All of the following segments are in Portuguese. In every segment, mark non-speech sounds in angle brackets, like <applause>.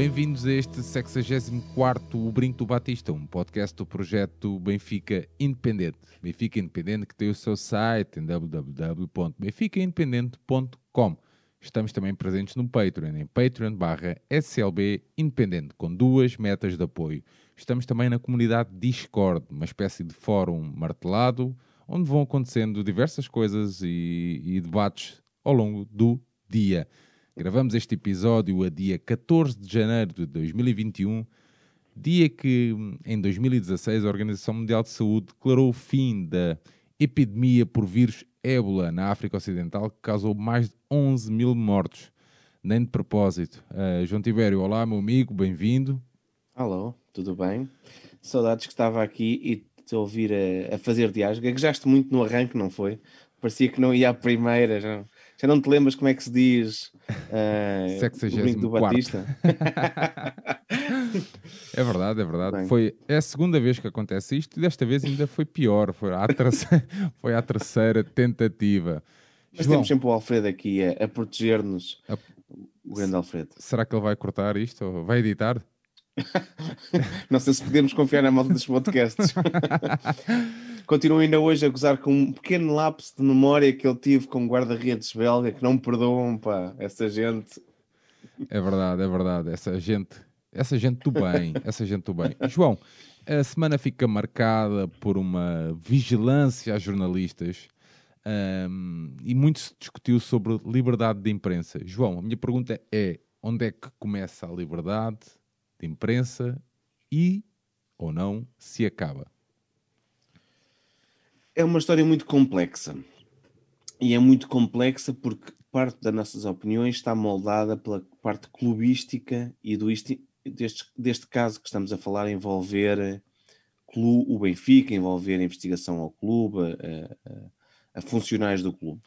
Bem-vindos a este 64 O Brinco do Batista, um podcast do projeto Benfica Independente. Benfica Independente que tem o seu site em www.benficaindependente.com. Estamos também presentes no Patreon, em patreon SLB Independente, com duas metas de apoio. Estamos também na comunidade Discord, uma espécie de fórum martelado, onde vão acontecendo diversas coisas e, e debates ao longo do dia. Gravamos este episódio a dia 14 de janeiro de 2021, dia que, em 2016, a Organização Mundial de Saúde declarou o fim da epidemia por vírus ébola na África Ocidental, que causou mais de 11 mil mortos. Nem de propósito. Uh, João Tibério, olá, meu amigo, bem-vindo. Alô, tudo bem? Saudades que estava aqui e te ouvir a, a fazer diálogo. Gaguejaste muito no arranque, não foi? Parecia que não ia à primeira. Já, já não te lembras como é que se diz uh, o Brinco do 64º. Batista? <laughs> É verdade, é verdade. Bem. Foi, é a segunda vez que acontece isto e desta vez ainda foi pior. Foi à terceira, <laughs> foi à terceira tentativa. Mas João, temos sempre o Alfredo aqui a, a proteger-nos. A- O grande Alfredo. será que ele vai cortar isto? Vai editar? <laughs> Não sei se podemos confiar na malta dos podcasts. <laughs> Continuo ainda hoje a gozar com um pequeno lapso de memória que ele tive com o guarda-redes belga, que não me perdoam, pá, essa gente. É verdade, é verdade. Essa gente, essa gente do bem, essa gente do bem. João, a semana fica marcada por uma vigilância a jornalistas ahm, e muito se discutiu sobre liberdade de imprensa. João, a minha pergunta é: onde é que começa a liberdade de imprensa e ou não se acaba? É uma história muito complexa. E é muito complexa porque parte das nossas opiniões está moldada pela parte clubística e do isti- deste, deste caso que estamos a falar envolver o Benfica, envolver a investigação ao clube, a, a- a funcionários do clube.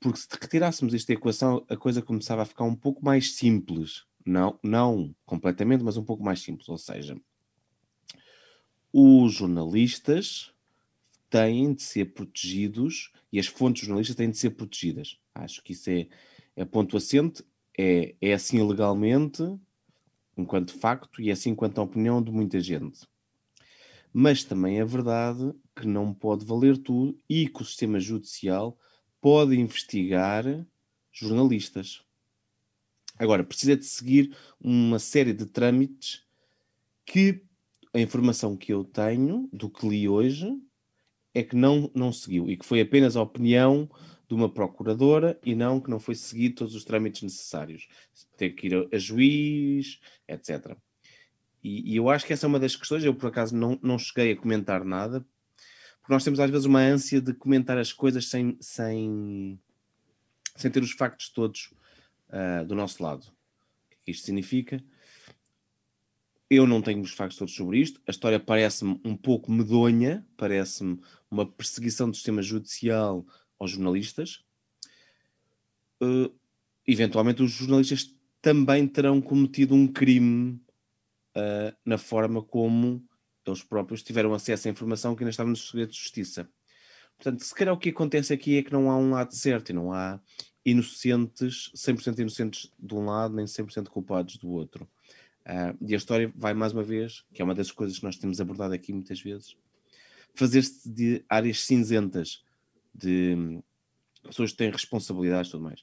Porque se retirássemos esta equação, a coisa começava a ficar um pouco mais simples. Não, não completamente, mas um pouco mais simples. Ou seja, os jornalistas têm de ser protegidos e as fontes jornalistas têm de ser protegidas. Acho que isso é, é ponto assente, é, é assim legalmente, enquanto facto, e é assim enquanto a opinião de muita gente. Mas também é verdade que não pode valer tudo e que o sistema judicial pode investigar jornalistas. Agora, precisa de seguir uma série de trâmites que a informação que eu tenho do que li hoje é que não, não seguiu e que foi apenas a opinião de uma procuradora e não que não foi seguido todos os trâmites necessários. Tem que ir a, a juiz, etc. E, e eu acho que essa é uma das questões. Eu, por acaso, não, não cheguei a comentar nada, porque nós temos às vezes uma ânsia de comentar as coisas sem, sem, sem ter os factos todos ah, do nosso lado. O que é que isto significa? Eu não tenho os factos todos sobre isto. A história parece-me um pouco medonha, parece-me uma perseguição do sistema judicial aos jornalistas. Uh, eventualmente, os jornalistas também terão cometido um crime uh, na forma como eles próprios tiveram acesso à informação que ainda estava no segredo de justiça. Portanto, se calhar o que acontece aqui é que não há um lado certo e não há inocentes, 100% inocentes de um lado, nem 100% culpados do outro. Ah, e a história vai mais uma vez, que é uma das coisas que nós temos abordado aqui muitas vezes, fazer-se de áreas cinzentas, de hum, pessoas que têm responsabilidades e tudo mais.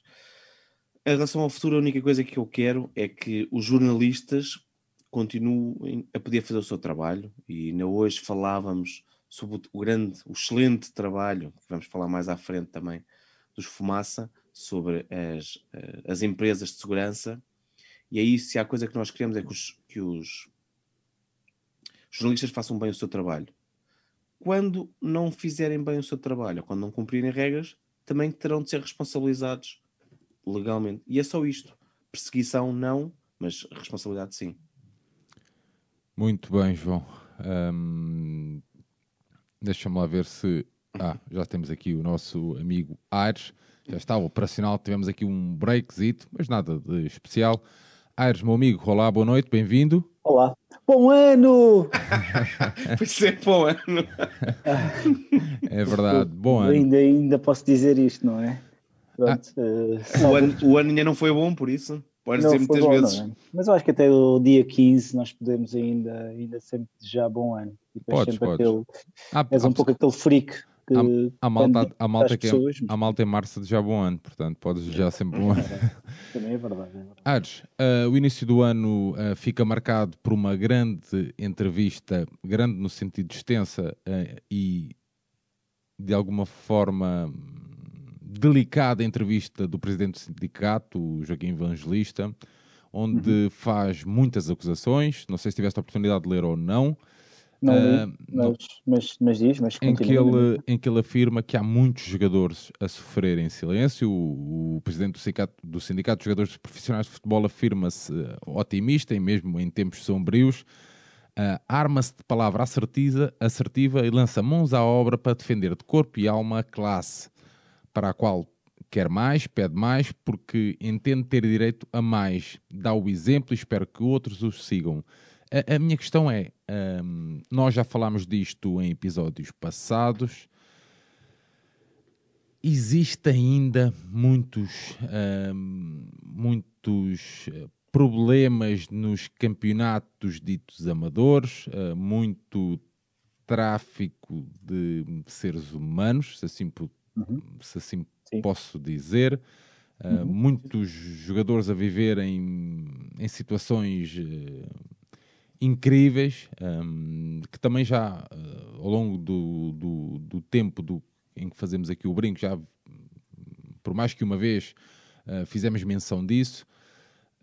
Em relação ao futuro, a única coisa que eu quero é que os jornalistas continuem a poder fazer o seu trabalho, e ainda hoje falávamos sobre o grande, o excelente trabalho, que vamos falar mais à frente também, dos Fumaça, sobre as, eh, as empresas de segurança, e aí, se há coisa que nós queremos é que os, que os jornalistas façam bem o seu trabalho. Quando não fizerem bem o seu trabalho, quando não cumprirem regras, também terão de ser responsabilizados legalmente. E é só isto. perseguição não, mas responsabilidade sim. Muito bem, João. Hum, Deixa-me lá ver se. Ah, já temos aqui o nosso amigo Aires. Já está operacional. Tivemos aqui um breakzito, mas nada de especial. Aires, meu amigo, olá, boa noite, bem-vindo. Olá. Bom ano! <laughs> Pois é, bom ano. <laughs> É verdade, bom ano. Ainda, ainda posso dizer isto, não é? Pronto, eh, O ano, o ano ainda não foi bom, por isso. Pode não ser foi muitas bom, vezes. não é? Mas eu acho que até o dia 15 nós podemos ainda, ainda sempre desejar bom ano. E depois Podes, sempre podes. aquele, Há, és um há- pouco aquele freak que há malta, quando há malta que é, pessoas, há malta em março de já bom ano, portanto, podes já sempre bom ano. <laughs> também é verdade. É verdade. Ares, ah, o início do ano ah, fica marcado por uma grande entrevista, grande no sentido extensa ah, e de alguma forma hum, delicada entrevista do presidente do sindicato, o Joaquim Evangelista, onde faz muitas acusações. Não sei se tiveste a oportunidade de ler ou não. Não Ah, li, não- mas, mas, mas diz, mas em que, ele, em que ele afirma que há muitos jogadores a sofrer em silêncio. O, o presidente do sindicato, do sindicato de Jogadores Profissionais de Futebol afirma-se eh, otimista e mesmo em tempos sombrios. ah, Arma-se de palavra assertiva, assertiva e lança mãos à obra para defender de corpo e alma a classe para a qual quer mais, pede mais, porque entende ter direito a mais. Dá o exemplo e espero que outros o sigam. A, a minha questão é: hum, nós já falámos disto em episódios passados. Existe ainda muitos, hum, muitos eh, problemas nos campeonatos ditos amadores, eh, muito tráfico de seres humanos, se assim, Uhum. se assim Sim. posso dizer. Uh, Uhum. Muitos jogadores a viverem em situações eh, incríveis, um, que também já eh, ao longo do, do, do tempo do- em que fazemos aqui o brinco, já por mais que uma vez eh, fizemos menção disso.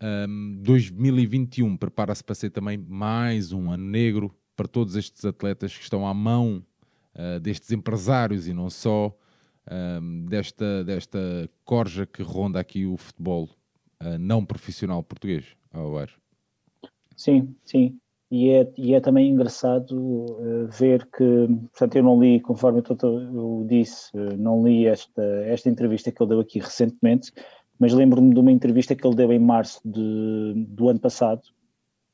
Um, 2021 prepara-se para ser também mais um ano negro para todos estes atletas que estão à mão uh, destes empresários e não só, um, desta, desta corja que ronda aqui o futebol uh, não profissional português. Ao. Sim, sim. E é, e é também engraçado eh, ver que, portanto, eu não li, conforme eu, disse, eh, não li esta, esta entrevista que ele deu aqui recentemente, mas lembro-me de uma entrevista que ele deu em março de, do ano passado,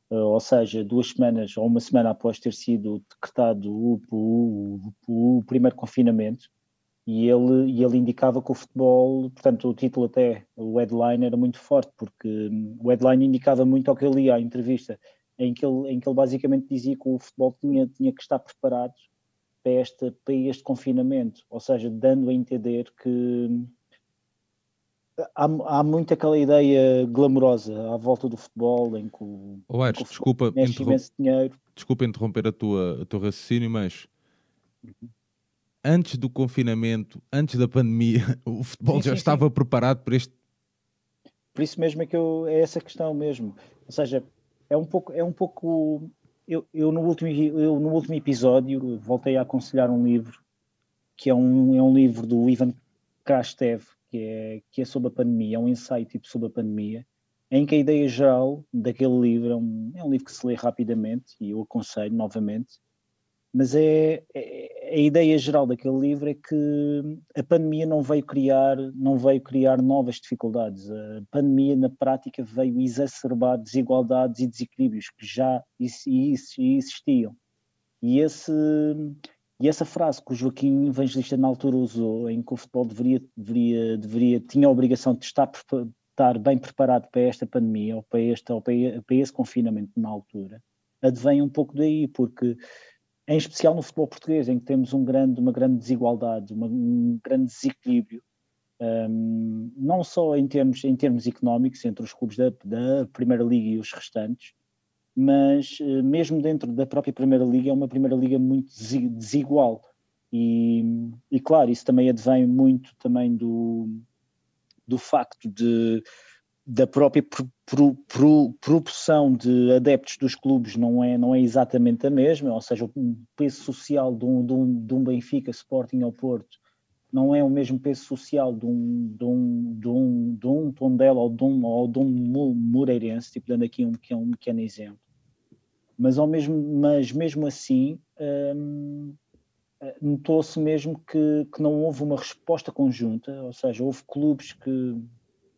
eh, ou seja, duas semanas ou uma semana após ter sido decretado o, o, o, o primeiro confinamento, e ele, e ele indicava que o futebol, portanto, o título até, o headline era muito forte, porque hum, o headline indicava muito ao que eu li à entrevista, em que ele, em que ele basicamente dizia que o futebol tinha, tinha que estar preparado para, esta, para este confinamento, ou seja, dando a entender que há, há muito aquela ideia glamourosa à volta do futebol, em que o, Oh, Aires, que o desculpa, interrom- desculpa interromper a tua, o teu raciocínio, mas antes do confinamento, antes da pandemia, <laughs> o futebol Sim, já sim, estava preparado para este. Por isso mesmo é que eu, é essa questão mesmo. Ou seja, é um pouco, é um pouco eu, eu, no último, eu no último episódio voltei a aconselhar um livro que é um, é um livro do Ivan Krastev, que é, que é sobre a pandemia, é um ensaio tipo sobre a pandemia, em que a ideia geral daquele livro é um, é um livro que se lê rapidamente e eu aconselho novamente, mas é, é- a ideia geral daquele livro é que a pandemia não veio criar não veio criar novas dificuldades. A pandemia na prática veio exacerbar desigualdades e desequilíbrios que já ex- ex- existiam. E esse e essa frase que o Joaquim Evangelista na altura usou em que o futebol deveria deveria deveria tinha a obrigação de estar estar bem preparado para esta pandemia ou para este ou para para esse confinamento na altura advém um pouco daí porque em especial no futebol português, em que temos um grande, uma grande desigualdade, uma- um grande desequilíbrio, hum, não só em termos, em termos económicos entre os clubes da, da Primeira Liga e os restantes, mas eh, mesmo dentro da própria Primeira Liga é uma Primeira Liga muito desi- desigual. E, e claro, isso também advém muito também do, do facto de da própria pro- pro- pro- proporção de adeptos dos clubes não é, não é exatamente a mesma, ou seja, o peso social de um, de um, de um Benfica, Sporting ou Porto não é o mesmo peso social de um, de um, de um, de um Tondela ou de um, ou de um Moreirense, tipo, dando aqui um, um pequeno exemplo. Mas, ao mesmo, mas mesmo assim, hum, notou-se mesmo que, que não houve uma resposta conjunta, ou seja, houve clubes que,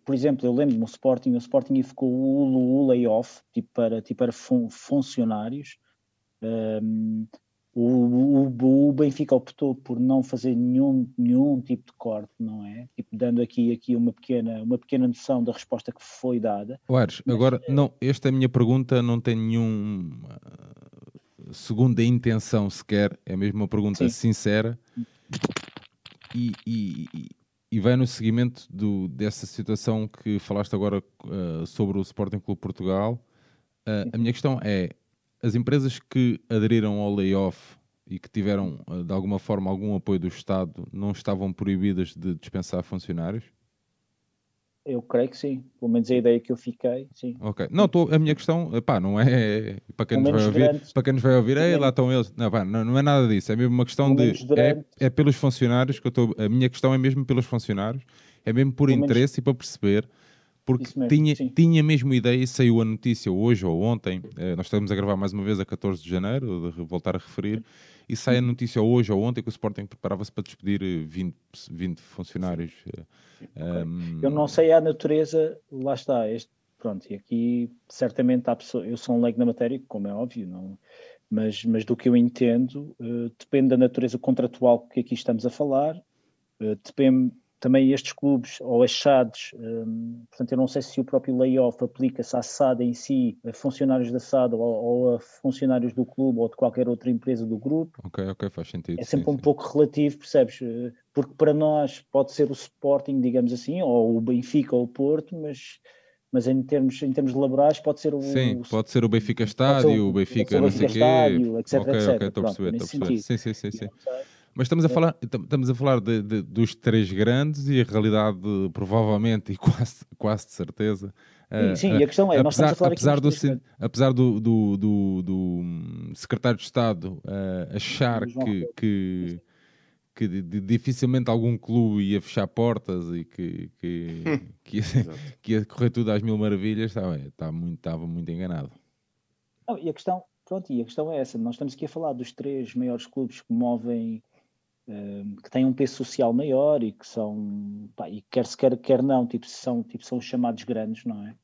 por exemplo, eu lembro-me o Sporting, o Sporting ficou o, o layoff, tipo para, tipo para fun, funcionários, um, o, o, o, Benfica optou por não fazer nenhum, nenhum tipo de corte, não é? Tipo, dando aqui, aqui uma, pequena, uma pequena noção da resposta que foi dada. Ares, agora, é... não, esta é a minha pergunta não tem nenhum uh, segunda intenção sequer, é mesmo uma pergunta Sim. sincera e, e, e, vai no seguimento do, dessa situação que falaste agora uh, sobre o Sporting Clube Portugal. Uh, a minha questão é, as empresas que aderiram ao layoff e que tiveram, eh, de alguma forma, algum apoio do Estado, não estavam proibidas de dispensar funcionários? Eu creio que sim. Pelo menos a ideia que eu fiquei, sim. Ok. Não, tô, a minha questão, pá, não é para quem, nos vai ouvir, para quem nos vai ouvir, Ei, lá estão eles. Não, pá, não, não, é nada disso. É mesmo uma questão de. É, é, pelos funcionários que eu estou. A minha questão é mesmo pelos funcionários, é mesmo por interesse menos... e para perceber porque mesmo, tinha, tinha mesmo ideia e saiu a notícia hoje ou ontem. Eh, nós estamos a gravar mais uma vez a 14 de janeiro, de voltar a referir, e sai a notícia hoje ou ontem que o Sporting preparava-se para despedir 20, eh, 20 funcionários. Eh, okay. Um... Eu não sei a natureza, lá está, este, pronto, e aqui certamente há pessoas, eu sou um leigo na matéria, como é óbvio, não, mas, mas do que eu entendo, uh, depende da natureza contratual que aqui estamos a falar, uh, depende também estes clubes, ou as SADs, um, portanto, eu não sei se o próprio layoff aplica-se à SAD em si, a funcionários da SAD ou, ou, a funcionários do clube ou de qualquer outra empresa do grupo. Ok, ok, faz sentido. É sempre sim, um sim. pouco relativo, percebes? Porque para nós pode ser o Sporting, digamos assim, ou o Benfica ou o Porto, mas mas em termos, em termos laborais pode ser o... Sim, pode ser o Benfica Estádio, o, Benfica não sei o quê. Estádio, etc, ok, etc. ok, estou a perceber, estou a perceber. Sim, sim, sim. sim. Mas estamos a falar, estamos a falar de, de, dos três grandes e a realidade, provavelmente <laughs> e quase, quase de certeza. Sim, sim, uh, e a questão é, apesar, apesar, do, apesar do, do, do, do, secretário de Estado uh, achar que, que, que dificilmente algum clube ia fechar portas e que, que, que, ia, que ia correr tudo às mil maravilhas, estava, estava, muito, estava muito enganado. Não, e a questão, pronto, e a questão é essa, nós estamos aqui a falar dos três maiores clubes que movem que têm um peso social maior e que são, pá, e quer se quer, quer não, tipo, são, tipo, são chamados grandes, não é?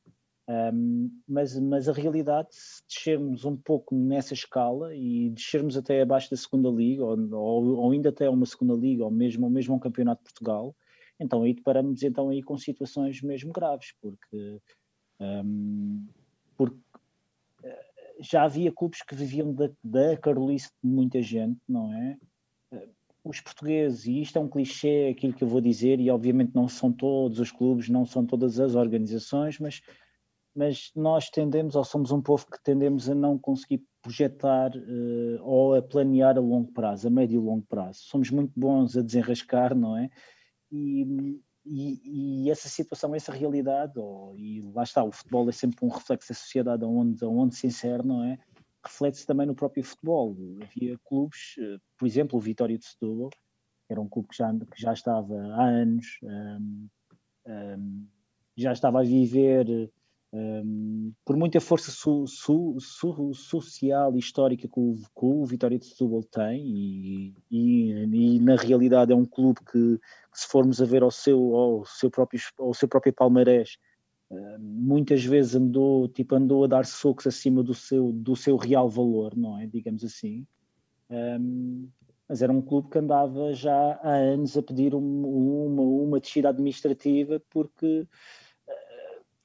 Um, mas, mas a realidade, se descermos um pouco nessa escala e descermos até abaixo da segunda liga, ou, ou, ou ainda até uma segunda liga, ou mesmo, ou mesmo um campeonato de Portugal, então aí deparamos então aí com situações mesmo graves, porque, um, porque eh, já havia clubes que viviam da, da carolice de muita gente, não é? Os portugueses, e isto é um clichê, aquilo que eu vou dizer, e obviamente não são todos os clubes, não são todas as organizações, mas, mas nós tendemos, ou somos um povo que tendemos a não conseguir projetar uh, ou a planear a longo prazo, a médio e longo prazo. Somos muito bons a desenrascar, não é? E, e, e essa situação, essa realidade, oh, e lá está, o futebol é sempre um reflexo da sociedade onde, onde se insere, não é? Reflete-se também no próprio futebol. Havia clubes, eh, por exemplo, o Vitória de Setúbal, que era um clube que já, que já estava há anos, um, um, já estava a viver um, por muita força su, su, su, social e histórica que o, que o Vitória de Setúbal tem e, e, e, na realidade é um clube que, que, se formos a ver ao seu, ao seu, próprio, ao seu próprio palmarés muitas vezes andou, tipo, andou a dar socos acima do seu, do seu real valor, não é? Digamos assim. Um, mas era um clube que andava já há anos a pedir um, uma, uma descida administrativa porque uh,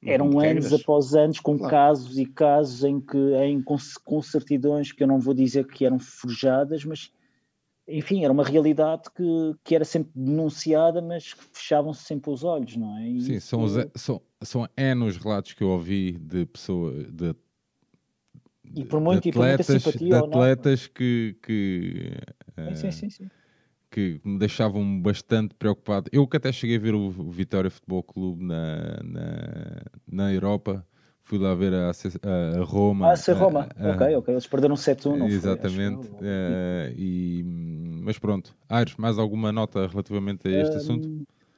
eram anos após anos com claro. casos e casos em que em, com, com certidões que eu não vou dizer que eram forjadas, mas enfim, era uma realidade que, que era sempre denunciada, mas que fechavam-se sempre os olhos, não é? E Sim, são, os, são, são N os relatos que eu ouvi de pessoas, de, e por muito, de atletas, e simpatia, de atletas não, que, que, sim, sim, sim, que me deixavam bastante preocupado. Eu que até cheguei a ver o, o Vitória Futebol Clube na, na, na Europa, fui lá ver a, a, a Roma. Ah, a Roma, a, ok, ok. Eles perderam 7-1, Exatamente. Foi, uh, e mas pronto. Aires, mais alguma nota relativamente a este Um, assunto?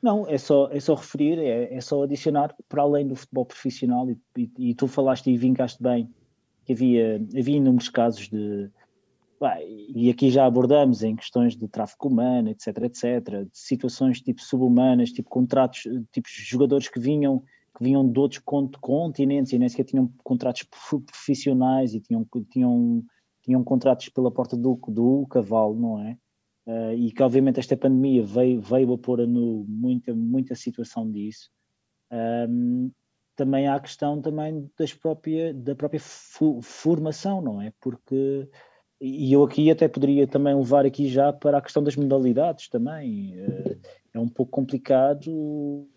Não, é só, é só referir, é, é só adicionar para além do futebol profissional, e, e- e tu falaste e vincaste bem que havia, havia inúmeros casos de. e aqui já abordamos em questões de tráfico humano, etc, etc, de situações tipo subhumanas, tipo contratos, tipo jogadores que vinham, que vinham de outros con- continentes e nem sequer tinham contratos prof- profissionais e tinham, tinham, tinham contratos pela porta do, do cavalo, não é? Uh, e que obviamente esta pandemia veio, veio a pôr a nu muita, muita situação disso. Um, também há a questão também das própria, da própria formação, não é? Porque, e eu aqui até poderia também levar aqui já para a questão das modalidades também. Uh, é um pouco complicado,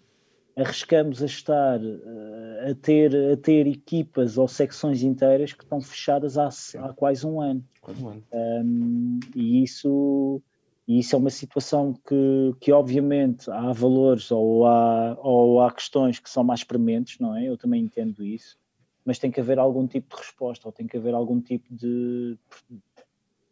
arriscamos a estar uh, a, ter, a ter equipas ou secções inteiras que estão fechadas há, há quase um ano. Quase um ano. Um, e isso isso é uma situação que, que obviamente há valores ou há, ou há questões que são mais prementes, não é? Eu também entendo isso, mas tem que haver algum tipo de resposta, ou tem que haver algum tipo de,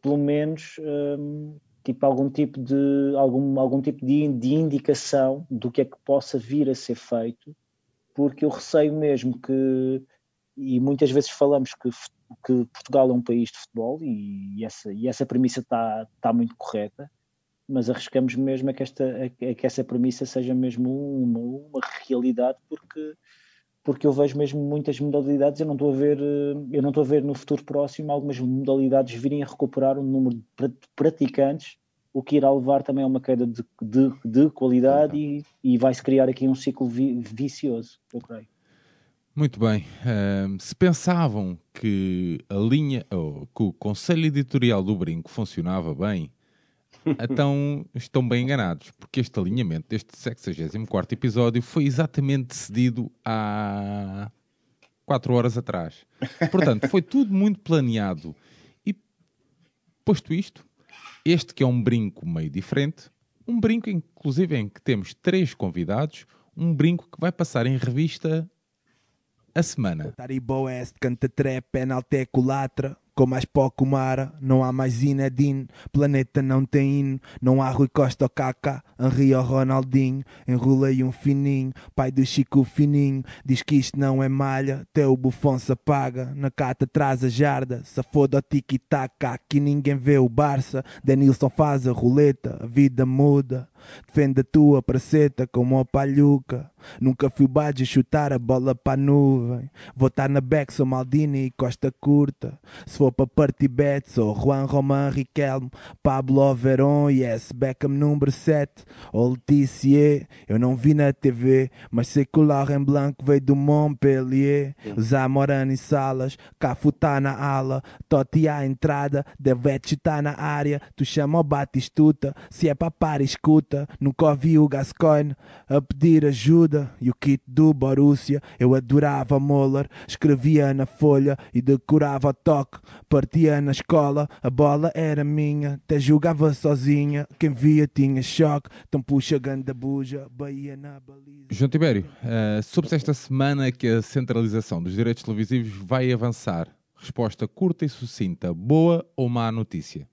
pelo menos, um, tipo algum tipo de algum, algum tipo de, de indicação do que é que possa vir a ser feito, porque eu receio mesmo que, e muitas vezes falamos que, que Portugal é um país de futebol e essa, e essa premissa está tá muito correta, mas arriscamos mesmo a que, esta, a que essa premissa seja mesmo uma, uma realidade, porque, porque eu vejo mesmo muitas modalidades, eu não estou a ver, eu não estou a ver no futuro próximo algumas modalidades virem a recuperar o número de praticantes, o que irá levar também a uma queda de, de, de qualidade e, e vai-se criar aqui um ciclo vi, vicioso, eu creio. Muito bem. Um, se pensavam que a linha, ou que o conselho editorial do Brinco funcionava bem, <laughs> então estão bem enganados, porque este alinhamento deste 64 episódio foi exatamente decidido há 4 horas atrás. Portanto, foi tudo muito planeado. E posto isto, este que é um brinco meio diferente, um brinco inclusive em que temos três convidados, um brinco que vai passar em revista a semana. Taribo Oeste canta trap, culatra. Com mais pó que o Mara, não há mais Inedine. Planeta não tem hino, não há Rui Costa ou Kaká. Henri ou Ronaldinho, enrolei um fininho. Pai do Chico Fininho, diz que isto não é malha. O bufão se apaga, na cata traz a jarda. Se foda o tiki-taka, aqui ninguém vê o Barça. Denilson faz a roleta, a vida muda. Defende a tua praceta como a palhuca. Nunca fui badge chutar a bola para a nuvem. Votar na Beck, sou Maldini e Costa Curta. Se for para partir bet, sou Juan Roman Riquelme, Pablo Overon, yes, Beckham número 7. Ou Letizier, eu não vi na TV, mas sei que o Laurent Blanc veio do Montpellier. Zé Morano e Salas, Cafu tá na ala, Totti à entrada, Devete tá na área. Tu chama o Batistuta, se é para par, escuta. Nunca ouvi o Gascoigne a pedir ajuda. E o kit do Borussia, eu adorava Moller. Escrevia na folha e decorava o toque. Partia na escola, a bola era minha. Até jogava sozinha, quem via tinha choque. Então puxa ganda buja, Bahia na baliza. João Tibério, uh, soube-se esta semana que a centralização dos direitos televisivos vai avançar. Resposta curta e sucinta: boa ou má notícia?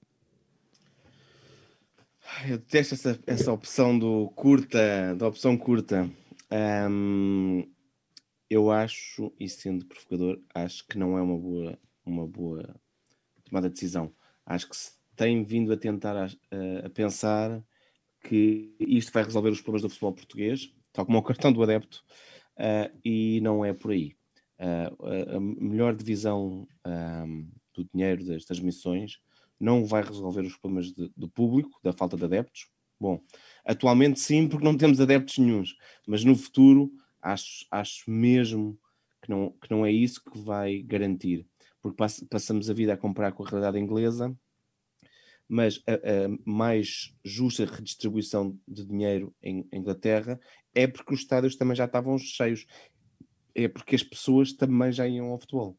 Eu detesto essa, essa opção do curta, da opção curta. Um, eu acho, e sendo provocador, acho que não é uma boa, uma boa tomada de decisão. Acho que se tem vindo a tentar a, a, pensar que isto vai resolver os problemas do futebol português, tal como o cartão do adepto, uh, e não é por aí. Uh, a melhor divisão um, do dinheiro das transmissões não vai resolver os problemas de, do público, da falta de adeptos. Bom, atualmente sim, porque não temos adeptos nenhums, mas no futuro acho, acho mesmo que não, que não é isso que vai garantir, porque pass, passamos a vida a comparar com a realidade inglesa, mas a, a, mais justa redistribuição de dinheiro em Inglaterra é porque os estádios também já estavam cheios, é porque as pessoas também já iam ao futebol.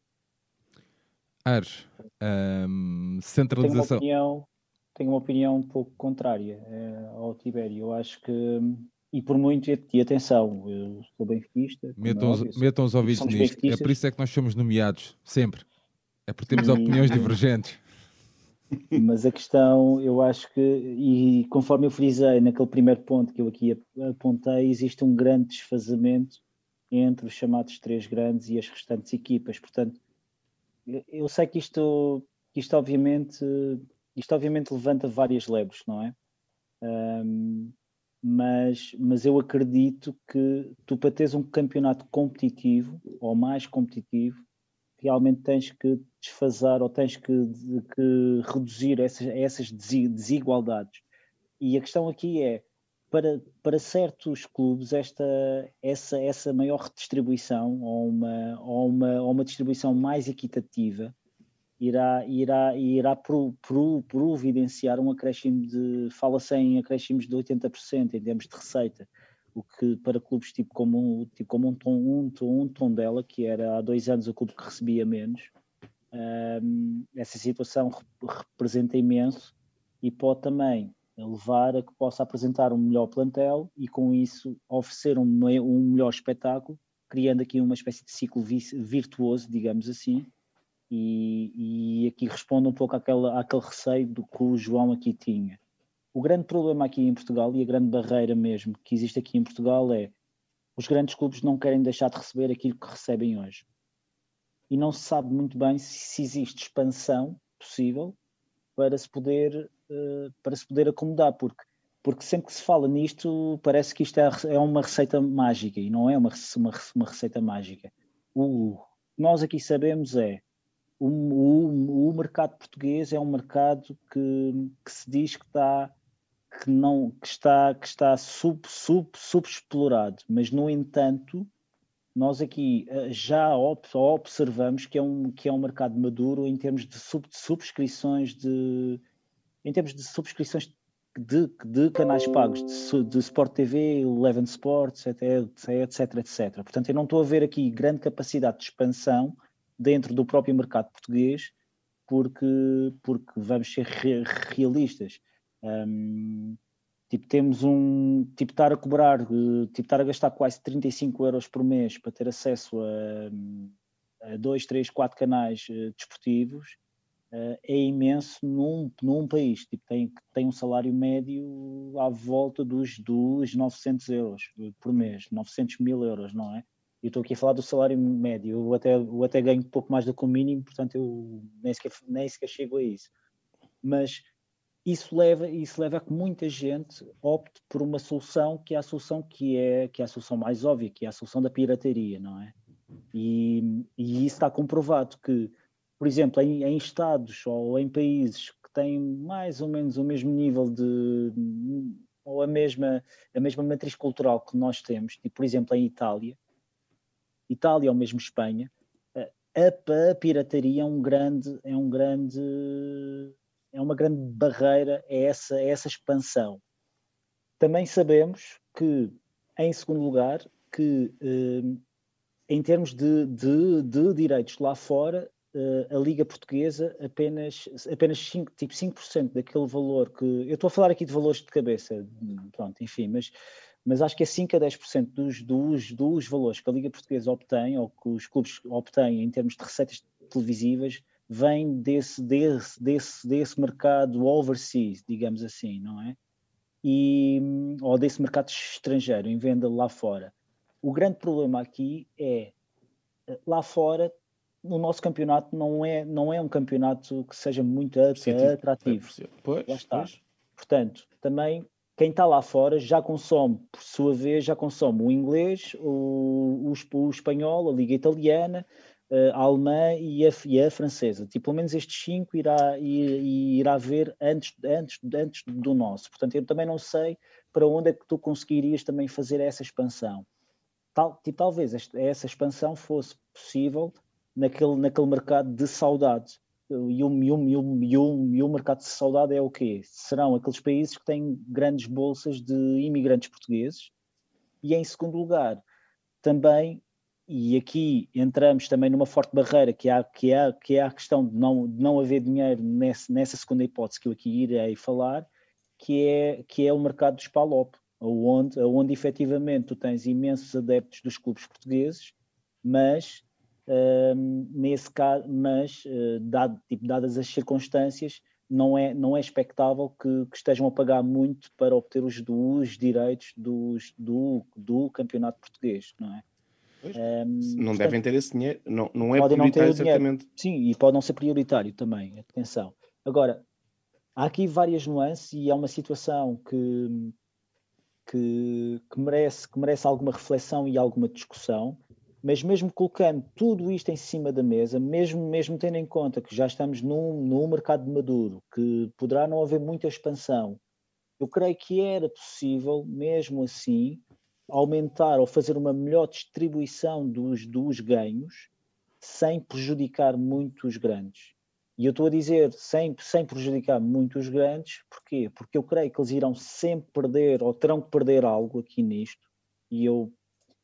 Ares, um, Tenho uma centralização. opinião, tenho uma opinião um pouco contrária eh, ao Tibério. Eu acho que, e por muito, e atenção, eu sou benfiquista. é Metam os, metam os ouvidos nisto. É por isso é que nós somos nomeados, sempre. É porque temos opiniões divergentes. Mas a questão, eu acho que, e conforme eu frisei naquele primeiro ponto que eu aqui apontei, existe um grande desfazamento entre os chamados três grandes e as restantes equipas. Portanto, eu sei que isto, isto obviamente, isto obviamente levanta várias lebres, não é? Um, mas, mas eu acredito que tu para teres um campeonato competitivo ou mais competitivo realmente tens que desfasar ou tens que, que reduzir essas, essas desigualdades. E a questão aqui é, para, para certos clubes, esta, essa, essa maior redistribuição ou uma, ou, uma, ou uma distribuição mais equitativa irá, irá, irá pro, pro, providenciar um acréscimo de, fala-se em acréscimos de 80% em termos de receita o que para clubes tipo como, tipo como um, tom, um, um, um tom dela, que era há dois anos o clube que recebia menos, um, essa situação representa imenso e pode também levar a que possa apresentar um melhor plantel e com isso oferecer um, um melhor espetáculo, criando aqui uma espécie de ciclo virtuoso, digamos assim, e, e aqui responde um pouco àquele, àquele receio do que o João aqui tinha o grande problema aqui em Portugal e a grande barreira mesmo que existe aqui em Portugal é os grandes clubes não querem deixar de receber aquilo que recebem hoje. E não se sabe muito bem se, existe expansão possível para se poder, para se poder acomodar, porque, porque sempre que se fala nisto parece que isto é, é uma receita mágica e não é uma, uma, uma receita mágica. O que nós aqui sabemos é o, o, o mercado português é um mercado que, que se diz que está que não que está que está sub sub subexplorado, mas no entanto nós aqui eh, já observamos que é um que é um mercado maduro em termos de, sub, subscrições de em termos de subscrições de, de canais pagos de, de Sport TV, Eleven Sports, etc, etc, etc. Portanto, eu não estou a ver aqui grande capacidade de expansão dentro do próprio mercado português, porque, porque vamos ser realistas. Um, tipo, temos um. Tipo, estar a cobrar, tipo, estar a gastar quase 35 euros por mês para ter acesso a, a dois, três, quatro canais uh, desportivos é imenso num, num país. Tipo, tem, tem um salário médio à volta dos, dos 900 euros por mês, 900 mil euros, não é? Eu estou aqui a falar do salário médio, eu até, eu até ganho um pouco mais do que o mínimo, portanto eu nem sequer, nem sequer chego a isso. Mas isso leva, isso leva a que muita gente opte por uma solução que é a solução que é, que é a solução mais óbvia, que é a solução da pirataria, não é? E, e isso está comprovado que, por exemplo, em, em, estados ou em países que têm mais ou menos o mesmo nível de ou a mesma, a mesma matriz cultural que nós temos, tipo, por exemplo, em Itália, Itália ou mesmo Espanha, a, a pirataria é um grande, é um grande é uma grande barreira a essa, essa expansão. Também sabemos que, em segundo lugar, que eh, em termos de, de, de, direitos lá fora, a Liga Portuguesa apenas, apenas 5, tipo 5% daquele valor que. Eu estou a falar aqui de valores de cabeça, pronto, enfim, mas, mas acho que é 5 a 10% dos, dos, dos valores que a Liga Portuguesa obtém, ou que os clubes obtêm em termos de receitas televisivas, vem desse, desse, desse, desse mercado overseas, digamos assim, não é? E, ou desse mercado estrangeiro, em venda lá fora. O grande problema aqui é, lá fora, o nosso campeonato não é, não é um campeonato que seja muito atrativo. Pois, lá está. Pois. Portanto, também quem está lá fora já consome, por sua vez, já consome o inglês, o, o, o espanhol, a liga italiana, a alemã e a, e a francesa. Tipo, pelo menos estes cinco irá, irá ver antes, antes, antes do nosso. Portanto, eu também não sei para onde é que tu conseguirias também fazer essa expansão. Tal, tipo, talvez esta, essa expansão fosse possível naquele, naquele mercado de saudade. E o, e, o, e, o, e, o, e o mercado de saudade é o quê? Serão aqueles países que têm grandes bolsas de imigrantes portugueses e, em segundo lugar, também e aqui entramos também numa forte barreira que, há, que, é, que é a questão de não, de não haver dinheiro nesse, nessa segunda hipótese que eu aqui irei falar, que é, que é o mercado dos PALOP, onde, onde efetivamente tu tens imensos adeptos dos clubes portugueses, mas uh, nesse caso, mas uh, dado, tipo, dadas as circunstâncias, não é, não é expectável que, que estejam a pagar muito para obter os, os direitos dos, do, do campeonato português, não é? Um, não portanto, devem ter esse dinheiro, não, não é prioritário, certamente. Sim, e pode não ser prioritário também, atenção. Agora, há aqui várias nuances e é uma situação que, que, que, merece, que merece alguma reflexão e alguma discussão, mas mesmo colocando tudo isto em cima da mesa, mesmo, mesmo tendo em conta que já estamos num, num mercado maduro, que poderá não haver muita expansão, eu creio que era possível, mesmo assim, aumentar ou fazer uma melhor distribuição dos, dos ganhos sem prejudicar muito os grandes. E eu estou a dizer sem, sem prejudicar muito os grandes, porquê? Porque eu creio que eles irão sempre perder ou terão que perder algo aqui nisto, e eu,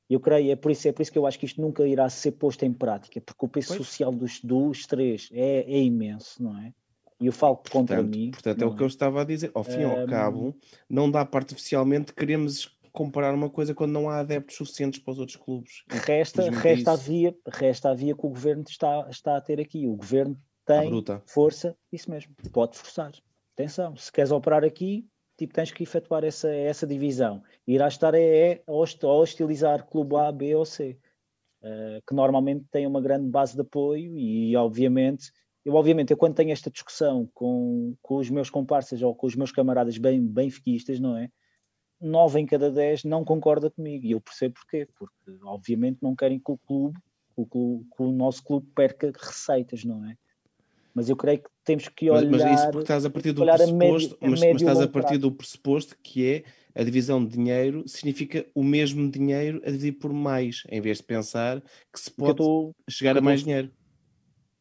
eu creio, é por, isso, é por isso que eu acho que isto nunca irá ser posto em prática, porque o peso pois. social dos, dos três é, é imenso, não é? E eu falo contra portanto, mim. Portanto, é o que eu estava a dizer. Ao fim e ao cabo, não dá para artificialmente queremos comparar uma coisa quando não há adeptos suficientes para os outros clubes. Resta, resta, a via, resta a via que o governo está, está a ter aqui. O governo tem força, isso mesmo, pode forçar. Atenção, se queres operar aqui, tipo, tens que efetuar essa, essa divisão. Irá estar é, é, a hostilizar clube A, B ou C, uh, que normalmente tem uma grande base de apoio e, obviamente, eu, obviamente, eu quando tenho esta discussão com, com os meus comparsas ou com os meus camaradas bem, bem fiquistas, não é? nove em cada dez não concorda comigo. E eu percebo porquê. Porque, obviamente, não querem que o clube, o, clube, que o nosso clube perca receitas, não é? Mas eu creio que temos que olhar. Mas, mas isso porque estás a partir do pressuposto, médio, mas, mas, estás a partir do pressuposto que é a divisão de dinheiro significa o mesmo dinheiro a dividir por mais, em vez de pensar que se pode tô, chegar a mais tô... dinheiro.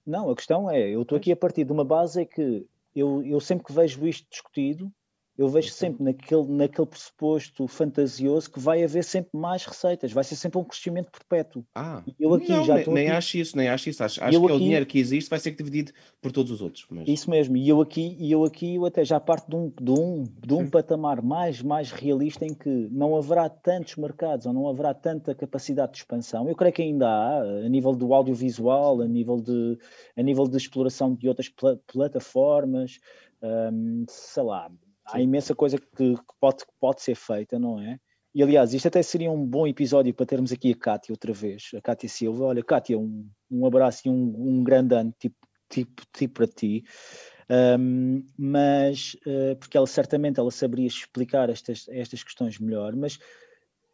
Não, a questão é, eu estou aqui a partir de uma base é que eu, eu sempre que vejo isto discutido, eu vejo sempre naquele, naquele pressuposto fantasioso que vai haver sempre mais receitas, vai ser sempre um crescimento perpétuo. Ah, eu aqui não, já nem, nem aqui... acho isso, nem acho isso. Acho, acho que aqui... é o dinheiro que existe vai ser dividido por todos os outros. Mas... Isso mesmo, e eu aqui, e eu aqui eu até já parto de um, de um, de um patamar mais, mais realista em que não haverá tantos mercados ou não haverá tanta capacidade de expansão. Eu creio que ainda há, a nível do audiovisual, a nível de, a nível de exploração de outras pl plataformas, um, sei lá, há imensa coisa que, que, pode, que pode ser feita, não é? E aliás, isto até seria um bom episódio para termos aqui a Cátia outra vez, a Cátia Silva. Olha, Cátia, um, um abraço e um, um grande ano tipo, tipo, tipo para ti. Um, mas uh, porque ela certamente ela saberia explicar estas, estas questões melhor, mas,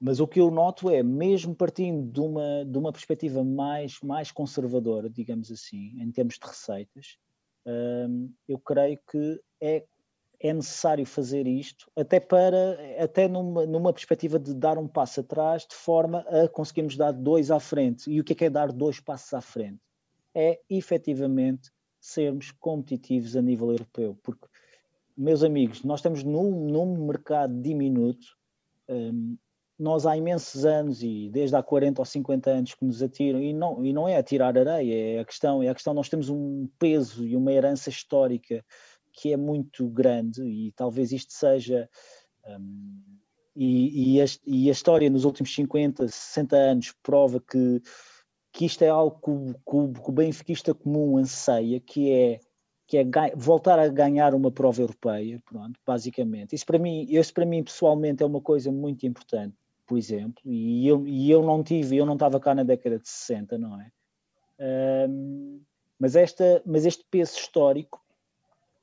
mas o que eu noto é, mesmo partindo de uma, de uma perspectiva mais, mais conservadora, digamos assim, em termos de receitas, um, eu creio que é é necessário fazer isto, até para, até numa, numa perspectiva de dar um passo atrás, de forma a conseguirmos dar dois à frente. E o que é, que é dar dois passos à frente? É efetivamente sermos competitivos a nível europeu, porque, meus amigos, nós estamos num, num mercado diminuto, um, nós há imensos anos e desde há 40 ou 50 anos que nos atiram e não, e não é atirar areia, é a questão, é a questão nós temos um peso e uma herança histórica que é muito grande e talvez isto seja. Um, e, e, a, e, a, história nos últimos 50, 60 anos prova que, que isto é algo que, que, que o benfiquista comum anseia, que é, que é voltar a ganhar uma prova europeia, pronto, basicamente. Isso para mim, isso para mim pessoalmente é uma coisa muito importante, por exemplo, e eu, e eu não tive, eu não estava cá na década de 60, não é? Um, mas, esta, mas este peso histórico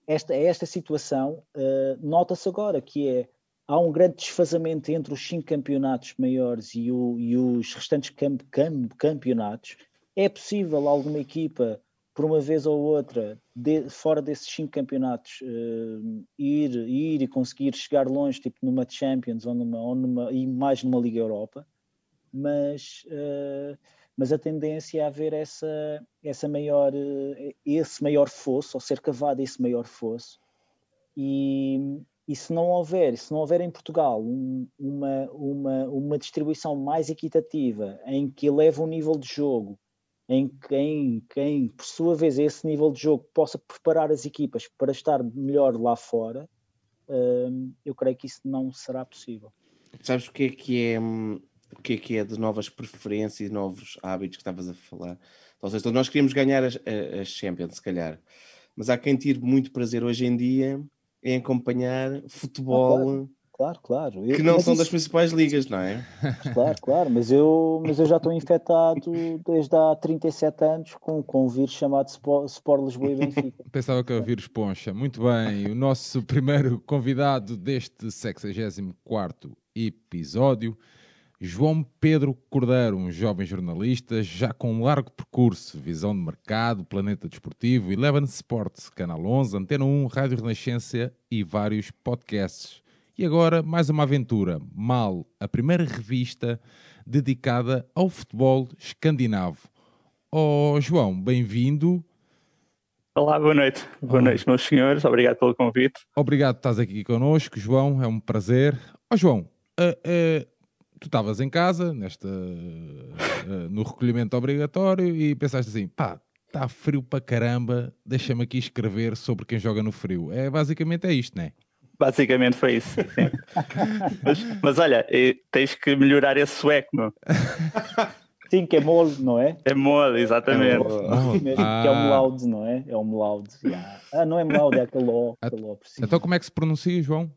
esta, esta situação uh, nota-se agora, que é há um grande desfazamento entre os cinco campeonatos maiores e, o, e os restantes cam, cam, campeonatos. É possível alguma equipa, por uma vez ou outra, de, fora desses cinco campeonatos, uh, ir, ir e conseguir chegar longe, tipo numa Champions ou numa, ou numa e mais numa Liga Europa, mas uh, mas a tendência é haver essa, essa maior, eh, esse maior fosso, ou ser cavado esse maior fosso. E, e se não houver, se não houver em Portugal um, uma, uma, uma distribuição mais equitativa, em que eleva o nível de jogo, em quem, quem, por sua vez, esse nível de jogo possa preparar as equipas para estar melhor lá fora, hum, eu creio que isso não será possível. Sabes o que é que é hum, o que é que é de novas preferências e novos hábitos que estavas a falar. Ou seja, nós queríamos ganhar as, as Champions, se calhar. mas há quem tire muito prazer hoje em dia em acompanhar futebol Claro, claro. Eu- que não são isso- das principais ligas, não é? <laughs> Claro, claro, mas eu, mas eu já estou infectado desde há 37 anos com, com um vírus chamado Sport, Sport Lisboa e Benfica. <laughs> Pensava que eu ouvir Esponcha. Muito bem, o nosso primeiro convidado deste 64 episódio, João Pedro Cordeiro, um jovem jornalista já com um largo percurso, visão de mercado, Planeta Desportivo, Eleven Sports, Canal 11, Antena 1, Rádio Renascença e vários podcasts. E agora mais uma aventura, Mal, a primeira revista dedicada ao futebol escandinavo. Oh, João, bem-vindo. Olá, boa noite. Boa Olá. noite, meus senhores. Obrigado pelo convite. Obrigado por estás aqui connosco, João. É um prazer. Ó João, eh, eh, tu estavas em casa, nesta, eh, no recolhimento obrigatório, e pensaste assim: pá, está frio para caramba, deixa-me aqui escrever sobre quem joga no frio. É basicamente é isto, não é? Basicamente foi isso. sim. mas, mas olha, eh, tens que melhorar esse sueco, meu. Sim, que é mole, não é? É mole, exatamente. Oh, Mesmo, ah. Que é o Melaude, não é? É o Melaude. yeah. Ah, não é Melaude, é aquele O, aquele O por cima. Então como é que se pronuncia, João?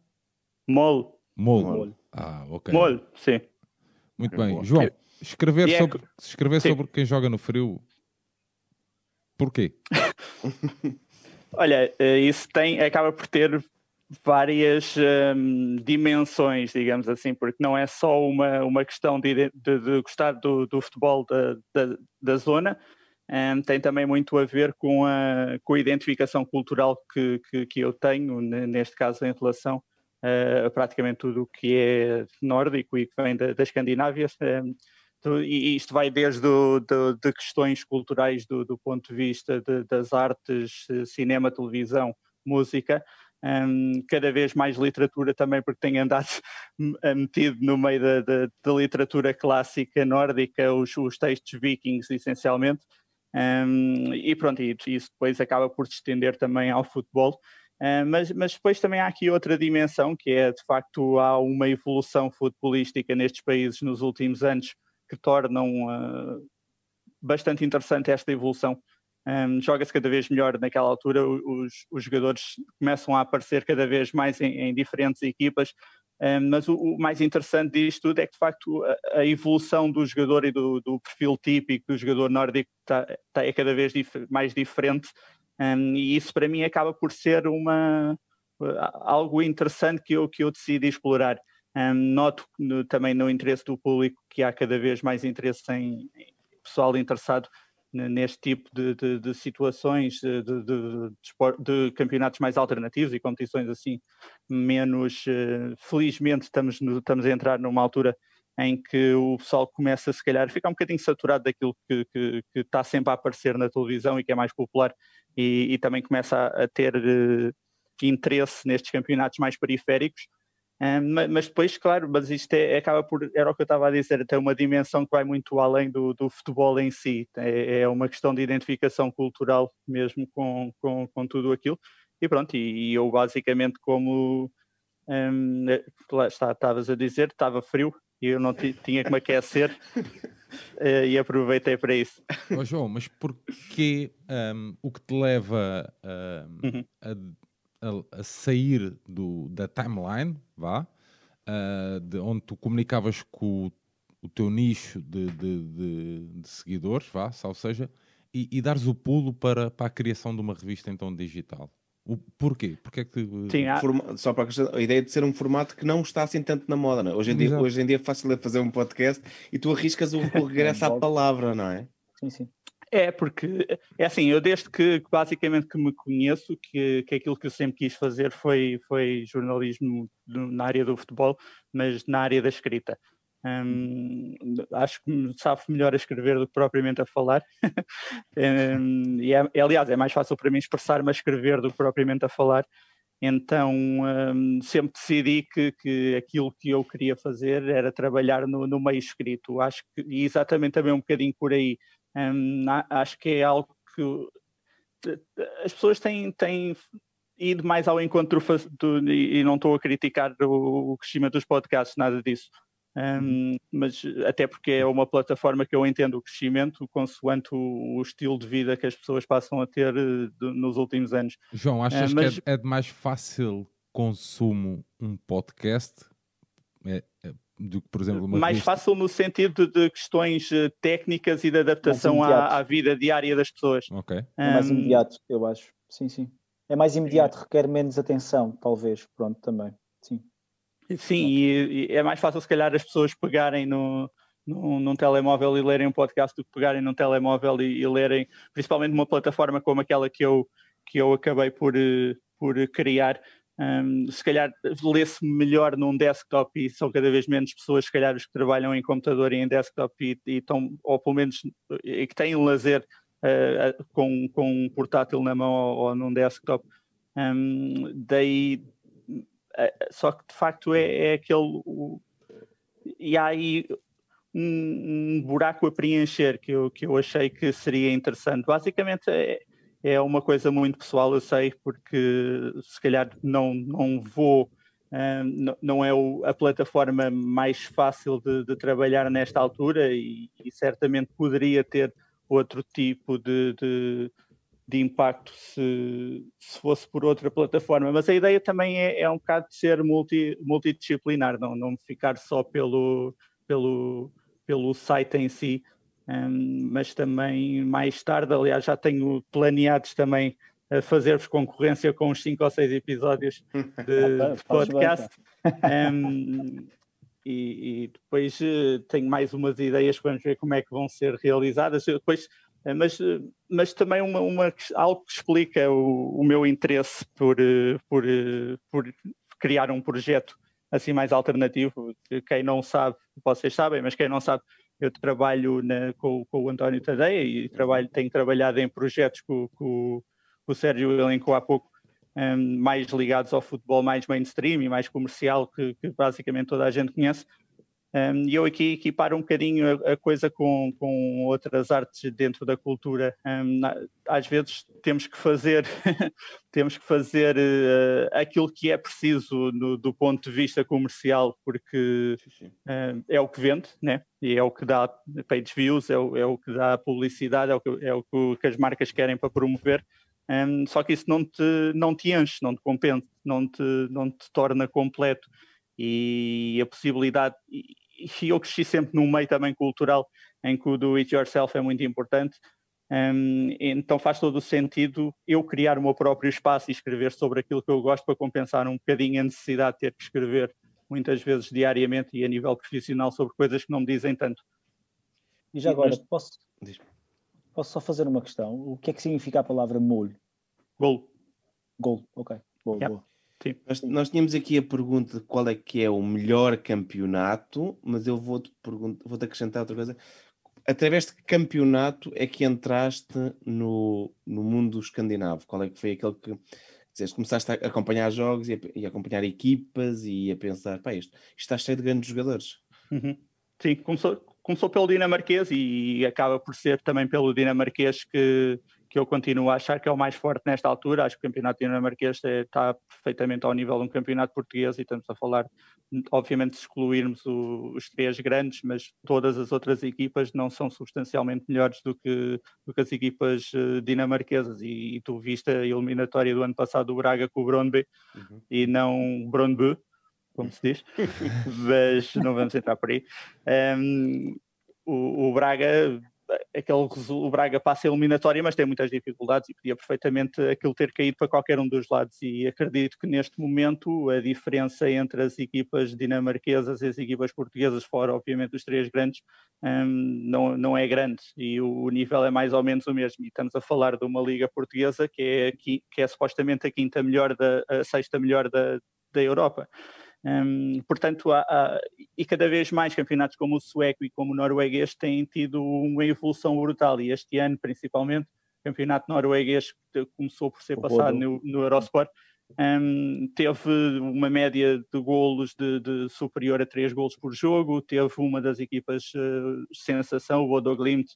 Mole, Mole. Mole. Ah, ok. mole, sim. Muito bem. boa. João, escrever, é sobre, escrever Sim. sobre quem joga no frio. Porquê? <laughs> Olha, eh, isso tem, acaba por ter várias hum, dimensões, digamos assim, porque não é só uma, uma questão de, de- de gostar do, do futebol da, da, da zona, hum, tem também muito a ver com a, com a identificação cultural que, que, que eu tenho, ne- neste caso em relação eh, praticamente tudo o que é nórdico e que vem da, da Escandinávia. hum, tu- e isto vai desde do- de questões culturais do, do ponto de vista de- das artes, eh, cinema, televisão, música, hum, cada vez mais literatura também, porque tenho andado <laughs> eh, metido no meio da, da- da literatura clássica nórdica, os, os textos vikings, essencialmente. Hum, e pronto, e isso depois acaba por se estender também ao futebol. Uh, mas, mas depois também há aqui outra dimensão, que é de facto há uma evolução futebolística nestes países nos últimos anos que tornam uh, bastante interessante esta evolução. Um, Joga-se cada vez melhor naquela altura, os, os jogadores começam a aparecer cada vez mais em, em diferentes equipas, um, mas o, o mais interessante disto tudo é que de facto a, a evolução do jogador e do, do perfil típico do jogador nórdico tá, tá- é cada vez dif- mais diferente um, e isso para mim acaba por ser uma, algo interessante que eu, que eu decidi explorar. Um, noto no- também no interesse do público que há cada vez mais interesse em, em pessoal interessado ne- neste tipo de, de- de situações, de, de campeonatos mais alternativos e competições assim menos. eh, felizmente estamos, no- estamos a entrar numa altura em que o pessoal começa, se calhar, a ficar um bocadinho saturado daquilo que, que, que está sempre a aparecer na televisão e que é mais popular, e, e também começa a, a ter eh, interesse nestes campeonatos mais periféricos. Um, ma- mas depois, claro, mas isto é, acaba por, era o que eu estava a dizer, tem uma dimensão que vai muito além do, do futebol em si, é, é uma questão de identificação cultural mesmo com, com, com tudo aquilo, e pronto, e, e eu basicamente como um, eh, lá está, estavas a dizer, estava frio e eu não ti- tinha que me aquecer <laughs> eh, e aproveitei para isso. <laughs> Ó João, mas porquê hum, o que te leva hum, Uhum. a, a- a sair do, da timeline, vá, ah, de onde tu comunicavas com o, o teu nicho de, de- de- de seguidores, vá, ou seja, e, e dares o pulo para, para a criação de uma revista então digital? O, porquê? Porquê é que te- Sim, há- Forma- Só para acrescentar, a ideia de ser um formato que não está assim tanto na moda. não é? Hoje, em dia, hoje em dia é fácil de fazer um podcast e tu arriscas o, o <laughs> regresso à palavra, não é? Sim, sim. É, porque é assim, eu desde que basicamente que me conheço, que, que aquilo que eu sempre quis fazer foi, foi jornalismo na área do futebol, mas na área da escrita. Hum, acho que sabe melhor a escrever do que propriamente a falar. <laughs> Hum, e é, aliás, é mais fácil para mim expressar-me a escrever do que propriamente a falar. Então hum, sempre decidi que, que aquilo que eu queria fazer era trabalhar no, no meio escrito. Acho que e exatamente também um bocadinho por aí. Hum, acho que é algo que as pessoas têm, têm ido mais ao encontro do- e não estou a criticar o, o crescimento dos podcasts, nada disso. Um, mas até porque é uma plataforma que eu entendo o crescimento consoante o, o estilo de vida que as pessoas passam a ter uh, de, nos últimos anos. João, achas uh, mas... que é, é, de mais fácil consumo um podcast é, é, do que, por exemplo, uma Mais revista? fácil no sentido de, questões uh, técnicas e de adaptação à, à, vida diária das pessoas. Ok. Um, é mais imediato, eu acho. Sim, sim. É mais imediato, requer menos atenção, talvez. Pronto, também. Sim. Sim, e, e, é mais fácil se calhar as pessoas pegarem no, no, num telemóvel e lerem um podcast do que pegarem num telemóvel e, e lerem, principalmente numa plataforma como aquela que eu, que eu acabei por, eh, por criar. Um, se calhar lê-se melhor num desktop e são cada vez menos pessoas, se calhar, os que trabalham em computador e em desktop e, e estão, ou pelo menos e que têm lazer uh, com, com um portátil na mão ou, ou num desktop. Um, daí só que de facto é, é aquele. O, e há aí um, um, buraco a preencher que eu, que eu achei que seria interessante. Basicamente é, é uma coisa muito pessoal, eu sei, porque se calhar não, não vou. Um, não é o, a plataforma mais fácil de, de trabalhar nesta altura e, e, certamente poderia ter outro tipo de, de de impacto se, se fosse por outra plataforma, mas a ideia também é, é um bocado de ser multi, multidisciplinar, não, não ficar só pelo, pelo, pelo site em si, um, mas também mais tarde, aliás, já tenho planeados também a fazer-vos concorrência com uns 5 ou 6 episódios <laughs> de, ah, de podcast. Um, e, e, depois uh, tenho mais umas ideias, vamos ver como é que vão ser realizadas. Depois mas, eh, mas também uma, uma, algo que explica o, o meu interesse por, eh, por, eh, por criar um projeto assim mais alternativo. Quem não sabe, vocês sabem, mas quem não sabe, eu trabalho na, com, com, o António Tadeia e trabalho, tenho trabalhado em projetos com, com, com o Sérgio elencou há pouco, um, mais ligados ao futebol mais mainstream e mais comercial, que, que basicamente toda a gente conhece. E eu aqui equipar um bocadinho a, coisa com, com outras artes dentro da cultura. Às vezes temos que fazer, <laughs> temos que fazer uh, aquilo que é preciso no, do ponto de vista comercial, porque é o que vende, né? e é o que dá page views, é o, é o que dá publicidade, é o que, é o que as marcas querem para promover. Um, só que isso não te, não te enche, não te compensa, não te, não te torna completo e a possibilidade, e, eu cresci sempre num meio também cultural em que o do it yourself é muito importante, um, então faz todo o sentido eu criar o meu próprio espaço e escrever sobre aquilo que eu gosto para compensar um bocadinho a necessidade de ter que escrever muitas vezes diariamente e a nível profissional sobre coisas que não me dizem tanto. E já agora, posso, posso só fazer uma questão? O que é que significa a palavra molho? Gol. Gol, ok. Boa, yeah. boa. Nós, nós, tínhamos aqui a pergunta de qual é que é o melhor campeonato, mas eu vou-te vou acrescentar outra coisa. Através de que campeonato é que entraste no, no mundo escandinavo? Qual é que foi aquele que dizes, começaste a acompanhar jogos e a, e a acompanhar equipas e a pensar, pá, isto, isto está cheio de grandes jogadores. Uhum. Sim, começou, começou pelo dinamarquês e acaba por ser também pelo dinamarquês que, que eu continuo a achar que é o mais forte nesta altura. Acho que o campeonato dinamarquês está perfeitamente ao nível de um campeonato português e estamos a falar, obviamente, se excluirmos o, os três grandes, mas todas as outras equipas não são substancialmente melhores do que, do que as equipas uh, dinamarquesas. E, e, tu viste a eliminatória do ano passado do Braga com o Brondby uhum. e não Brondby, como se diz, <laughs> mas não vamos entrar por aí. Um, o, o Braga aquele, o Braga passa a eliminatória, mas tem muitas dificuldades e podia perfeitamente aquilo ter caído para qualquer um dos lados. E acredito que neste momento a diferença entre as equipas dinamarquesas e as equipas portuguesas, fora obviamente os três grandes, um, não, não é grande e o nível é mais ou menos o mesmo. E estamos a falar de uma liga portuguesa que é, aqui, que é supostamente a quinta melhor, da, a sexta melhor da, da Europa. Portanto, há, há, e cada vez mais campeonatos como o sueco e como o norueguês têm tido uma evolução brutal, e este ano, principalmente, o campeonato norueguês começou por ser o passado no, no, Eurosport, teve uma média de golos de, de, superior a 3 golos por jogo, teve uma das equipas uh, sensação, o Bodo Glimt,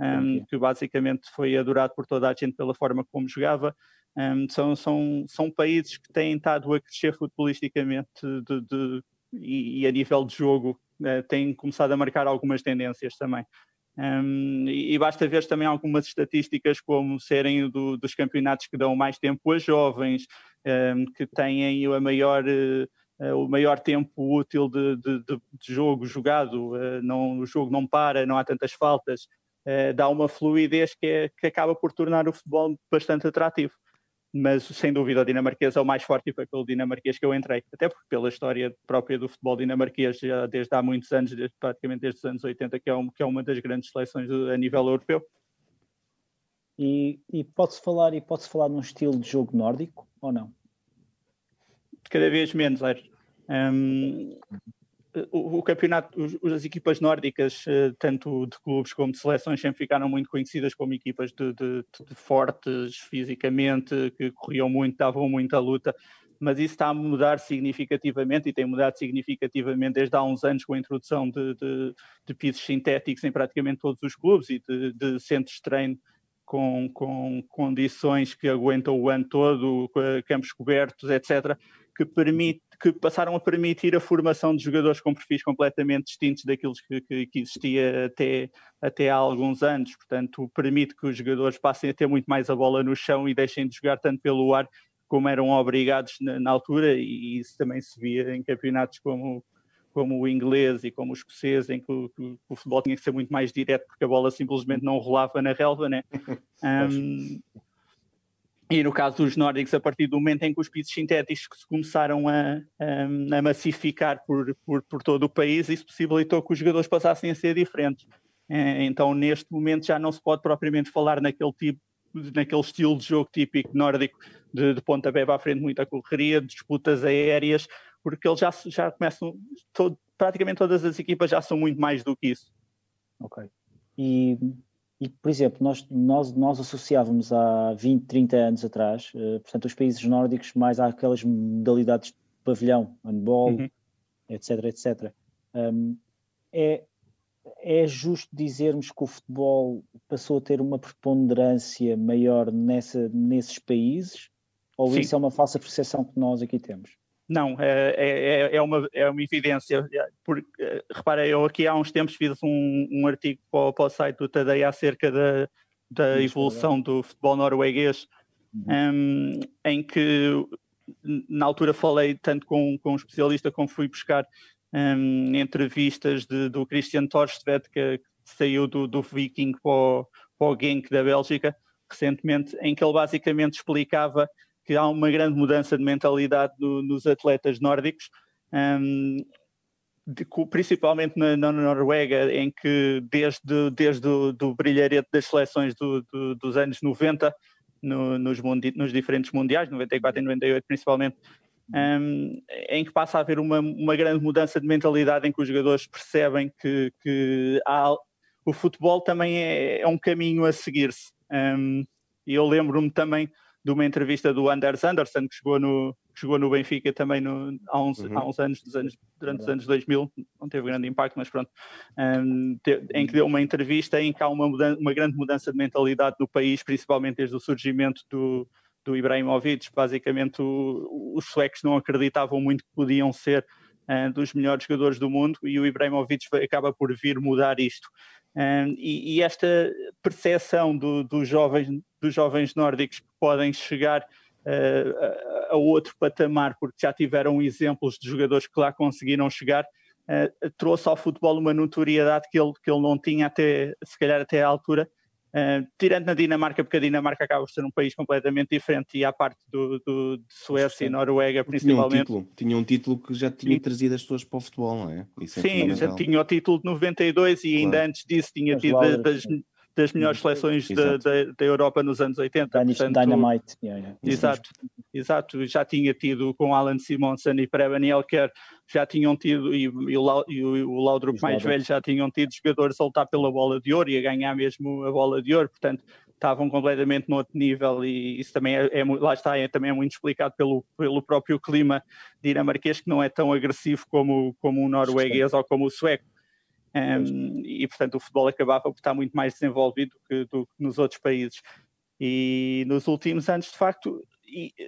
um, que basicamente foi adorado por toda a gente pela forma como jogava. Um, são, são, são países que têm estado a crescer futebolisticamente de, de, e, e, a nível de jogo uh, tem começado a marcar algumas tendências também. Um, e, basta ver também algumas estatísticas como serem do, dos campeonatos que dão mais tempo a jovens, um, que têm a maior, uh, o maior tempo útil de, de, de jogo jogado, uh, não, o jogo não para, não há tantas faltas, dá uma fluidez que, é, que acaba por tornar o futebol bastante atrativo mas sem dúvida o dinamarquês é o mais forte e foi pelo dinamarquês que eu entrei, até porque pela história própria do futebol dinamarquês já desde há muitos anos, desde, praticamente desde os anos 80, que é, um, que é uma das grandes seleções a nível europeu. E, e pode-se falar, e pode falar num estilo de jogo nórdico ou não? Cada vez menos, acho. Um, o, o, campeonato, os, as equipas nórdicas, eh, tanto de clubes como de seleções, sempre ficaram muito conhecidas como equipas de, de, de fortes fisicamente, que corriam muito, davam muita luta, mas isso está a mudar significativamente e tem mudado significativamente desde há uns anos com a introdução de, de, de pisos sintéticos em praticamente todos os clubes e de, de centros de treino com, com condições que aguentam o ano todo, campos cobertos, etc que, permite, que passaram a permitir a formação de jogadores com perfis completamente distintos daqueles que, que, que, existia até, até há alguns anos. Portanto, permite que os jogadores passem a ter muito mais a bola no chão e deixem de jogar tanto pelo ar como eram obrigados na, na altura, e isso também se via em campeonatos como, como o inglês e como o escocês, em que o, que o, futebol tinha que ser muito mais direto porque a bola simplesmente não rolava na relva, né? <laughs> Um, E no caso dos nórdicos, a partir do momento em que os pisos sintéticos se começaram a, a, a massificar por, por, por, todo o país, isso possibilitou que os jogadores passassem a ser diferentes. É, então, neste momento, já não se pode propriamente falar naquele tipo naquele estilo de jogo típico nórdico de, de pontapé para a frente, muita correria, disputas aéreas, porque eles já, já começam, todo, praticamente todas as equipas já são muito mais do que isso. Ok. E e, por exemplo, nós, nós, nós associávamos há 20, 30 anos atrás, uh, portanto, os países nórdicos mais àquelas modalidades de pavilhão, handball, uhum. etc, etc. Um, é, é justo dizermos que o futebol passou a ter uma preponderância maior nessa, nesses países? Ou Sim. isso é uma falsa percepção que nós aqui temos? Não, é, é, é, uma, é uma evidência. Porque, eh, repara, eu aqui há uns tempos fiz um, um artigo para, para o site do Tadei acerca da, da evolução do futebol norueguês, uhum. um, em que na altura falei tanto com, com um especialista como fui buscar um, entrevistas de, do Christian Torstvedt, que, que saiu do, do Viking para o, para o Genk da Bélgica recentemente, em que ele basicamente explicava que há uma grande mudança de mentalidade no, nos atletas nórdicos, um, de, principalmente na, na, Noruega, em que desde, desde o do brilharete das seleções do, do, dos anos 90, no, nos, mundi, nos, diferentes mundiais, 94 e 98 principalmente, um, em que passa a haver uma, uma, grande mudança de mentalidade, em que os jogadores percebem que, que há, o futebol também é, é, um caminho a seguir-se. Um, e eu lembro-me também de uma entrevista do Anders Anderson, que chegou no, que chegou no Benfica também no, há, uns, uhum. há uns anos, anos, durante os anos 2000, não teve grande impacto, mas pronto, um, te, em que deu uma entrevista em que há uma, mudança, uma grande mudança de mentalidade no país, principalmente desde o surgimento do, do Ibrahimovic. Basicamente, o, os suecos não acreditavam muito que podiam ser uh, dos melhores jogadores do mundo e o Ibrahimovic acaba por vir mudar isto. Um, e, e, esta percepção do, jovens, dos jovens nórdicos que podem chegar uh, a, a, outro patamar, porque já tiveram exemplos de jogadores que lá conseguiram chegar, uh, trouxe ao futebol uma notoriedade que ele, que ele não tinha até, se calhar até à altura, Uh, tirando na Dinamarca, porque a Dinamarca acaba por ser um país completamente diferente e à parte do, do de Suécia e Noruega, principalmente. Tinha um, título, tinha um título que já tinha trazido as pessoas para o futebol, não é? Isso é Sim, já tinha o título de 92 e claro. ainda antes disso tinha tido das, das melhores seleções da, da, da, Europa nos anos 80. Portanto, Dynamite. Yeah, yeah. Exato, exato. Já tinha tido com Alan Simonsen e Preben Elker, já tinham tido, e, e, o, e o Laudrup mais velho já tinham tido jogadores a lutar pela bola de ouro e a ganhar mesmo a bola de ouro. Portanto, estavam completamente no outro nível e isso também é, é lá está, é, também é muito explicado pelo, pelo próprio clima dinamarquês que não é tão agressivo como, como o norueguês ou como o sueco. Um, e portanto o futebol acabava por estar muito mais desenvolvido que, do que nos outros países. E nos últimos anos, de facto,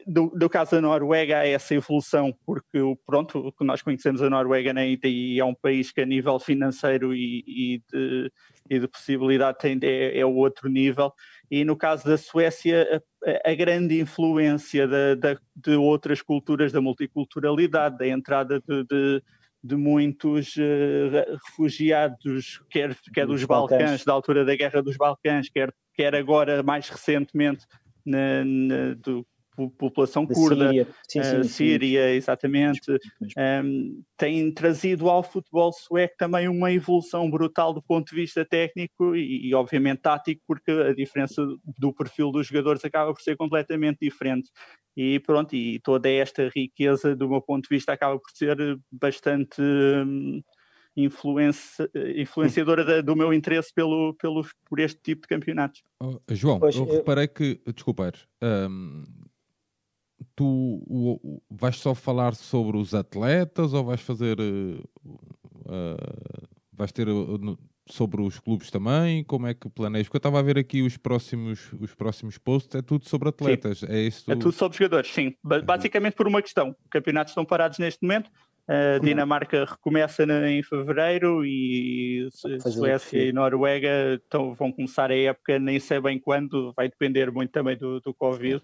do, do, caso da Noruega há essa evolução, porque pronto, o que nós conhecemos a Noruega né, e é um país que a nível financeiro e, e, de, e de, possibilidade tem, é, é outro nível, e no caso da Suécia a, a grande influência da, da, de outras culturas, da multiculturalidade, da entrada de, de de muitos uh, refugiados, quer, quer dos Balcãs, Balcãs, da altura da Guerra dos Balcãs, quer, quer agora mais recentemente na, na, do, população curda, Síria, sim, sim, uh, Síria sim. exatamente, um, tem trazido ao futebol sueco também uma evolução brutal do ponto de vista técnico e, e, obviamente tático, porque a diferença do perfil dos jogadores acaba por ser completamente diferente. E pronto, e toda esta riqueza, do meu ponto de vista, acaba por ser bastante. Um, influenciadora do meu interesse pelo, pelo, por este tipo de campeonatos. Oh, João, pois, eu, eu reparei que, desculpa, um, tu o, vais só falar sobre os atletas ou vais fazer. Uh, uh, vais ter uh, sobre os clubes também? Como é que planeias? Porque eu estava a ver aqui os próximos, os próximos posts, é tudo sobre atletas. Sim. É, isso é tudo sobre jogadores, sim. Basicamente por uma questão: campeonatos estão parados neste momento. A Dinamarca recomeça em fevereiro e Suécia e Noruega então, vão começar a época, nem sei bem quando, vai depender muito também do, do Covid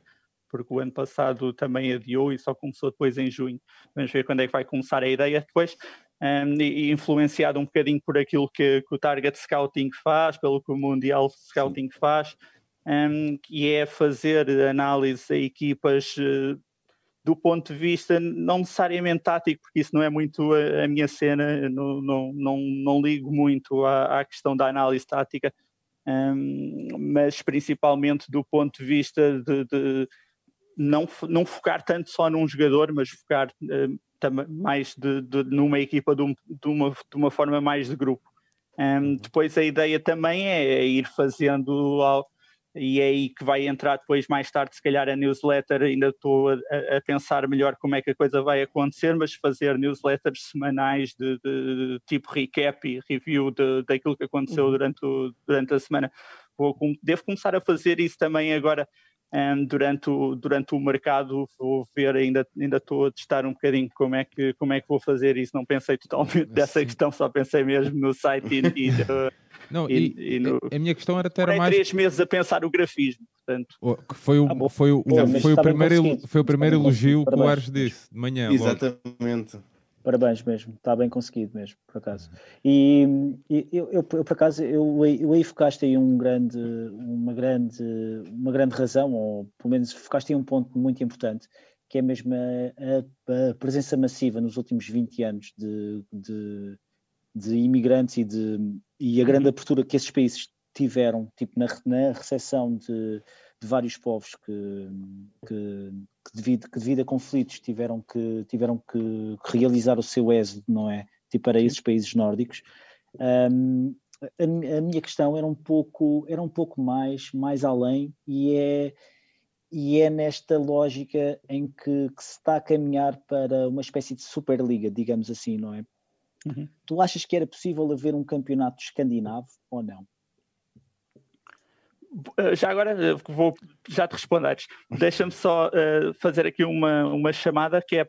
porque o ano passado também adiou e só começou depois em junho. Vamos ver quando é que vai começar a ideia depois. Um, e, influenciado um bocadinho por aquilo que, que, o Target Scouting faz, pelo que o Mundial Scouting faz, um, que é fazer análise a equipas uh, do ponto de vista não necessariamente tático, porque isso não é muito a, a minha cena, não, não, não, não ligo muito à, à, questão da análise tática, um, mas principalmente do ponto de vista de, de não, não focar tanto só num jogador, mas focar uh, mais de, de, numa equipa de, um, de, uma, de uma forma mais de grupo. Um, uhum. depois a ideia também é, é ir fazendo ao, e é aí que vai entrar depois mais tarde se calhar a newsletter, ainda estou a, a, pensar melhor como é que a coisa vai acontecer, mas fazer newsletters semanais de, de tipo recap e review de, daquilo que aconteceu uhum. durante, o, durante a semana. Vou, devo começar a fazer isso também agora um, durante, o, durante o mercado vou ver, ainda, ainda estou a testar um bocadinho como é, que, como é que vou fazer isso, não pensei totalmente <laughs> dessa questão, só pensei mesmo no site e, e, no, <laughs> não, e, e, e no... a minha questão era ter mais três meses a pensar o grafismo, portanto. Foi o, ah, foi o, foi, o primeiro, foi o primeiro elogio que o Ares disse de manhã. Exatamente. Logo. Parabéns mesmo, está bem conseguido mesmo, por acaso. E, e eu, eu, eu, por acaso, eu, eu aí focaste aí um grande, uma, grande, uma grande razão, ou pelo menos focaste aí um ponto muito importante, que é mesmo a, a, a presença massiva nos últimos 20 anos de, de, de imigrantes e, de, e a grande uhum. abertura que esses países tiveram, tipo na, na recepção de, de vários povos que, que, que, devido, que devido a conflitos tiveram que, tiveram que, que realizar o seu êxodo, não é? Tipo para esses países nórdicos. Um, a, a, minha questão era um pouco, era um pouco mais, mais além e é, e é nesta lógica em que, que se está a caminhar para uma espécie de superliga, digamos assim, não é? Uhum. Tu achas que era possível haver um campeonato escandinavo ou não? Eh, já agora eh, vou já te responder. Deixa-me só uh, fazer aqui uma, uma chamada que é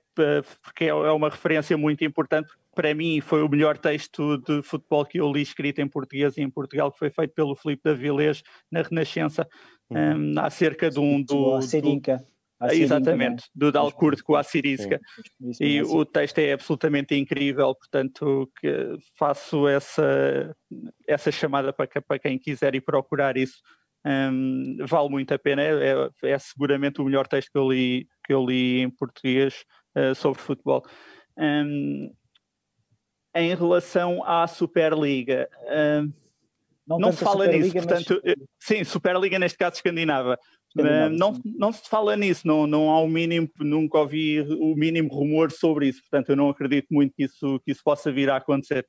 porque é uma referência muito importante. Para mim foi o melhor texto de futebol que eu li escrito em português e em Portugal, que foi feito pelo Filipe da Vilês na Renascença, um, uhum. acerca de um do, do. Exatamente, do Dalcourt com a Cirisca. E o texto é absolutamente incrível, portanto que faço essa, essa chamada para, para quem quiser ir procurar isso um, vale muito a pena, é, é, é, seguramente o melhor texto que eu li, que eu li em português uh, sobre futebol. Um, em relação à Superliga, um, não, não se fala nisso, portanto, mas... Eh, sim, Superliga neste caso escandinava. não, não se fala nisso, não, não há o mínimo, nunca ouvi o mínimo rumor sobre isso, portanto eu não acredito muito que isso, que isso possa vir a acontecer.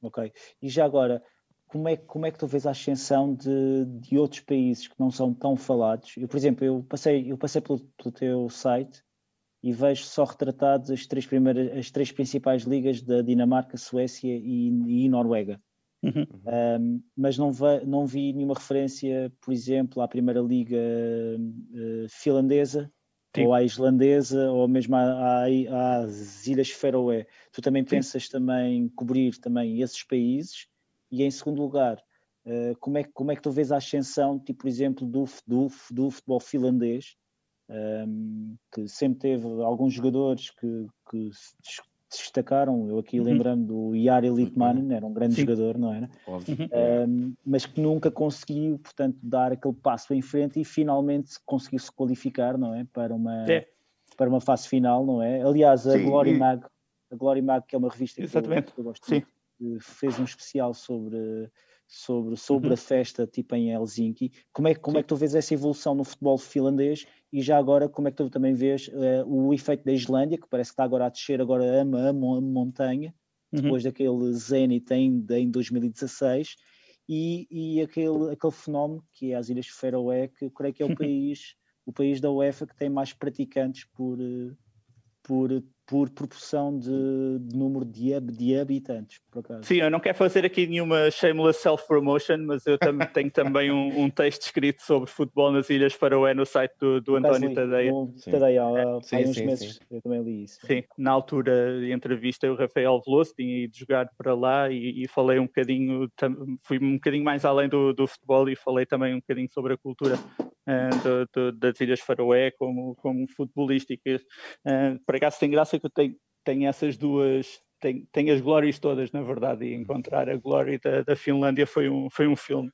Ok, e já agora, como é, como é que tu vês a ascensão de, de outros países que não são tão falados? Eu, por exemplo, eu passei, eu passei pelo, pelo teu site e vejo só retratados as três, primeiras, as três principais ligas da Dinamarca, Suécia e, e Noruega. Uhum. Um, mas não, ve- não vi nenhuma referência, por exemplo, à Primeira Liga eh, finlandesa, Sim. ou à islandesa, ou mesmo à- à- às Ilhas Feroé. Tu também Sim. pensas também cobrir também esses países? E em segundo lugar, eh, como, é, que- como é que tu vês a ascensão, tipo, por exemplo, do, do, do futebol finlandês, um, que sempre teve alguns jogadores que, que se des- destacaram, eu aqui Uhum. lembrando do Jari Litmanen, era um grande Sim. jogador, não era? Óbvio. Uhum. É. Um, mas que nunca conseguiu, portanto, dar aquele passo em frente e finalmente se conseguiu se qualificar, não é? Para uma, É. para uma fase final, não é? Aliás, a Sim, Glory e- Mag, a Glory Mag, que é uma revista que eu, Exatamente. que eu gosto Sim. muito, fez um especial sobre sobre, sobre Uhum. a festa tipo em Helsinki. Como é, que- como Sim. é que tu vês essa evolução no futebol finlandês e já agora como é que tu também vês eh, o efeito da Islândia, que parece que está agora a descer agora a, a a montanha, Uhum. depois daquele Zenit em, em 2016 e, e aquele, aquele fenómeno que é as Ilhas Feroé, que eu creio que é o <laughs> país, o país da UEFA que tem mais praticantes por, eh, por, por proporção de, de número de, de habitantes, por acaso. Sim, eu não quero fazer aqui nenhuma shameless self-promotion, mas eu tam <laughs> tenho também um, um texto escrito sobre futebol nas Ilhas Faroé no site do, do António li, Tadeia. Sim. Tadeia, há, há Sim, uns sim, meses eu também li isso. Sim, na altura entrevistei o Rafael Veloso, tinha ido jogar para lá e, e falei um bocadinho, fui um bocadinho mais além do, do futebol e falei também um bocadinho sobre a cultura ah, do- do- das Ilhas Faroé como, como futebolísticas. Ah, por acaso tem graça que eu tenho, tenho essas duas, tenho, tenho as glórias todas, na verdade, e encontrar a glória da, da Finlândia foi um, foi um filme.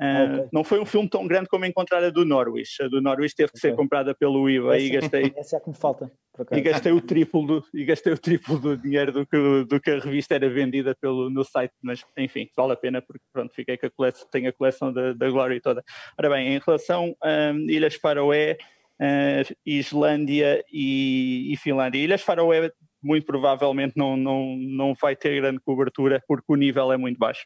Ah, Ah, ok. Não foi um filme tão grande como encontrar a do Norwich. A do Norwich teve que ser comprada pelo IVA e Essa- gastei <laughs> Essa é a que me falta, e gastei o triplo do, e gastei o triplo do dinheiro do que, do que a revista era vendida pelo, no site, mas enfim, vale a pena porque pronto, fiquei com a coleção, tenho a coleção da, da Glória toda. Ora bem, em relação a Ilhas Faroé, ah, Islândia e, e Finlândia. Ilhas Faroé muito provavelmente não, não, não vai ter grande cobertura porque o nível é muito baixo.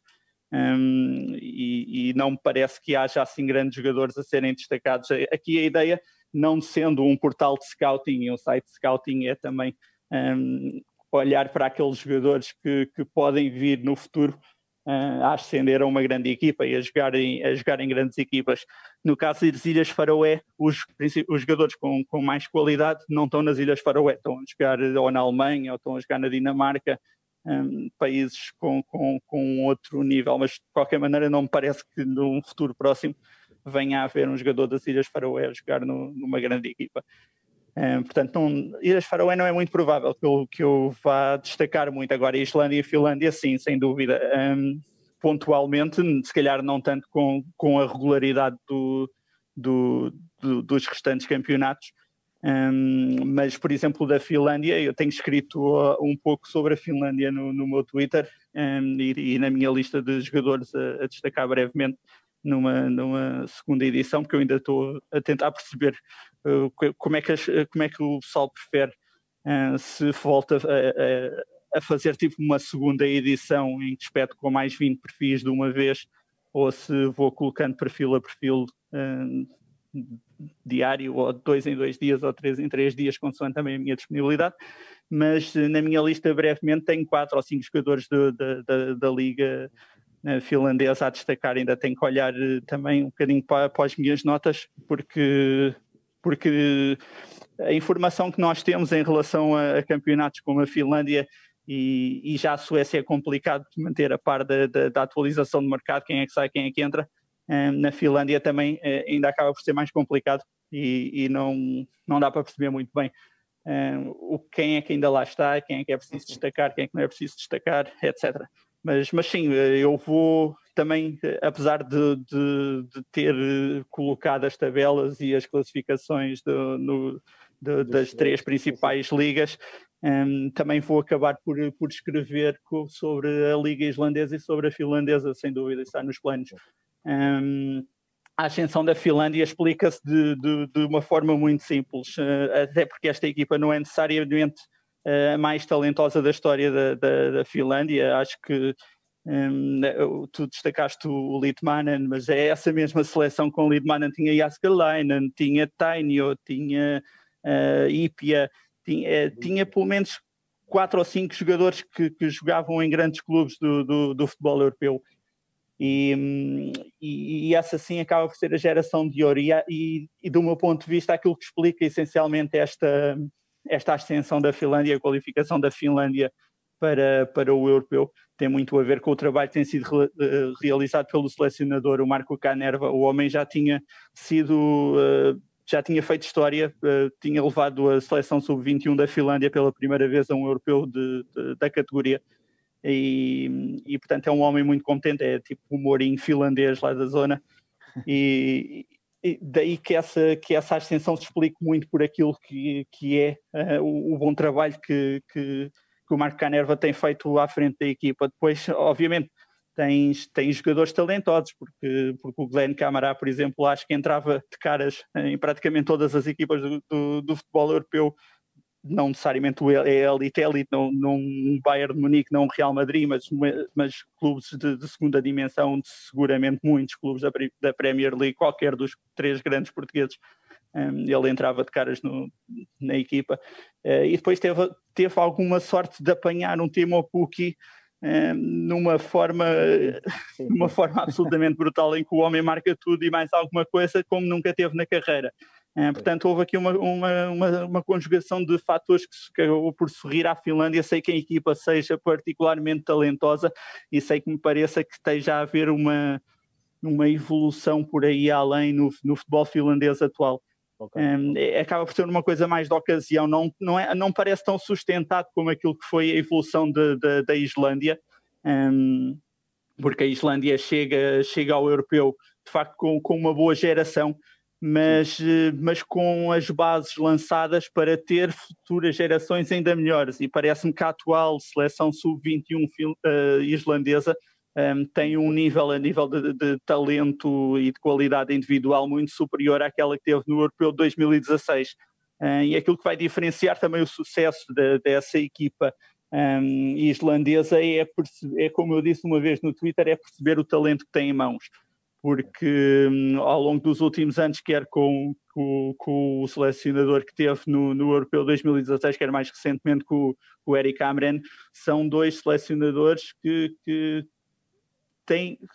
Um, e, e não me parece que haja assim grandes jogadores a serem destacados. Aqui a ideia, não sendo um portal de scouting e um site de scouting, é também um, olhar para aqueles jogadores que, que podem vir no futuro uh, a ascender a uma grande equipa e a jogar em, a jogar em grandes equipas. No caso das Ilhas Faroé, os, os jogadores com, com mais qualidade não estão nas Ilhas Faroé, estão a jogar ou na Alemanha ou estão a jogar na Dinamarca, um, países com, com, com outro nível, mas de qualquer maneira não me parece que num futuro próximo venha a haver um jogador das Ilhas Faroé a jogar no- numa grande equipa. Portanto, não, Ilhas Faroé não é muito provável eu, que eu vá destacar muito. Agora, Islândia e Finlândia, sim, sem dúvida. Um, pontualmente, se calhar não tanto com, com a regularidade do, do- do- dos restantes campeonatos, um, mas, por exemplo, da Finlândia, eu tenho escrito uh, um pouco sobre a Finlândia no, no meu Twitter e, e na minha lista de jogadores a, a destacar brevemente numa, numa segunda edição, porque eu ainda estou a tentar perceber como, é que as- como é que o pessoal prefere uh, se volta a, a- a fazer tipo uma segunda edição em que espeto com mais 20 perfis de uma vez ou se vou colocando perfil a perfil diário, ou dois em dois dias, ou três em três dias, consoante também a minha disponibilidade. Mas eh, na minha lista, brevemente, tenho quatro ou cinco jogadores do- da, da, da Liga eh, finlandesa a destacar. Ainda tenho que olhar eh, também um bocadinho para, para as minhas notas, porque, porque a informação que nós temos em relação a, a campeonatos como a Finlândia e, e já a Suécia é complicado manter a par da, da- da atualização do mercado, quem é que sai, quem é que entra. Eh, na Finlândia também eh, ainda acaba por ser mais complicado e, e não, não dá para perceber muito bem eh, o, quem é que ainda lá está, quem é que é preciso destacar, quem é que não é preciso destacar, etc. Mas, mas sim, eh, eu vou também, apesar de, de- de ter eh, colocado as tabelas e as classificações do- no- de- das três principais ligas, Hum, também vou acabar por, por escrever sobre a Liga Islandesa e sobre a Finlandesa, sem dúvida, está nos planos. Hum, a ascensão da Finlândia explica-se de, de- de uma forma muito simples, eh, até porque esta equipa não é necessariamente eh, a mais talentosa da história da, da- da Finlândia. Acho que hum, tu destacaste o Litmanen, mas é essa mesma seleção com o Litmanen. Tinha Jaskalainen, tinha Tainio, tinha uh, Ipia, tinha, eh, tinha pelo menos quatro ou cinco jogadores que, que jogavam em grandes clubes do, do, do futebol europeu. E, e, e, essa sim acaba por ser a geração de ouro. E, e, e, do meu ponto de vista, aquilo que explica essencialmente esta, esta ascensão da Finlândia, a qualificação da Finlândia para, para o europeu, tem muito a ver com o trabalho que tem sido re, uh, realizado pelo selecionador, o Marco Canerva. O homem já tinha sido. Uh, já tinha feito história, uh, tinha levado a seleção sub-21 da Finlândia pela primeira vez a um europeu de, de, da categoria e, e, portanto é um homem muito competente, é tipo o Mourinho finlandês lá da zona e, e, daí que essa, que essa ascensão se explica muito por aquilo que, que é o, o, bom trabalho que, que, que o Marco Canerva tem feito à frente da equipa. Depois, obviamente, tens, tens jogadores talentosos, porque, porque o Glenn Camará, por exemplo, acho que entrava de caras em praticamente todas as equipas do, do, do futebol europeu não necessariamente é elite, é elite, não, não um Bayern de Munique, não um Real Madrid, mas, mas clubes de, de segunda dimensão, seguramente muitos clubes da, da, Premier League, qualquer dos três grandes portugueses, ele entrava de caras no, na equipa. Uh, e depois teve, teve alguma sorte de apanhar um Timo Pukki um, numa forma numa forma absolutamente brutal em que o homem marca tudo e mais alguma coisa como nunca teve na carreira. Portanto, houve aqui uma, uma, uma, uma conjugação de fatores que, que acabou por sorrir à Finlândia. Sei que a equipa seja particularmente talentosa e sei que me pareça que esteja a haver uma, uma evolução por aí além no, no futebol finlandês atual. Okay. Um, é, acaba por ser uma coisa mais de ocasião, não, não, é, não parece tão sustentado como aquilo que foi a evolução de, de, da Islândia, um, porque a Islândia chega, chega ao europeu de facto com, com uma boa geração, mas, eh, mas com as bases lançadas para ter futuras gerações ainda melhores. E parece-me que a atual seleção sub-21 uh, eh, islandesa um, tem um nível a nível de, de, talento e de qualidade individual muito superior àquela que teve no Europeu de 2016. Uh, e aquilo que vai diferenciar também o sucesso de, dessa equipa um, islandesa é, é, como eu disse uma vez no Twitter, é perceber o talento que tem em mãos porque hum, ao longo dos últimos anos, quer com, com, com o selecionador que teve no, no, Europeu 2016, quer mais recentemente com, com o Eric Amren, são dois selecionadores que, que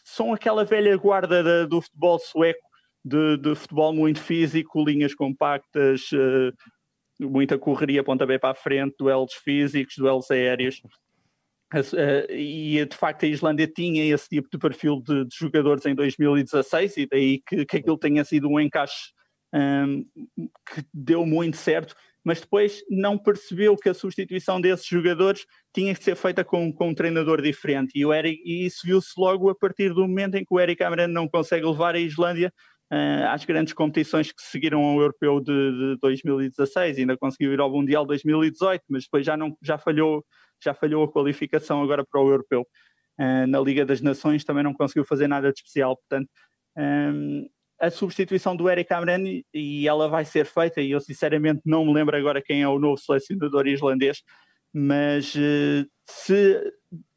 são aquela velha guarda da, do futebol sueco, de, de, futebol muito físico, linhas compactas, uh, muita correria, pontapé para a frente, duelos físicos, duelos aéreos. Uh, e de facto a Islândia tinha esse tipo de perfil de, de jogadores em 2016 e daí que, que aquilo tenha sido um encaixe um, que deu muito certo, mas depois não percebeu que a substituição desses jogadores tinha que ser feita com, com um treinador diferente. E, o Eric, e isso viu-se logo a partir do momento em que o Eric Amran não consegue levar a Islândia uh, às grandes competições que seguiram ao Europeu de, de 2016, ainda conseguiu ir ao Mundial 2018, mas depois já, não, já falhou já falhou a qualificação agora para o europeu. Uh, na Liga das Nações também não conseguiu fazer nada de especial, portanto, um, a substituição do Eric Amren e ela vai ser feita, e eu sinceramente não me lembro agora quem é o novo selecionador islandês, mas uh, se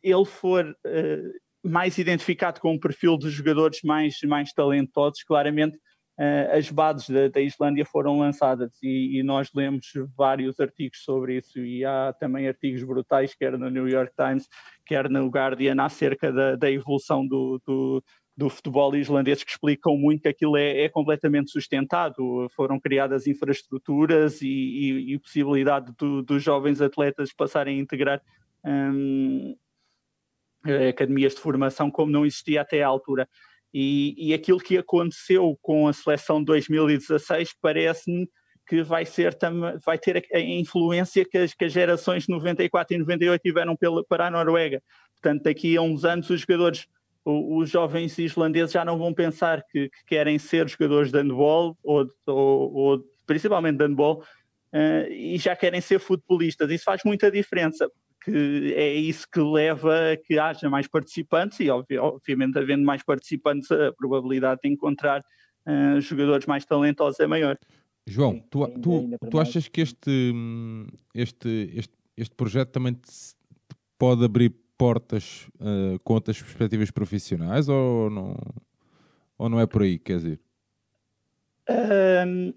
ele for uh, mais identificado com um perfil de jogadores mais, mais talentosos, claramente uh, as bases da, da, Islândia foram lançadas e, e, nós lemos vários artigos sobre isso e há também artigos brutais, quer no New York Times, quer no Guardian, acerca da, da evolução do, do, do, futebol islandês que explicam muito que aquilo é, é completamente sustentado, foram criadas infraestruturas e, e, e possibilidade do, dos jovens atletas passarem a integrar um, academias de formação como não existia até à altura. E, e aquilo que aconteceu com a seleção de 2016 parece-me que vai, ser vai ter a influência que as, que as gerações de 94 e 98 tiveram pela, para a Noruega. Portanto, daqui a uns anos os jogadores, os jovens islandeses já não vão pensar que, que querem ser jogadores de handball ou, ou, ou principalmente de handball uh, e já querem ser futebolistas. Isso faz muita diferença que é isso que leva a que haja mais participantes e, obviamente, havendo mais participantes, a probabilidade de encontrar uh, jogadores mais talentosos é maior. João, tu, tu, tu achas que este, este, este, este projeto também pode abrir portas uh, com perspectivas profissionais ou não, ou não é por aí, quer dizer? Um,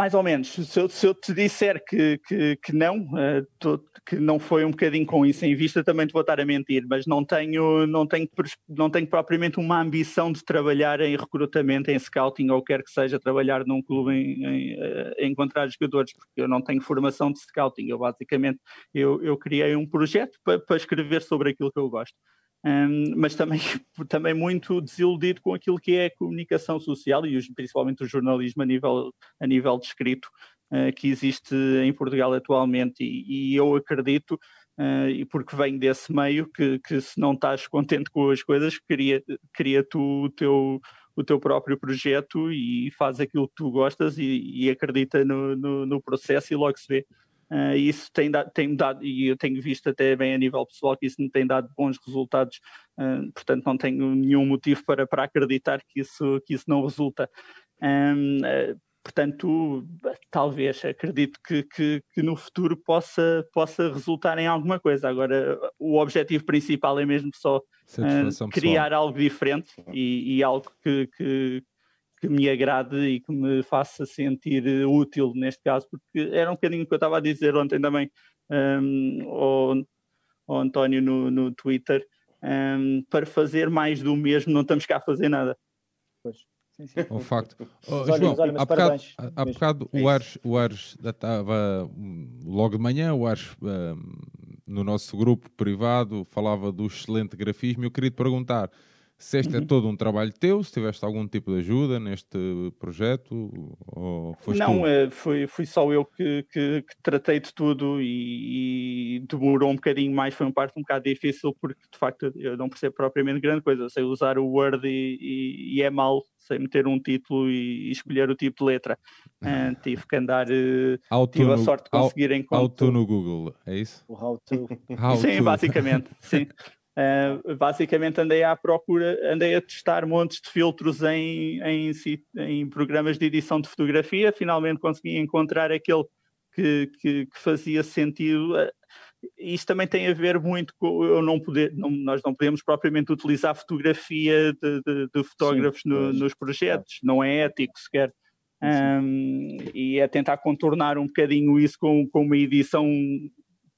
Mais ou menos. Se eu, se eu te disser que, que, que não, uh, tô, que não foi um bocadinho com isso em vista, também te vou estar a mentir, mas não tenho, não tenho, não tenho propriamente uma ambição de trabalhar em recrutamento, em scouting, ou quer que seja, trabalhar num clube em, em, em encontrar jogadores, porque eu não tenho formação de scouting. Eu basicamente eu, eu criei um projeto para, para escrever sobre aquilo que eu gosto um, mas também, <laughs> também muito desiludido com aquilo que é a comunicação social e os, principalmente o jornalismo a nível, a nível de escrito uh, que existe em Portugal atualmente. E, e eu acredito uh, e porque venho desse meio que, que se não estás contente com as coisas cria, cria tu o teu o teu próprio projeto e faz aquilo que tu gostas e, e acredita no, no, no processo e logo se vê Uh, isso tem, dado, tem dado, e eu tenho visto até bem a nível pessoal que isso me tem dado bons resultados, uh, portanto não tenho nenhum motivo para, para acreditar que isso, que isso não resulta. Um, uh, ah, portanto, talvez, acredito que, que, que, no futuro possa, possa resultar em alguma coisa. Agora, o objetivo principal é mesmo só criar algo diferente e, e algo que, que, que me agrade e que me faça sentir útil neste caso, porque era um bocadinho o que eu estava a dizer ontem também um, ao, ao António no, no Twitter, um, para fazer mais do mesmo não estamos cá a fazer nada. Pois. Sim, sim. O facto. Oh, João, olha, há bocado, há bocado o Ars, o Ars estava logo de manhã, o Ars um, no nosso grupo privado falava do excelente grafismo. Eu queria te perguntar se este é uhum. é todo um trabalho teu, se tiveste algum tipo de ajuda neste projeto, ou foste Não, tu? É, fui, fui só eu que, que, que tratei de tudo e, e, demorou um bocadinho mais, foi uma parte um bocado difícil, porque de facto eu não percebo propriamente grande coisa, eu sei usar o Word e, e, e é mal, sei meter um título e, escolher o tipo de letra. Uh, tive que andar, uh, tive a sorte de conseguir encontrar. How to no Google, é isso? O how to. How sim, to. basicamente, sim. <laughs> Uh, basicamente andei à procura, andei a testar montes de filtros em, em, em, programas de edição de fotografia, finalmente consegui encontrar aquele que, que, que fazia sentido. Uh, isto também tem a ver muito com eu não poder, não, nós não podemos propriamente utilizar fotografia de, de, de fotógrafos Sim, no, nos projetos, não é ético sequer. Um, e é tentar contornar um bocadinho isso com, com uma edição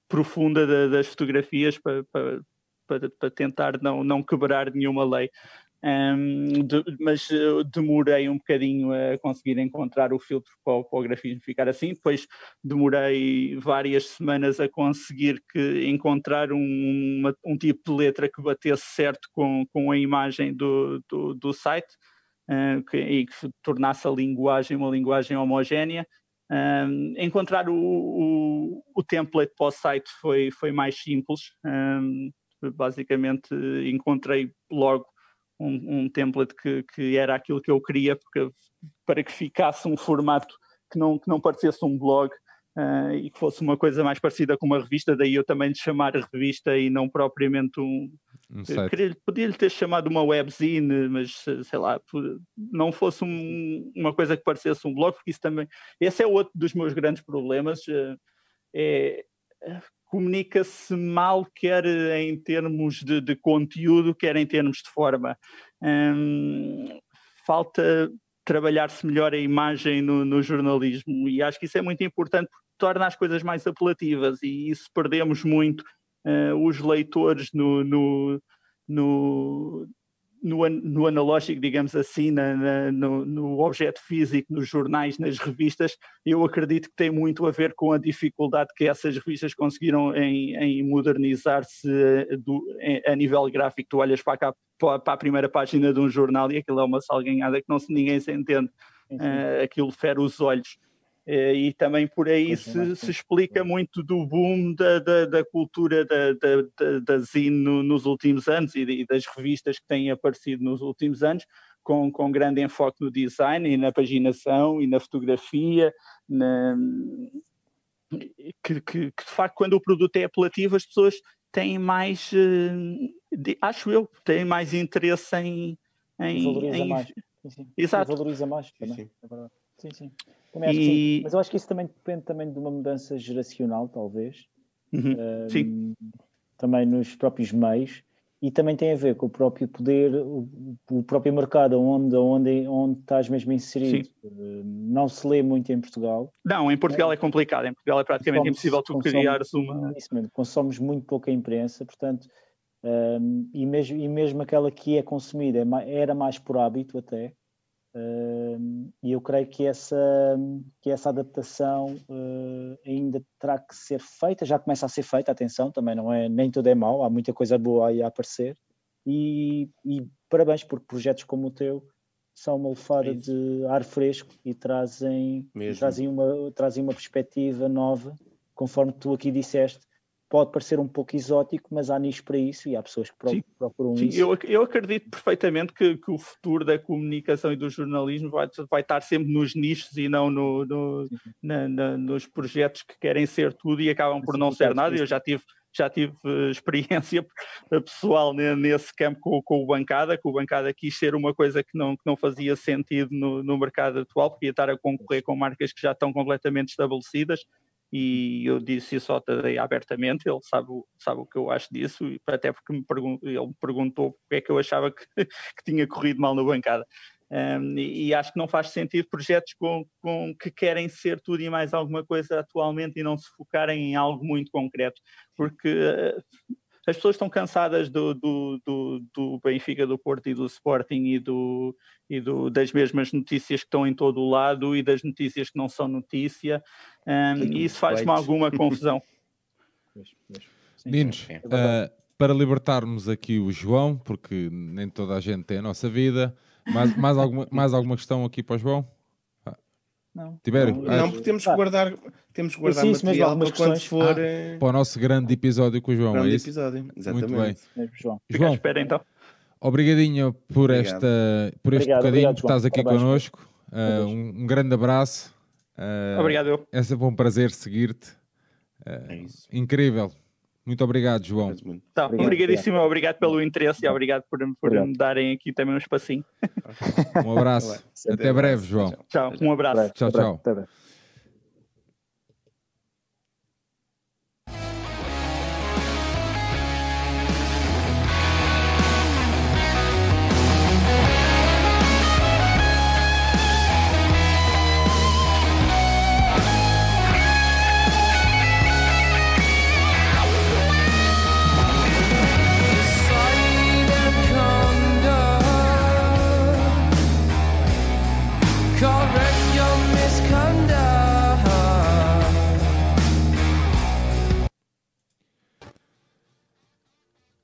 profunda das fotografias para, para, para, para tentar não, não quebrar nenhuma lei. Um, de, mas uh, demorei um bocadinho a conseguir encontrar o filtro para para o, grafismo ficar assim. Depois demorei várias semanas a conseguir que, encontrar um, uma, um tipo de letra que batesse certo com, com a imagem do, do, do site uh, que, e que tornasse a linguagem uma linguagem homogénea. Um, encontrar o, o, o template para o site foi, foi mais simples. Um, basicamente encontrei logo um, um template que, que, era aquilo que eu queria porque, para que ficasse um formato que não, que não parecesse um blog uh, e que fosse uma coisa mais parecida com uma revista, daí eu também de chamar revista e não propriamente um. um Podia-lhe ter chamado uma webzine, mas sei lá, não fosse um, uma coisa que parecesse um blog, porque isso também. Esse é outro dos meus grandes problemas. Uh, é, comunica-se mal, quer em termos de, de, conteúdo, quer em termos de forma. Hum, falta trabalhar-se melhor a imagem no, no, jornalismo e acho que isso é muito importante porque torna as coisas mais apelativas e isso perdemos muito uh, os leitores no, no, no no, no analógico, digamos assim, na, na, no, no, objeto físico, nos jornais, nas revistas, eu acredito que tem muito a ver com a dificuldade que essas revistas conseguiram em, em modernizar-se a nível gráfico. Tu olhas para, cá, para a primeira página de um jornal e aquilo é uma salganhada que não se, ninguém se entende, uh, aquilo fere os olhos. Eh, e também por aí se, se, explica muito do boom da, da, da cultura da, da, da Zine nos últimos anos e, e, das revistas que têm aparecido nos últimos anos, com, com grande enfoque no design e na paginação e na fotografia, na, que, que, que, de facto quando o produto é apelativo as pessoas têm mais, eh, de, acho eu, têm mais interesse em... em valoriza em, mais. Sim, sim. Exato. Valoriza mais sim. é verdade. Sim, sim. Também acho e... que sim. Mas eu acho que isso também depende também de uma mudança geracional, talvez. Uhum. Um, sim. Também nos próprios meios. e também tem a ver com o próprio poder, o, o próprio mercado onde, onde, onde estás mesmo inserido. Uh, não se lê muito em Portugal. Não, em Portugal é complicado, em Portugal é praticamente Consomos- impossível tu consomos- criares uma. Isso mesmo, consomos muito pouca imprensa, portanto, um, e, mesmo, e mesmo aquela que é consumida é era mais por hábito até, e eu creio que essa, que essa adaptação uh, ainda terá que ser feita, já começa a ser feita, atenção, também não é, nem tudo é mau, há muita coisa boa aí a aparecer, e, e parabéns por projetos como o teu, são uma lefada É de ar fresco e trazem, Mesmo. trazem, uma, trazem uma perspectiva nova, conforme tu aqui disseste, pode parecer um pouco exótico, mas há nicho para isso e há pessoas que pro- Sim. procuram Sim, isso. eu, eu acredito perfeitamente que, que o futuro da comunicação e do jornalismo vai, vai estar sempre nos nichos e não no, no- na- na- nos projetos que querem ser tudo e acabam por Sim, não ser nada. Eu já tive, já tive eh, experiência <laughs> pessoal ne- nesse campo com, com o Bancada, que o Bancada quis ser uma coisa que não, que não fazia sentido no, no mercado atual, porque ia estar a concorrer com marcas que já estão completamente estabelecidas e eu disse isso ao Tadei abertamente, ele sabe, sabe o que eu acho disso, até porque me ele me perguntou porque é que eu achava que, <laughs> que tinha corrido mal na bancada. Um, e, e acho que não faz sentido projetos com, com que querem ser tudo e mais alguma coisa atualmente e não se focarem em algo muito concreto, porque as pessoas estão cansadas do, do, do, do Benfica, do Porto e do Sporting e, do, e do, das mesmas notícias que estão em todo o lado e das notícias que não são notícia, um, e isso faz-me alguma confusão. <laughs> Dinos, É ah, para libertarmos aqui o João, porque nem toda a gente tem a nossa vida, mais, mais, alguma, mais alguma questão aqui para o João? Não, Tibério, não, Não, porque temos que guardar, temos que guardar mesmo, material algumas para quando questões. for Ah, eh, Para o nosso grande episódio com o João, grande é isso? episódio. Exatamente. bem. mesmo, João. Fica à João, espera então. obrigadinho por, Obrigado. esta, por este Obrigado, bocadinho obrigado, que estás aqui Parabéns. connosco. Parabéns. um, um grande abraço. Ah, Obrigado, eu. É sempre um prazer seguir-te. É isso. Incrível. Muito obrigado, João. Tá, Obrigado, obrigadíssimo, obrigado pelo interesse e obrigado por, por Obrigado. me darem aqui também um espacinho. Um abraço. Até breve. João. Tchau. Um abraço. Tchau, breve, tchau.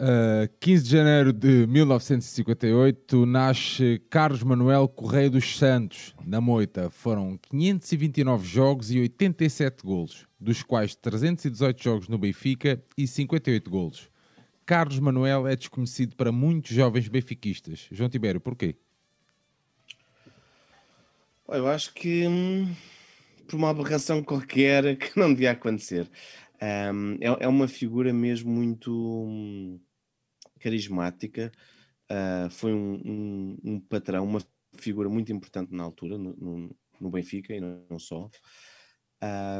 Uh, 15 de janeiro de 1958 nasce Carlos Manuel Correia dos Santos, na Moita. Foram 529 jogos e 87 golos, dos quais 318 jogos no Benfica e 58 golos. Carlos Manuel é desconhecido para muitos jovens benfiquistas. João Tibério, porquê? Eu acho que hum, por uma aberração qualquer <laughs> que não devia acontecer. Hum, é, é uma figura mesmo muito hum, carismática. Ah, foi um, um- um patrão, uma figura muito importante na altura no, no- no Benfica e não, só.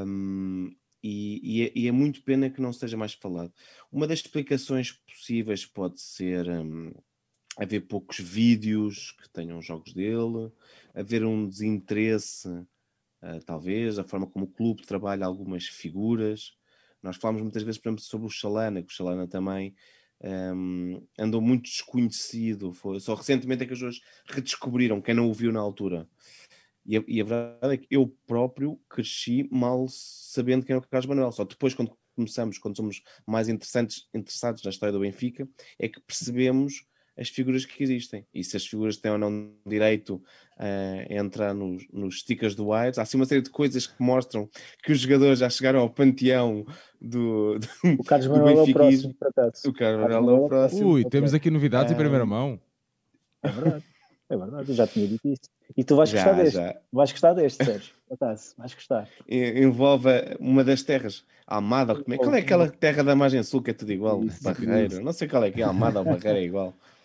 Hum, e, e é, e é muito pena que não seja mais falado. Uma das explicações possíveis pode ser hum, haver poucos vídeos que tenham jogos dele, haver um desinteresse, ah, talvez, da forma como o clube trabalha algumas figuras. Nós falamos muitas vezes, por exemplo, sobre o Chalana, que o Chalana também hum, andou muito desconhecido. Foi, só recentemente é que as pessoas redescobriram, quem não o viu na altura. E a, e a verdade é que eu próprio cresci mal sabendo quem era o Carlos Manuel. Só depois, quando começamos, quando somos mais interessantes, interessados na história do Benfica, é que percebemos as figuras que existem. E se as figuras têm ou não direito a entrar nos, nos stickers do Wires. Há assim uma série de coisas que mostram que os jogadores já chegaram ao panteão do, <laughs> do, O Carlos do Manuel é o próximo. O Carlos Carlos Manuel é o é próximo. Ui, temos aqui novidades em Ah. primeira mão. É verdade. É verdade, eu já tinha dito isso. E tu vais Já, gostar deste. já. Vais gostar deste, Sérgio. Acaso, vais gostar. Envolve uma das terras. Almada, como é? qual é aquela terra da margem sul que é tudo igual? Isso, Barreiro, isso. não sei qual é que é, Almada ou Barreiro é igual. <laughs>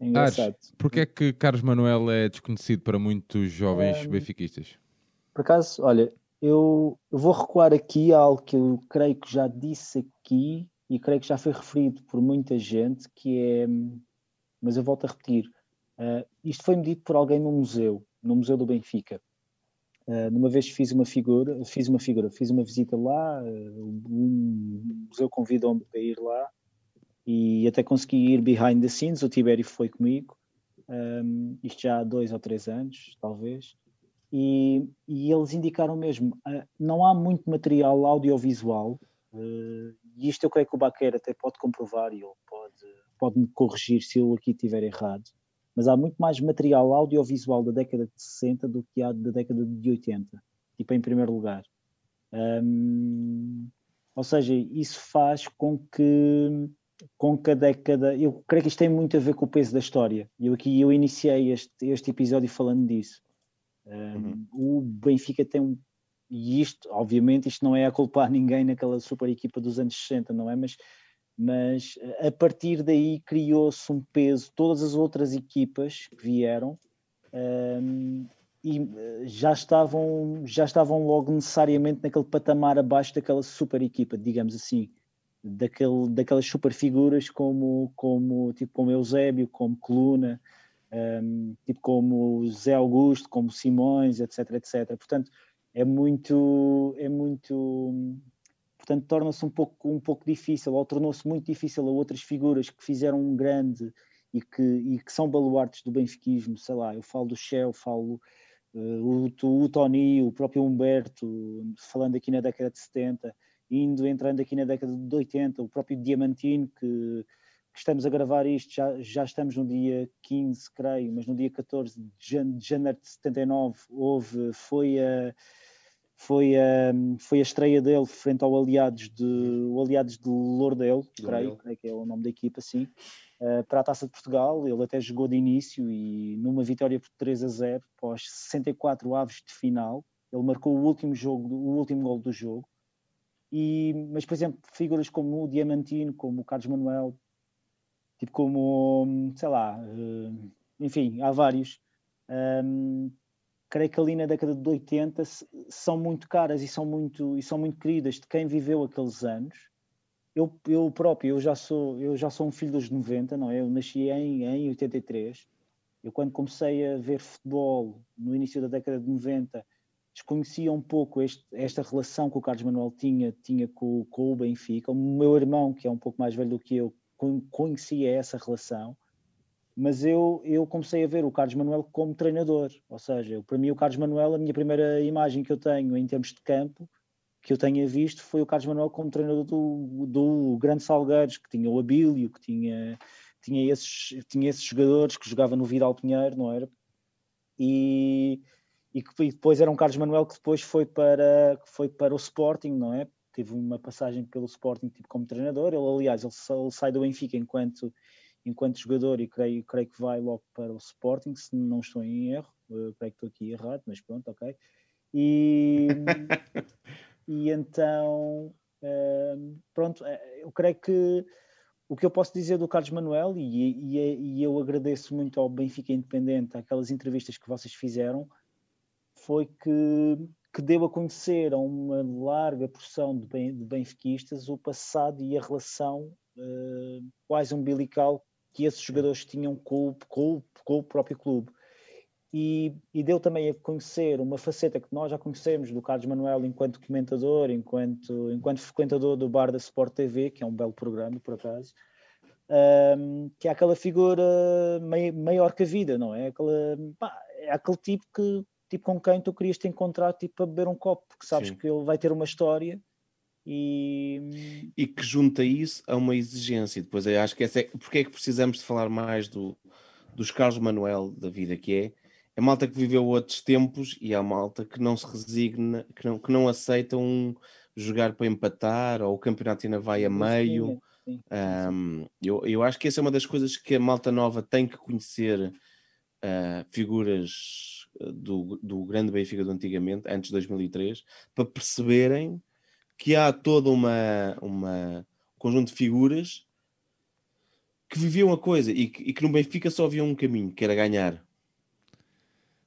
É <laughs> Ares, porquê é que Carlos Manuel é desconhecido para muitos jovens Hum, benfiquistas? Por acaso, olha, eu, eu vou recuar aqui a algo que eu creio que já disse aqui, e creio que já foi referido por muita gente, que é, mas eu volto a repetir, uh, isto foi-me dito por alguém no museu, no Museu do Benfica. Uh, numa vez fiz uma figura, fiz uma figura, fiz uma visita lá, uh, um museu convidou-me para ir lá e até consegui ir behind the scenes, o Tibério foi comigo, um, isto já há dois ou três anos, talvez, e, e eles indicaram mesmo, uh, não há muito material audiovisual, uh, e isto eu creio que o Baquer até pode comprovar e ele pode, pode me corrigir se eu aqui estiver errado, mas há muito mais material audiovisual da década de 60 do que há da década de 80, tipo em primeiro lugar. Um, ou seja, isso faz com que com que a década, eu creio que isto tem muito a ver com o peso da história. Eu aqui eu iniciei este, este episódio falando disso. Um, uhum. O Benfica tem um e isto, obviamente, isto não é a culpar <laughs> ninguém naquela super equipa dos anos 60, não é? Mas, mas a partir daí criou-se um peso, todas as outras equipas que vieram um, e eh, já estavam, já estavam logo necessariamente naquele patamar abaixo daquela super equipa, digamos assim daquele, daquelas super figuras como, como, tipo, como Eusébio, como Coluna, um, tipo como Zé Augusto, como Simões, etc, etc. Portanto, é muito, é muito, portanto, torna-se um pouco, um pouco difícil, ou tornou-se muito difícil a outras figuras que fizeram um grande e que, e que são baluartes do benfiquismo, sei lá, eu falo do Shell, falo uh, o, o Tony, o próprio Humberto, falando aqui na década de 70, indo entrando aqui na década de 80, o próprio Diamantino, que, que estamos a gravar isto, já, já estamos no dia 15, creio, mas no dia 14 de janeiro de 79 houve, foi a, foi a, foi a estreia dele frente ao Aliados de, o Aliados de Lourdel, creio, creio que é o nome da equipa, sim, uh, para a Taça de Portugal, ele até jogou de início e numa vitória por 3 a 0, após 64 aves de final, ele marcou o último jogo, o último gol do jogo, e, mas, por exemplo, figuras como o Diamantino, como o Carlos Manuel, tipo como, sei lá, uh, enfim, há vários. Um, creio que ali na década de 80 são muito caras e são muito, e são muito queridas de quem viveu aqueles anos. Eu, eu próprio, eu já, sou, eu já sou um filho dos 90, não é? Eu nasci em, em 83. Eu quando comecei a ver futebol no início da década de 90 desconhecia um pouco este, esta relação que o Carlos Manuel tinha, tinha com, com, o Benfica. O meu irmão, que é um pouco mais velho do que eu, conhecia essa relação, mas eu, eu comecei a ver o Carlos Manuel como treinador. Ou seja, para mim, o Carlos Manuel, a minha primeira imagem que eu tenho em termos de campo, que eu tenha visto, foi o Carlos Manuel como treinador do, do Grande Salgueiros, que tinha o Abílio, que tinha, tinha, esses, tinha esses jogadores que jogava no Vidal Pinheiro, não era? E e que e depois era um Carlos Manuel que depois foi para, que foi para o Sporting, não é? Teve uma passagem pelo Sporting tipo como treinador. Ele, aliás, ele, ele sai do Benfica enquanto, enquanto jogador e creio, creio que vai logo para o Sporting, se não estou em erro. Eu creio que estou aqui errado, mas pronto, ok. E, <laughs> e então, hum, pronto, eh, eu creio que o que eu posso dizer do Carlos Manuel, e, e, e eu agradeço muito ao Benfica Independente, aquelas entrevistas que vocês fizeram, foi que, que deu a conhecer a uma larga porção de, ben, de benfiquistas o passado e a relação uh, quase umbilical que esses jogadores tinham com, com, com o próprio clube. E, e, deu também a conhecer uma faceta que nós já conhecemos do Carlos Manuel enquanto comentador, enquanto, enquanto frequentador do bar da Sport TV, que é um belo programa, por acaso, um, ehm, que é aquela figura maior que a vida, não é? Aquela, pá, é aquele tipo que tipo com quem tu querias te encontrar tipo para beber um copo, porque sabes Sim. que ele vai ter uma história e... e que junta isso a uma exigência. Depois eu acho que essa é porque é que precisamos de falar mais do, dos Carlos Manuel da vida, que é a malta que viveu outros tempos e a malta que não se resigna, que não, que não aceita um jogar para empatar ou o campeonato ainda vai a meio. Sim, sim, um, eu, eu acho que essa é uma das coisas que a malta nova tem que conhecer uh, figuras do, do grande Benfica do antigamente, antes de 2003, para perceberem que há todo uma, uma conjunto de figuras que viviam a coisa e que, e que no Benfica só havia um caminho, que era ganhar.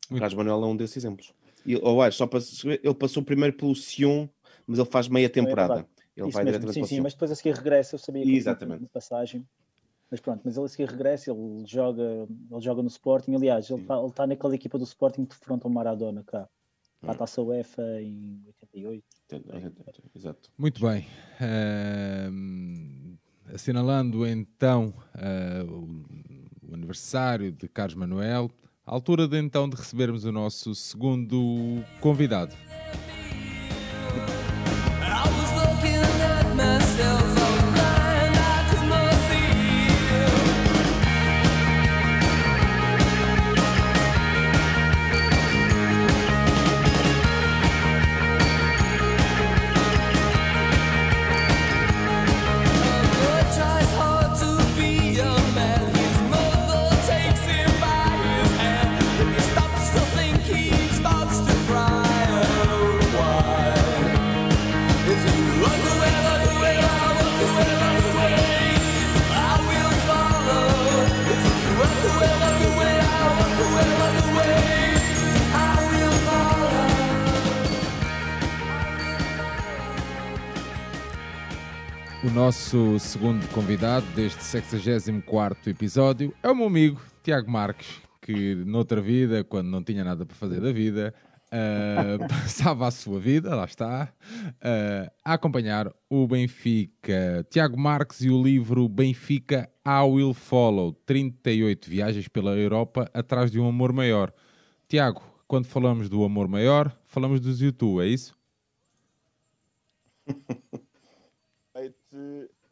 O Carlos Manuel é um desses exemplos. E, oh, só para ele passou primeiro pelo Sion, mas ele faz meia temporada. Ele Isso vai mesmo, diretamente sim, sim, mas depois a seguir regressa, eu sabia que Exatamente. passagem. Mas pronto, mas ele a seguir regressa, ele joga, ele joga no Sporting, aliás, ele está tá naquela equipa do Sporting que defronta o Maradona cá. Para a taça UEFA em 88. Exato. Muito bem. Ahm, assinalando então o, o aniversário de Carlos Manuel, a altura de então de recebermos o nosso segundo convidado. Nosso segundo convidado deste 64 episódio é o meu amigo Tiago Marques, que noutra vida, quando não tinha nada para fazer da vida, ah, <laughs> passava a sua vida, lá está, ah, a acompanhar o Benfica. Tiago Marques e o livro Benfica I Will Follow, 38 viagens pela Europa atrás de um amor maior. Tiago, quando falamos do amor maior, falamos dos YouTube, é isso? <laughs>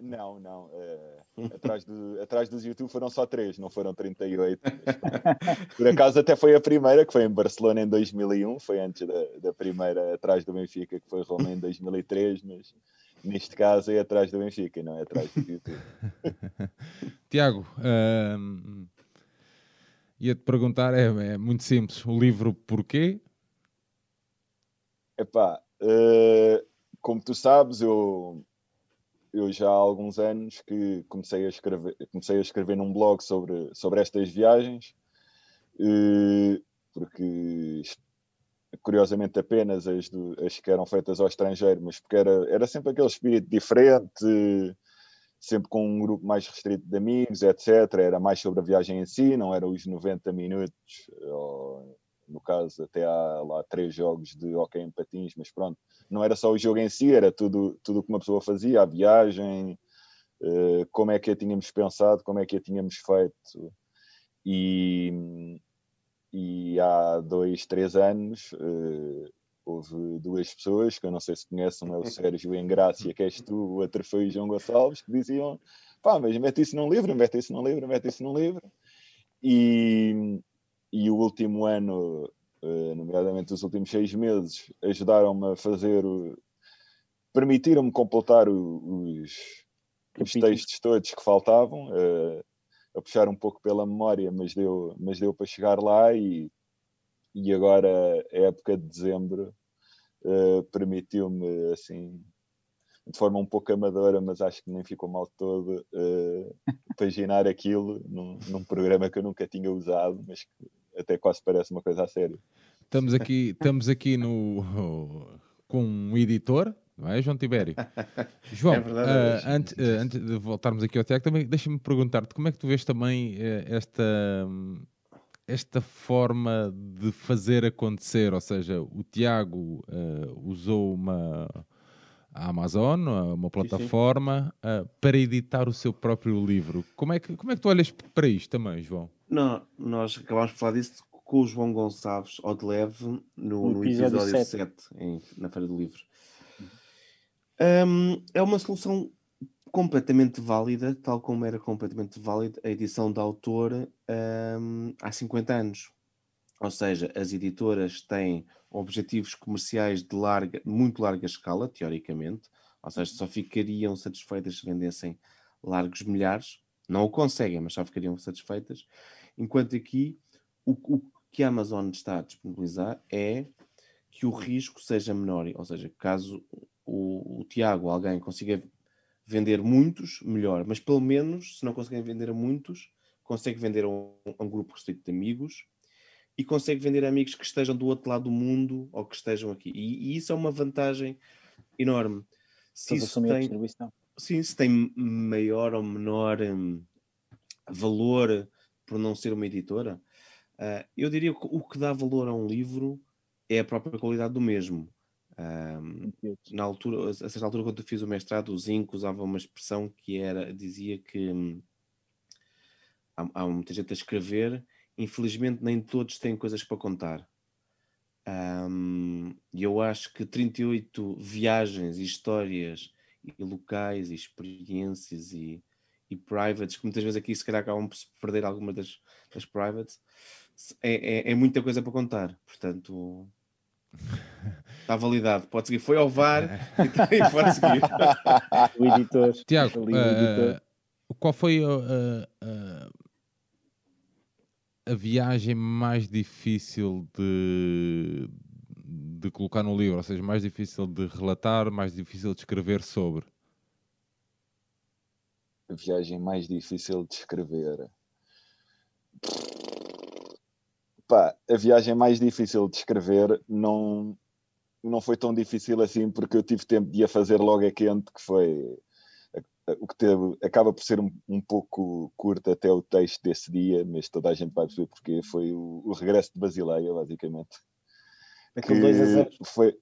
Não, não. eh, <laughs> atrás, do, atrás dos YouTube foram só três, não foram 38. Mas, <laughs> Por acaso até foi a primeira, que foi em Barcelona em 2001, foi antes da, da primeira atrás do Benfica, que foi Roma em 2003, mas neste caso é atrás do Benfica, não é atrás do YouTube. <laughs> Tiago, hum, ia-te perguntar, é, é muito simples, o livro porquê? Epá, eh, como tu sabes, eu, eu já há alguns anos que comecei a escrever, comecei a escrever num blog sobre, sobre estas viagens, eh, porque curiosamente apenas as, do- as que eram feitas ao estrangeiro, mas porque era, era sempre aquele espírito diferente, sempre com um grupo mais restrito de amigos, etc. Era mais sobre a viagem em si, não era os 90 minutos, ou, no caso até há lá três jogos de hockey em patins, mas pronto, não era só o jogo em si, era tudo tudo o que uma pessoa fazia, a viagem, eh, como é que a tínhamos pensado, como é que a tínhamos feito. E, e há dois, três anos eh, houve duas pessoas que eu não sei se conhecem, é o <laughs> Sérgio Engrácia, que és tu, o outro foi o João Gonçalves, que diziam pá, mas mete isso num livro, mete isso num livro, mete isso num livro. E, e o último ano, eh, nomeadamente os últimos seis meses, ajudaram-me a fazer, o- permitiram-me completar o- os, os textos todos que faltavam, eh, a puxar um pouco pela memória, mas deu, mas deu para chegar lá e, e agora a época de dezembro eh, permitiu-me assim de forma um pouco amadora, mas acho que nem ficou mal todo eh, <laughs> paginar aquilo num, num programa que eu nunca tinha usado, mas que até quase parece uma coisa a sério. Estamos aqui, estamos aqui no, com um editor, não é, João Tibério? <laughs> João, É verdade, ah, é verdade. antes, ah, antes de voltarmos aqui ao Tiago, também deixa-me perguntar-te como é que tu vês também eh, esta, esta forma de fazer acontecer, ou seja, o Tiago usou uma a Amazon, uma plataforma, ah, para editar o seu próprio livro. Como é, que, como é que tu olhas para isto também, João? Nó- nós acabámos de falar disso com o João Gonçalves ao de leve no, No episódio episódio sete. 7, em- na Feira do Livro. Hum, é uma solução completamente válida, tal como era completamente válida a edição de autor hum, há 50 anos. Ou seja, as editoras têm objetivos comerciais de larga, muito larga escala, teoricamente, ou seja, só ficariam satisfeitas se vendessem largos milhares. Não o conseguem, mas só ficariam satisfeitas. Enquanto aqui, o, o que a Amazon está a disponibilizar é que o risco seja menor. Ou seja, caso o, o Tiago, alguém, consiga vender muitos, melhor. Mas pelo menos, se não conseguem vender a muitos, consegue vender a um, a um grupo restrito de amigos e consegue vender a amigos que estejam do outro lado do mundo ou que estejam aqui. E, e isso é uma vantagem enorme. se isso tem, distribuição. sim, se tem maior ou menor hum, valor por não ser uma editora, ah, eu diria que o que dá valor a um livro é a própria qualidade do mesmo. Ahm, na altura, a certa altura, quando eu fiz o mestrado, o Zinco usava uma expressão que era, dizia que hum, há, há muita gente a escrever, infelizmente nem todos têm coisas para contar. Ahm, E eu acho que 38 viagens e histórias e locais e experiências e, e privates, que muitas vezes aqui se calhar acabam por se perder algumas das, das privates, é, é, é muita coisa para contar. Portanto, <laughs> está validado. Pode seguir. Foi ao VAR <laughs> e, pode seguir. <laughs> O editor. Tiago, ali o editor. eh, qual foi a, a- a viagem mais difícil de, de colocar no livro? Ou seja, mais difícil de relatar, mais difícil de escrever sobre? A viagem mais difícil de escrever. Pá, a viagem mais difícil de escrever não, não foi tão difícil assim porque eu tive tempo de a fazer logo a quente, que foi o que teve, acaba por ser um, um pouco curto até o texto desse dia, mas toda a gente vai perceber porque foi o, o regresso de Basileia, basicamente. Aquele 2 a 0. foi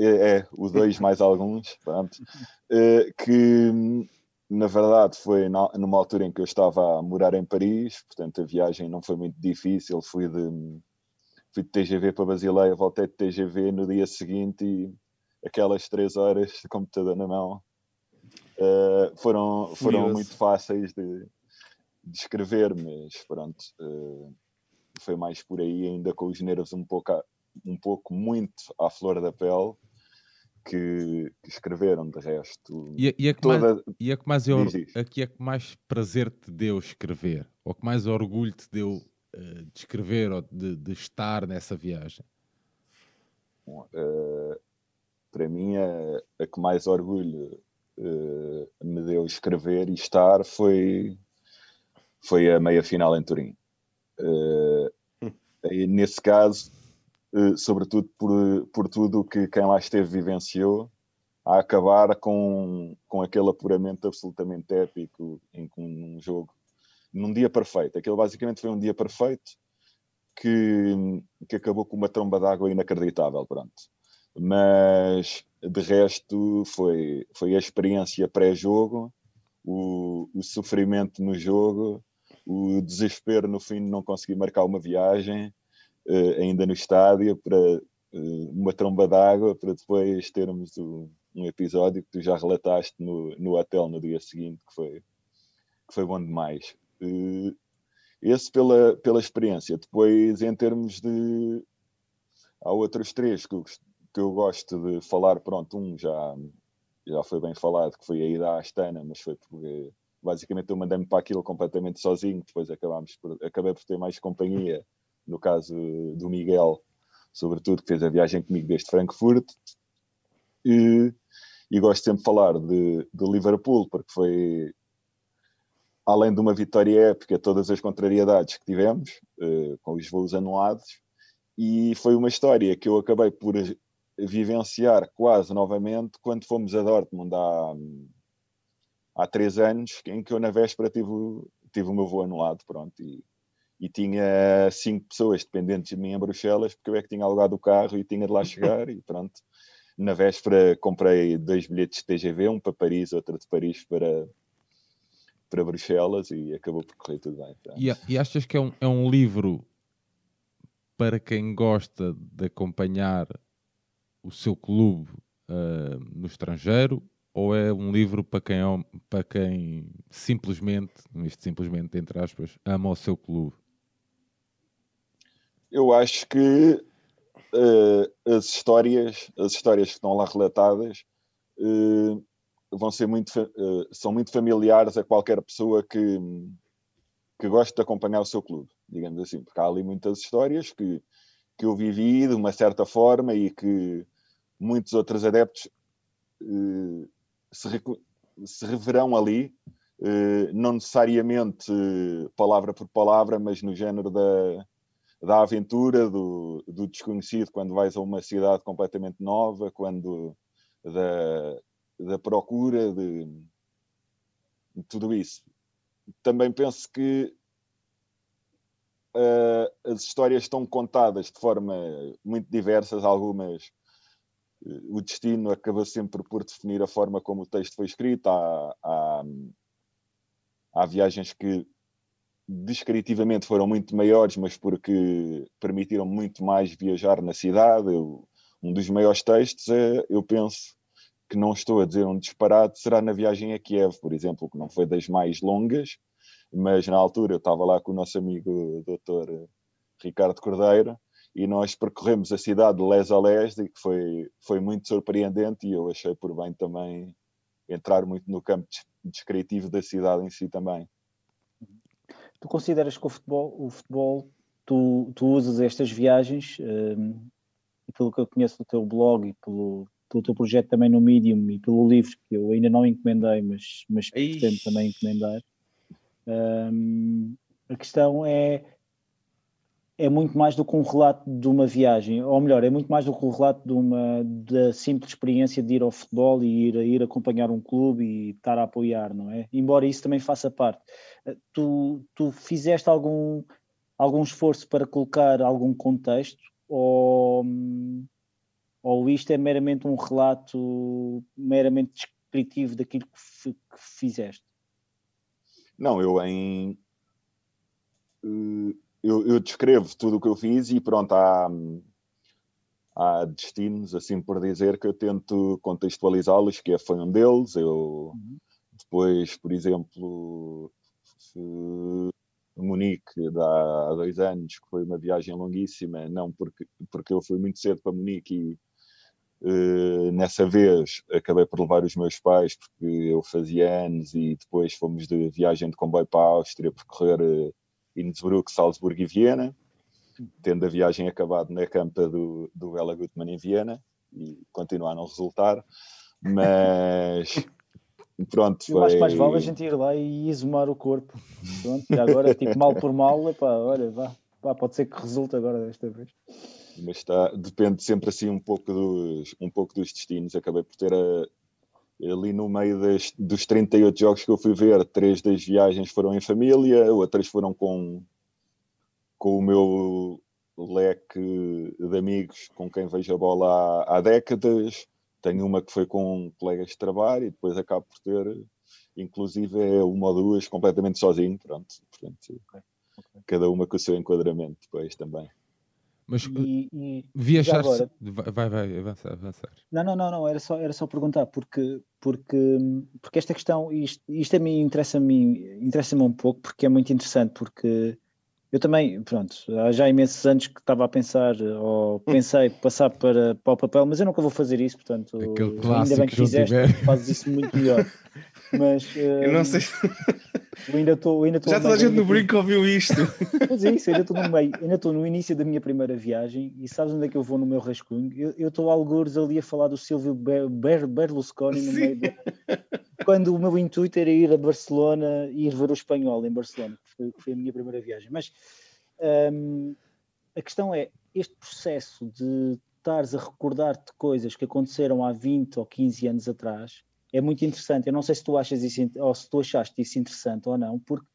é, é, o 2 mais alguns, pronto, <laughs> Eh, que na verdade foi na- numa altura em que eu estava a morar em Paris, portanto a viagem não foi muito difícil, fui de, fui de TGV para Basileia, voltei de TGV no dia seguinte e aquelas três horas de computador na mão eh, foram, foram muito fáceis de, de escrever, mas pronto, eh, foi mais por aí, ainda com os nervos um pouco, a- um pouco muito à flor da pele, que, que escreveram, de resto. E, a- e a que mais, toda- e a que mais, a que é que mais prazer te deu escrever? Ou que mais orgulho te deu eh, de escrever ou de, de estar nessa viagem? eh, para mim, a, a que mais orgulho eh, me deu escrever e estar foi, foi a meia final em Turim. E nesse caso, sobretudo por, por tudo que quem lá esteve vivenciou, a acabar com, com aquele apuramento absolutamente épico em um, jogo, num dia perfeito. Aquele basicamente foi um dia perfeito que, que acabou com uma tromba d'água inacreditável, pronto. Mas de resto foi, foi a experiência pré-jogo, o, o sofrimento no jogo, o desespero no fim de não conseguir marcar uma viagem, eh, ainda no estádio, para eh, uma tromba d'água, para depois termos o- um episódio que tu já relataste no, no hotel no dia seguinte, que foi, que foi bom demais. Eh, esse pela, pela experiência. Depois, em termos de. Há outros três que eu, que eu gosto de falar. Pronto, um já, já foi bem falado, que foi a ida à Astana, mas foi porque basicamente eu mandei-me para aquilo completamente sozinho. Depois acabámos por, acabei por ter mais companhia, no caso do Miguel, sobretudo, que fez a viagem comigo desde Frankfurt. E, e gosto sempre de falar de, de Liverpool, porque foi além de uma vitória épica, todas as contrariedades que tivemos, eh, com os voos anulados, e foi uma história que eu acabei por vivenciar quase novamente quando fomos a Dortmund há, há três anos, em que eu na véspera tive, tive o meu voo anulado, pronto, e, e tinha cinco pessoas dependentes de mim em Bruxelas, porque eu é que tinha alugado o carro e tinha de lá chegar, e pronto. Na véspera comprei dois bilhetes de TGV, um para Paris, outro de Paris para, para Bruxelas e acabou por correr tudo bem. E, e achas que é um, é um livro para quem gosta de acompanhar o seu clube ah, no estrangeiro ou é um livro para quem, para quem simplesmente, isto simplesmente entre aspas, ama o seu clube? Eu acho que eh, as histórias, as histórias que estão lá relatadas, eh, vão ser muito, eh, são muito familiares a qualquer pessoa que, que goste de acompanhar o seu clube, digamos assim, porque há ali muitas histórias que, que eu vivi de uma certa forma e que muitos outros adeptos se, se reverão ali, não necessariamente palavra por palavra, mas no género da, da aventura, do, do desconhecido, quando vais a uma cidade completamente nova, quando da, da procura, de, de tudo isso. Também penso que eh, as histórias estão contadas de forma muito diversas, algumas eh, o destino acaba sempre por definir a forma como o texto foi escrito. Há, há, há viagens que descritivamente foram muito maiores, mas porque permitiram muito mais viajar na cidade. Eu- um dos maiores textos é, eu penso, que não estou a dizer um disparate, será na viagem a Kiev, por exemplo, que não foi das mais longas, mas na altura eu estava lá com o nosso amigo Dr. Ricardo Cordeiro e nós percorremos a cidade de les a les e que foi, foi muito surpreendente e eu achei por bem também entrar muito no campo des- descritivo da cidade em si também. Tu consideras que o futebol, o futebol tu, tu usas estas viagens, hum, e pelo que eu conheço do teu blog e pelo, pelo teu projeto também no Medium e pelo livro que eu ainda não encomendei, mas, mas pretendo também encomendar. hum, a questão é é muito mais do que um relato de uma viagem, ou melhor, é muito mais do que um relato de uma da simples experiência de ir ao futebol e ir, ir acompanhar um clube e estar a apoiar, não é? Embora isso também faça parte. Eh, Tu, tu fizeste algum, algum esforço para colocar algum contexto ou, ou isto é meramente um relato meramente descritivo daquilo que, que fizeste? Não, eu em. eh, Eu, eu descrevo tudo o que eu fiz e pronto, há, há destinos, assim por dizer, que eu tento contextualizá-los, que é- foi um deles. Eu depois, por exemplo, Munique há dois anos, que foi uma viagem longuíssima, não porque, porque eu fui muito cedo para Munique e eh, nessa vez acabei por levar os meus pais porque eu fazia anos e depois fomos de viagem de comboio para a Áustria percorrer eh, Innsbruck, Salzburgo e Viena, tendo a viagem acabado na campa do, do Ela Gutmann em Viena e continuar a não resultar, mas <laughs> pronto, Eu acho que mais vale a foi- gente ir lá e exumar o corpo. Pronto, e agora, tipo, mal por mal, epá, olha, vá, pá, pode ser que resulte agora desta vez. mas está, depende sempre assim um pouco dos, um pouco dos destinos. Acabei por ter a- ali no meio das, dos 38 jogos que eu fui ver, três das viagens foram em família, outras foram com, com o meu leque de amigos com quem vejo a bola há, há décadas. Tenho uma que foi com colegas de trabalho e depois acabo por ter, inclusive, é uma ou duas completamente sozinho. Pronto, portanto, cada uma com o seu enquadramento depois também. Mas uh, E, e já viajaste. agora, Vai, vai, avançar, avançar. Não, não, não, não, era só, era só perguntar, porque, porque, porque esta questão, isto, isto a mim interessa-me interessa um pouco, porque é muito interessante, porque eu também, pronto, há já imensos anos que estava a pensar, ou pensei <laughs> passar para, para o papel, mas eu nunca vou fazer isso, portanto, Aquele ainda bem que fizeste, fazes isso muito melhor. <laughs> Mas Eu não hum, sei. Eu ainda estou. ainda Já toda a gente no brinco ouviu isto. <laughs> Pois é isso, ainda estou no meio, ainda estou no início da minha primeira viagem e sabes onde é que eu vou no meu rascunho? Eu estou algures ali a falar do Silvio Ber- Ber- Berlusconi no Sim. meio da... <laughs> Quando o meu intuito era ir a Barcelona e ir ver o espanhol em Barcelona, que foi, foi a minha primeira viagem. Mas hum, a questão é, este processo de estares a recordar-te de coisas que aconteceram há 20 ou 15 anos atrás é muito interessante. Eu não sei se tu achas isso, ou se tu achaste isso interessante ou não, porque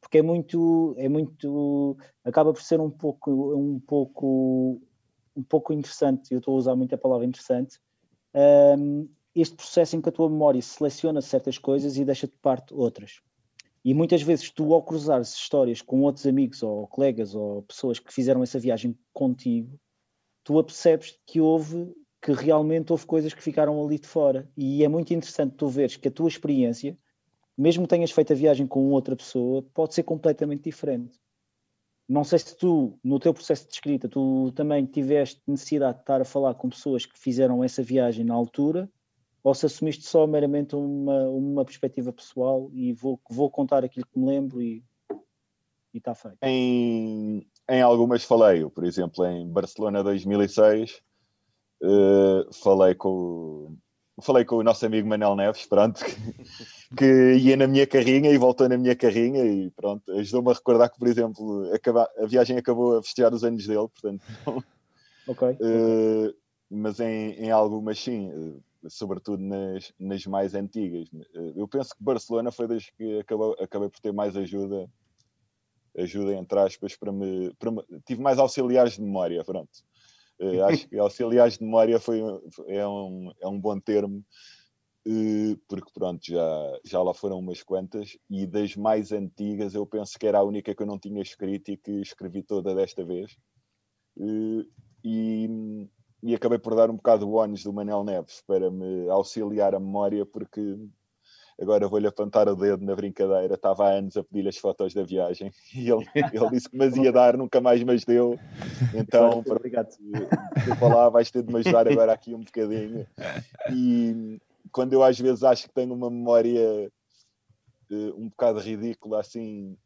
porque é muito, é muito, acaba por ser um pouco, um pouco, um pouco interessante. Eu estou a usar muito a palavra interessante. hum, este processo em que a tua memória seleciona certas coisas e deixa de parte outras. E muitas vezes tu, ao cruzares histórias com outros amigos ou colegas ou pessoas que fizeram essa viagem contigo, tu apercebes que houve, que realmente houve coisas que ficaram ali de fora. E é muito interessante tu veres que a tua experiência mesmo tenhas feito a viagem com outra pessoa, pode ser completamente diferente. Não sei se tu, no teu processo de escrita, tu também tiveste necessidade de estar a falar com pessoas que fizeram essa viagem na altura, ou se assumiste só meramente uma, uma perspectiva pessoal e vou, vou contar aquilo que me lembro e e está feito. Em, em algumas falei, por exemplo, em Barcelona 2006, eh, falei com o- falei com o nosso amigo Manel Neves, pronto, que, <laughs> que ia na minha carrinha e voltou na minha carrinha e pronto, ajudou-me a recordar que, por exemplo, acaba- a viagem acabou a festejar os anos dele, portanto, Ok? eh, mas em, em algumas sim, eh, sobretudo nas, nas mais antigas. Eu penso que Barcelona foi das que acabou, acabei por ter mais ajuda, ajuda entre aspas, para me, para me- tive mais auxiliares de memória, pronto. Eh, acho que auxiliares de memória foi, é, um, é um bom termo, eh, porque pronto, já, já lá foram umas quantas, e das mais antigas eu penso que era a única que eu não tinha escrito e que escrevi toda desta vez. Eh, e, e acabei por dar um bocado o ónus do Manel Neves para me auxiliar a memória, porque agora vou-lhe apontar o dedo na brincadeira. Estava há anos a pedir-lhe as fotos da viagem <laughs> e ele, ele disse que me ia dar, nunca mais me as deu. Então, para obrigado. eu lá, vais ter de me ajudar agora aqui um bocadinho. E quando eu às vezes acho que tenho uma memória eh, um bocado ridícula, assim,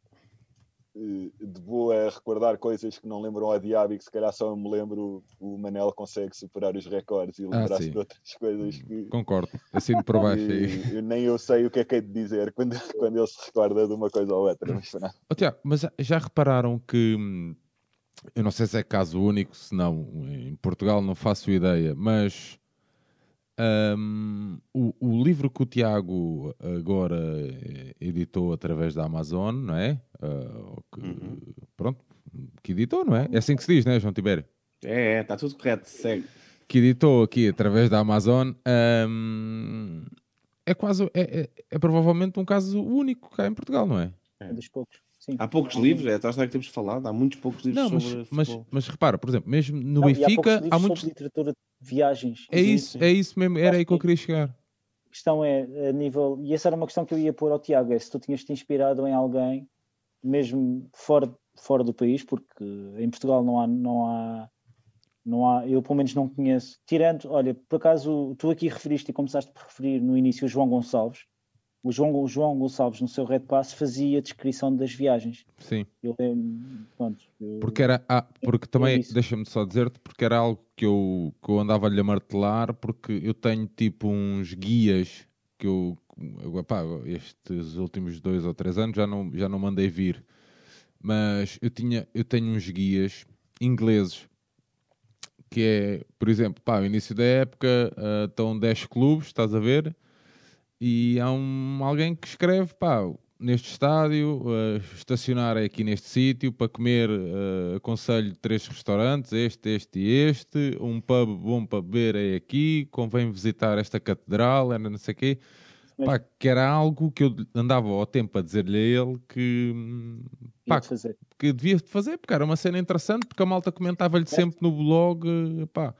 de boa a recordar coisas que não lembram a diabo e que se calhar só eu me lembro, o Manel consegue superar os recordes e lembrar-se sim. de outras coisas que, Concordo. Assino por baixo eu nem eu sei o que é que é de dizer quando, <laughs> quando ele se recorda de uma coisa ou outra. Mas, Tiago, mas já- já repararam que hum, eu não sei se é caso único, se não, em Portugal não faço ideia, mas hum, o, o livro que o Tiago agora eh, editou através da Amazon, não é? O que- Uhum. Pronto, que editou, não é? É assim que se diz, não é, João Tibério? É, está tudo correto, segue. que editou aqui através da Amazon hum, é quase é, é- é provavelmente um caso único cá em Portugal, não é? Um dos poucos. Sim. Há poucos livros, é a que temos falado, há muitos poucos livros Não, mas, sobre mas, futebol. mas repara, por exemplo, mesmo no Não, há Benfica livros há muitos. sobre literatura de viagens. É isso, é isso mesmo, era aí que eu queria chegar. A questão é, a nível, e essa era uma questão que eu ia pôr ao Tiago, é se tu tinhas te inspirado em alguém, mesmo fora, fora do país, porque em Portugal não há, não há, não há, eu pelo menos não conheço, tirando, olha, por acaso tu aqui referiste e começaste por referir no início o João Gonçalves, o João, o João Gonçalves no seu Red Pass fazia a descrição das viagens. Sim. Eu, lembro- pronto, eu- Porque era, ah, porque também, deixa-me só dizer-te, porque era algo que eu, que eu andava-lhe a martelar, porque eu tenho tipo uns guias que eu, eu pá, estes últimos dois ou três anos já não, já não mandei vir, mas eu, tinha, eu tenho uns guias ingleses que é, por exemplo, pá, o início da época ah, estão 10 clubes, estás a ver? E há um, alguém que escreve, pá, neste estádio, ah, estacionar é aqui neste sítio, para comer ah, aconselho três restaurantes, este, este e este, um pub bom para beber é aqui, convém visitar esta catedral, era não sei o quê. Pá, que era algo que eu andava ao tempo a dizer-lhe a ele que, pá, ia fazer. que devia de fazer, porque era uma cena interessante, porque a malta comentava-lhe sempre no blog, pá,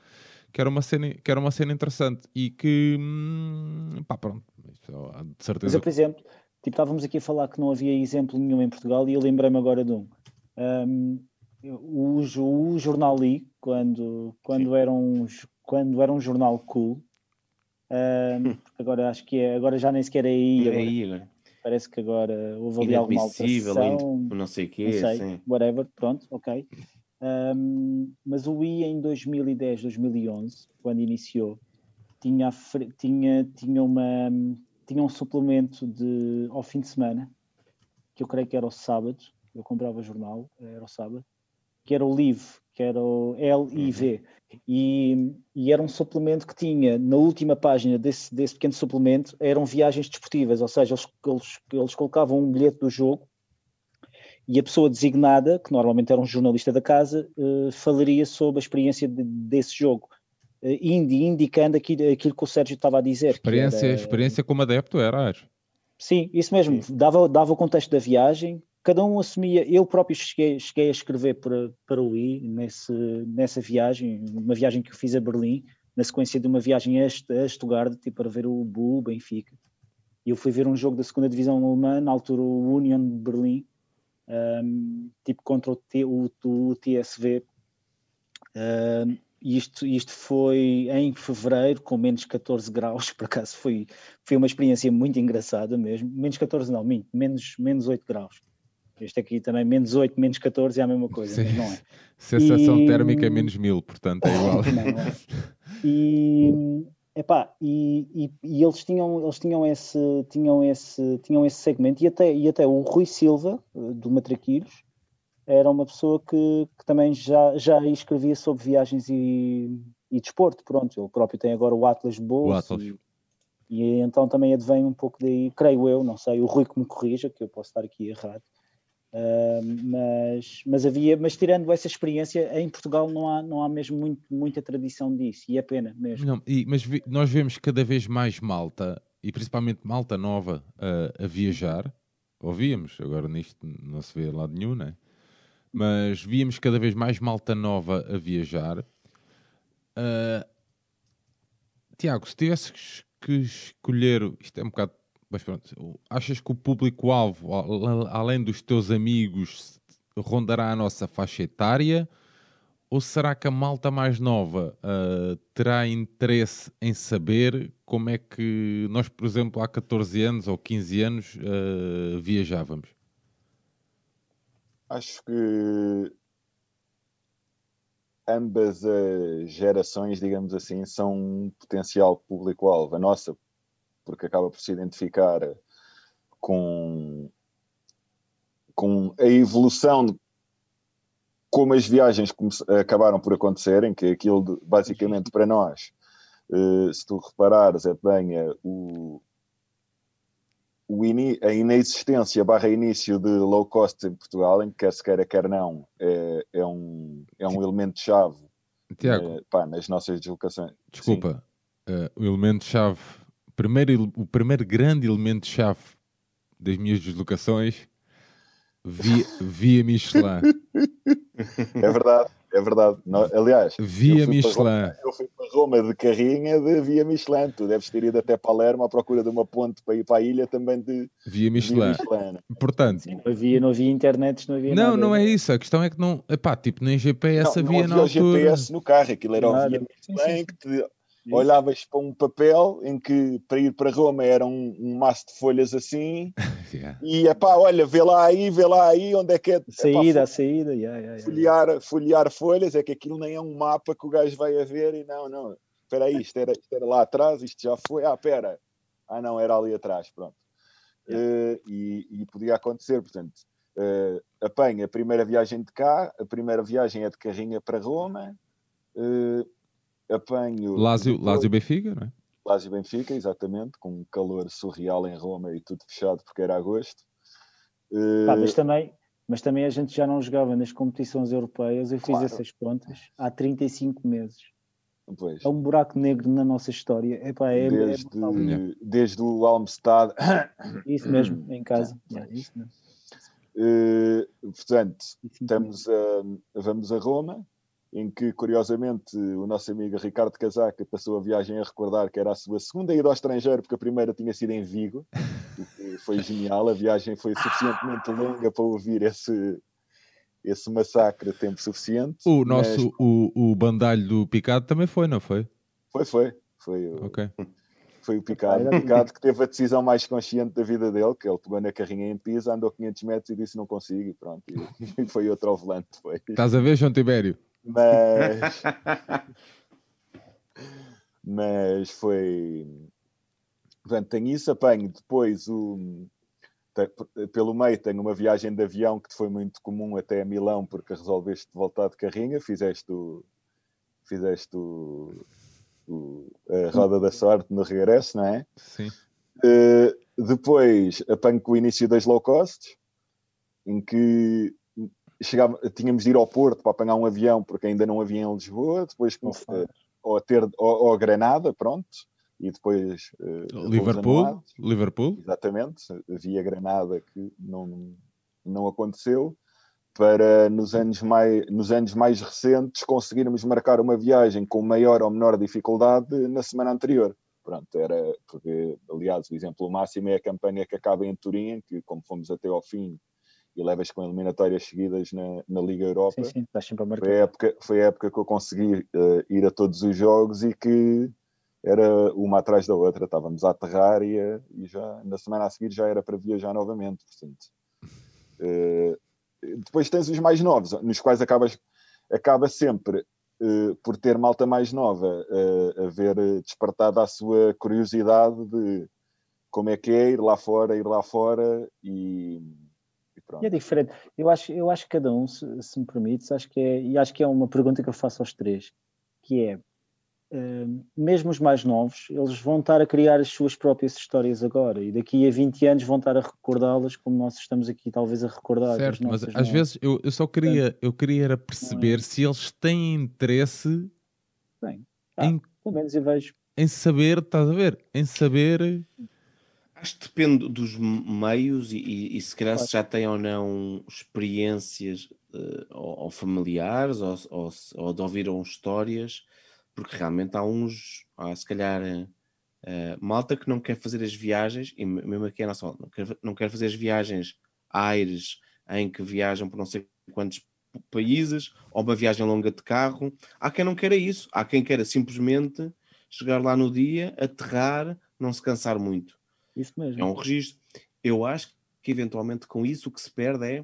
que era uma cena, que era uma cena interessante e que, hum, pá, pronto, de Mas certeza. eu, por exemplo, tipo, estávamos aqui a falar que não havia exemplo nenhum em Portugal e eu lembrei-me agora de um. Um, o, o Jornal Lee, quando, quando, era um, quando era um jornal cool, um, porque agora acho que é, agora já nem sequer é aí, É agora aí agora. parece que agora houve ali alguma Inadmissível, alteração, não sei o não quê, sei, sim. whatever, pronto, ok. Um, mas o I em 2010, 2011, quando iniciou, tinha, tinha, tinha, uma, tinha um suplemento de, ao fim de semana, que eu creio que era o sábado, eu comprava jornal, era o sábado, que era o LIV, que era o L-I-V, e, e era um suplemento que tinha, na última página desse, desse pequeno suplemento, eram viagens desportivas, ou seja, eles, eles, eles colocavam um bilhete do jogo e a pessoa designada, que normalmente era um jornalista da casa, eh, falaria sobre a experiência de- desse jogo, eh, indi- indicando aquilo, aquilo que o Sérgio estava a dizer. que Experiência, era- experiência como adepto era, acho. Sim, isso mesmo. Dava, dava o contexto da viagem, cada um assumia. Eu próprio cheguei, cheguei a escrever para, para o I nesse, nessa viagem, uma viagem que eu fiz a Berlim, na sequência de uma viagem a a Stuttgart, tipo, para ver o Bu, Benfica. E eu fui ver um jogo da segunda divisão alemã, na altura o Union de Berlim, um, tipo contra o, T, o, o TSV. Um, isto, isto foi em fevereiro, com menos 14 graus, <laughs> por acaso foi, foi uma experiência muito engraçada mesmo. Menos 14 não, minto, menos, menos 8 graus. Este aqui também, menos 8, menos 14 é a mesma coisa, Sim. não é. Sensação E- térmica é menos mil, portanto é igual. <laughs> Não, não é. <laughs> E, epá, e, e, e eles tinham eles tinham esse tinham esse tinham esse segmento e até e até o Rui Silva eh, do Matraquilhos era uma pessoa que, que também já já escrevia sobre viagens e, e desporto, pronto. Ele próprio tem agora o Atlas. O Atlas. E, e então também advém um pouco daí, creio eu, não sei, o Rui que me corrija, que eu posso estar aqui errado. Ah, mas, mas havia, mas tirando essa experiência, em Portugal não há, não há mesmo muito, muita tradição disso, e é pena mesmo. Não, e- mas vi- nós vemos cada vez mais malta, e principalmente malta nova, a, a viajar. Ouvíamos, agora nisto não se vê lado nenhum, né? Mas víamos cada vez mais malta nova a viajar. Ah, Tiago, se tivesses que escolher, isto é um bocado, mas pronto, achas que o público-alvo, além dos teus amigos, rondará a nossa faixa etária? Ou será que a malta mais nova ah, terá interesse em saber como é que nós, por exemplo, há 14 anos ou 15 anos ah, viajávamos? Acho que ambas as gerações, digamos assim, são um potencial público-alvo. A nossa, porque acaba por se identificar com, com a evolução de como as viagens acabaram por acontecerem, que aquilo de- basicamente para nós, eh, se tu reparares, é bem eh, o, o ini- a inexistência barra início de low cost em Portugal, em que quer se queira, quer não, é, é um, é um elemento-chave Tiago, eh, pá, nas nossas deslocações. desculpa, ah, o elemento-chave, primeiro, o primeiro grande elemento-chave das minhas deslocações, via, via Michelin. É verdade, é verdade. No- aliás, Via eu Michelin. Roma- eu fui para Roma de carrinha de via Michelin. Tu deves ter ido até Palermo à procura de uma ponte para ir para a ilha também de Via via Michelin. Michelin. Portanto, Não havia, não havia internet, não havia não, nada. não é isso. A questão é que não. Epá, tipo, nem GPS Não, não havia na havia o altura. GPS no carro, aquilo era o via Sim, Michelin sim, que te olhavas para um papel em que para ir para Roma era um, um maço de folhas assim <laughs> Yeah. e é pá, olha, vê lá aí, vê lá aí onde é que é. epá, Saída, a saída, yeah, yeah, yeah. folhear, folhear folhas, é que aquilo nem é um mapa que o gajo vai a ver e não, não, espera aí, isto era, isto era lá atrás, isto já foi, ah, espera, ah não, era ali atrás, pronto. Eh, e, e podia acontecer, portanto, eh, apanha a primeira viagem de cá, a primeira viagem é de carrinha para Roma, eh, apanho... Lásio, depois- Lásio Benfica, não é? Lásio Benfica, exatamente, com um calor surreal em Roma e tudo fechado porque era agosto. Eh, Pá, mas, também, mas também a gente já não jogava nas competições europeias, eu fiz Claro. essas contas há 35 meses. pois. É um buraco negro na nossa história. Epá, é, é desde, brutal. desde o Almstad <coughs> isso mesmo, <coughs> em casa. Yeah, isso mesmo. Eh, portanto, 35 estamos a, vamos a Roma, em que, curiosamente, o nosso amigo Ricardo Casaca passou a viagem a recordar que era a sua segunda ida ao estrangeiro, porque a primeira tinha sido em Vigo, <laughs> o que foi genial. A viagem foi suficientemente longa para ouvir esse, esse massacre a tempo suficiente. O mas nosso, o, o bandalho do Picado também foi, não foi? Foi, foi. Foi o, Ok. foi o Picado. O Picado que teve a decisão mais consciente da vida dele, que ele pegou na carrinha em Pisa, andou 500 metros e disse não consigo, e pronto. E, e <laughs> foi outro ao volante. Foi. Estás a ver, João Tibério? Mas. <laughs> Mas foi. Portanto, tenho isso, apanho depois o. Pelo meio tenho uma viagem de avião que te foi muito comum até a Milão, porque resolveste voltar de carrinha, fizeste o. Fizeste o. o- a roda da sorte no regresso, não é? Sim. Uh, depois apanho com o início das low cost, em que chegava, tínhamos de ir ao Porto para apanhar um avião, porque ainda não havia em Lisboa, depois Não com- faz. ou, a ter, ou, ou a Granada, pronto, e depois uh, Liverpool. Liverpool. Exatamente, havia Granada que não, não aconteceu. Para nos anos, mais, nos anos mais recentes conseguirmos marcar uma viagem com maior ou menor dificuldade na semana anterior. Pronto, era porque, aliás, o exemplo máximo é a campanha que acaba em Turim, que como fomos até ao fim e levas com eliminatórias seguidas na, na Liga Europa, Sim, sim, estás sempre a marcar. foi a época, foi a época que eu consegui eh, ir a todos os jogos e que era uma atrás da outra. Estávamos a aterrar e, e já na semana a seguir já era para viajar novamente. Portanto, eh, depois tens os mais novos, nos quais acabas, acaba sempre eh, por ter malta mais nova a ver despertada a sua curiosidade de como é que é ir lá fora, ir lá fora e pronto. E é diferente. Eu acho, eu acho que cada um, se, se me permites, acho que é, e acho que é uma pergunta que eu faço aos três, que é eh, mesmo os mais novos, eles vão estar a criar as suas próprias histórias agora e daqui a 20 anos vão estar a recordá-las como nós estamos aqui talvez a recordar. Certo, mas às não é? vezes eu, eu só queria, eu queria era perceber se eles têm interesse Bem, ah, em, pelo menos eu vejo. em saber, estás a ver? Em saber. Acho que depende dos meios e, e- e se calhar Claro. se já têm ou não experiências eh, ou, ou familiares ou, ou, ou de ouviram histórias, porque realmente há uns, há se calhar eh, malta que não quer fazer as viagens, e me- mesmo aqui a nossa malta, não quer, não quer fazer as viagens aires em que viajam por não sei quantos países, ou uma viagem longa de carro. Há quem não queira isso, há quem queira simplesmente chegar lá no dia, aterrar, não se cansar muito Isso mesmo. é um registro. Eu acho que eventualmente com isso o que se perde é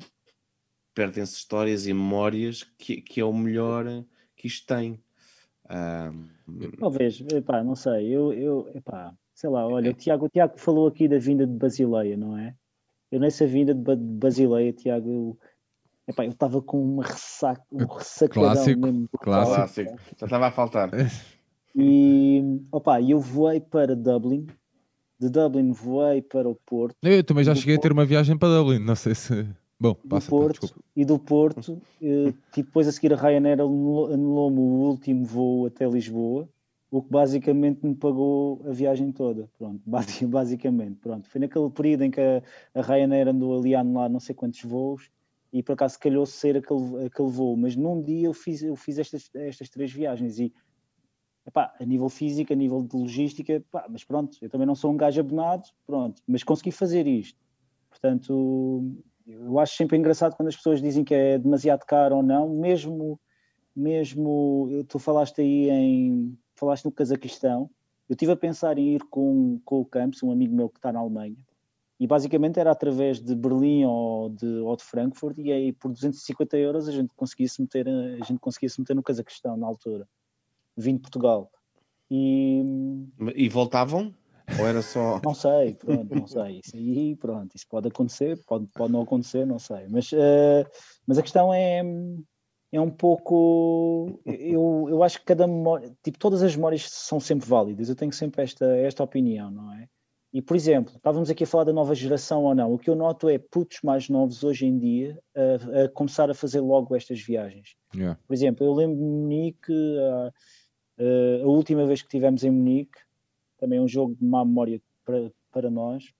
perdem-se histórias e memórias que, que é o melhor que isto tem. Ah, Talvez, epá, não sei, eu, eu epá, sei lá, olha, o Tiago, o Tiago falou aqui da vinda de Basileia, não é? Eu nessa vinda de Ba- de Basileia, Tiago, eu epá, eu estava com uma ressaca, um ressacadão Clássico, mesmo clássico. clássico. Já estava a faltar. E opa, eu voei para Dublin, de Dublin voei para o Porto, Eu também já cheguei a ter uma viagem para Dublin, não sei se. Bom, passa, pá, Porto desculpa. e do Porto, eh, <laughs> tipo, depois a seguir a Ryanair anulou- anulou-me o último voo até Lisboa, o que basicamente me pagou a viagem toda, pronto, <laughs> basi- basicamente, pronto. Foi naquele período em que a, a Ryanair andou ali a anular não sei quantos voos e por acaso calhou-se ser aquele, aquele voo, mas num dia eu fiz, eu fiz estas, estas três viagens e epá, a nível físico, a nível de logística, pá, mas pronto, eu também não sou um gajo abonado, pronto, mas consegui fazer isto. Portanto, eu acho sempre engraçado quando as pessoas dizem que é demasiado caro ou não, mesmo, mesmo, tu falaste aí em, falaste no Cazaquistão, eu estive a pensar em ir com, com o Campos, um amigo meu que está na Alemanha, e basicamente era através de Berlim ou de, ou de Frankfurt, e aí por 250 euros a gente conseguia se meter, a gente conseguia se meter no Cazaquistão na altura, vindo de Portugal. E E voltavam? Ou era só. <laughs> não sei, pronto, não sei. Isso aí, pronto, isso pode acontecer, pode, pode não acontecer, não sei. Mas, eh, mas a questão é, é um pouco. Eu, eu acho que cada memória, tipo, todas as memórias são sempre válidas. Eu tenho sempre esta, esta opinião, não é? E, por exemplo, estávamos aqui a falar da nova geração ou não. O que eu noto é putos mais novos hoje em dia a, a começar a fazer logo estas viagens. Yeah. Por exemplo, eu lembro de Munique, ah, a última vez que estivemos em Munique, também é um jogo de má memória para, para nós.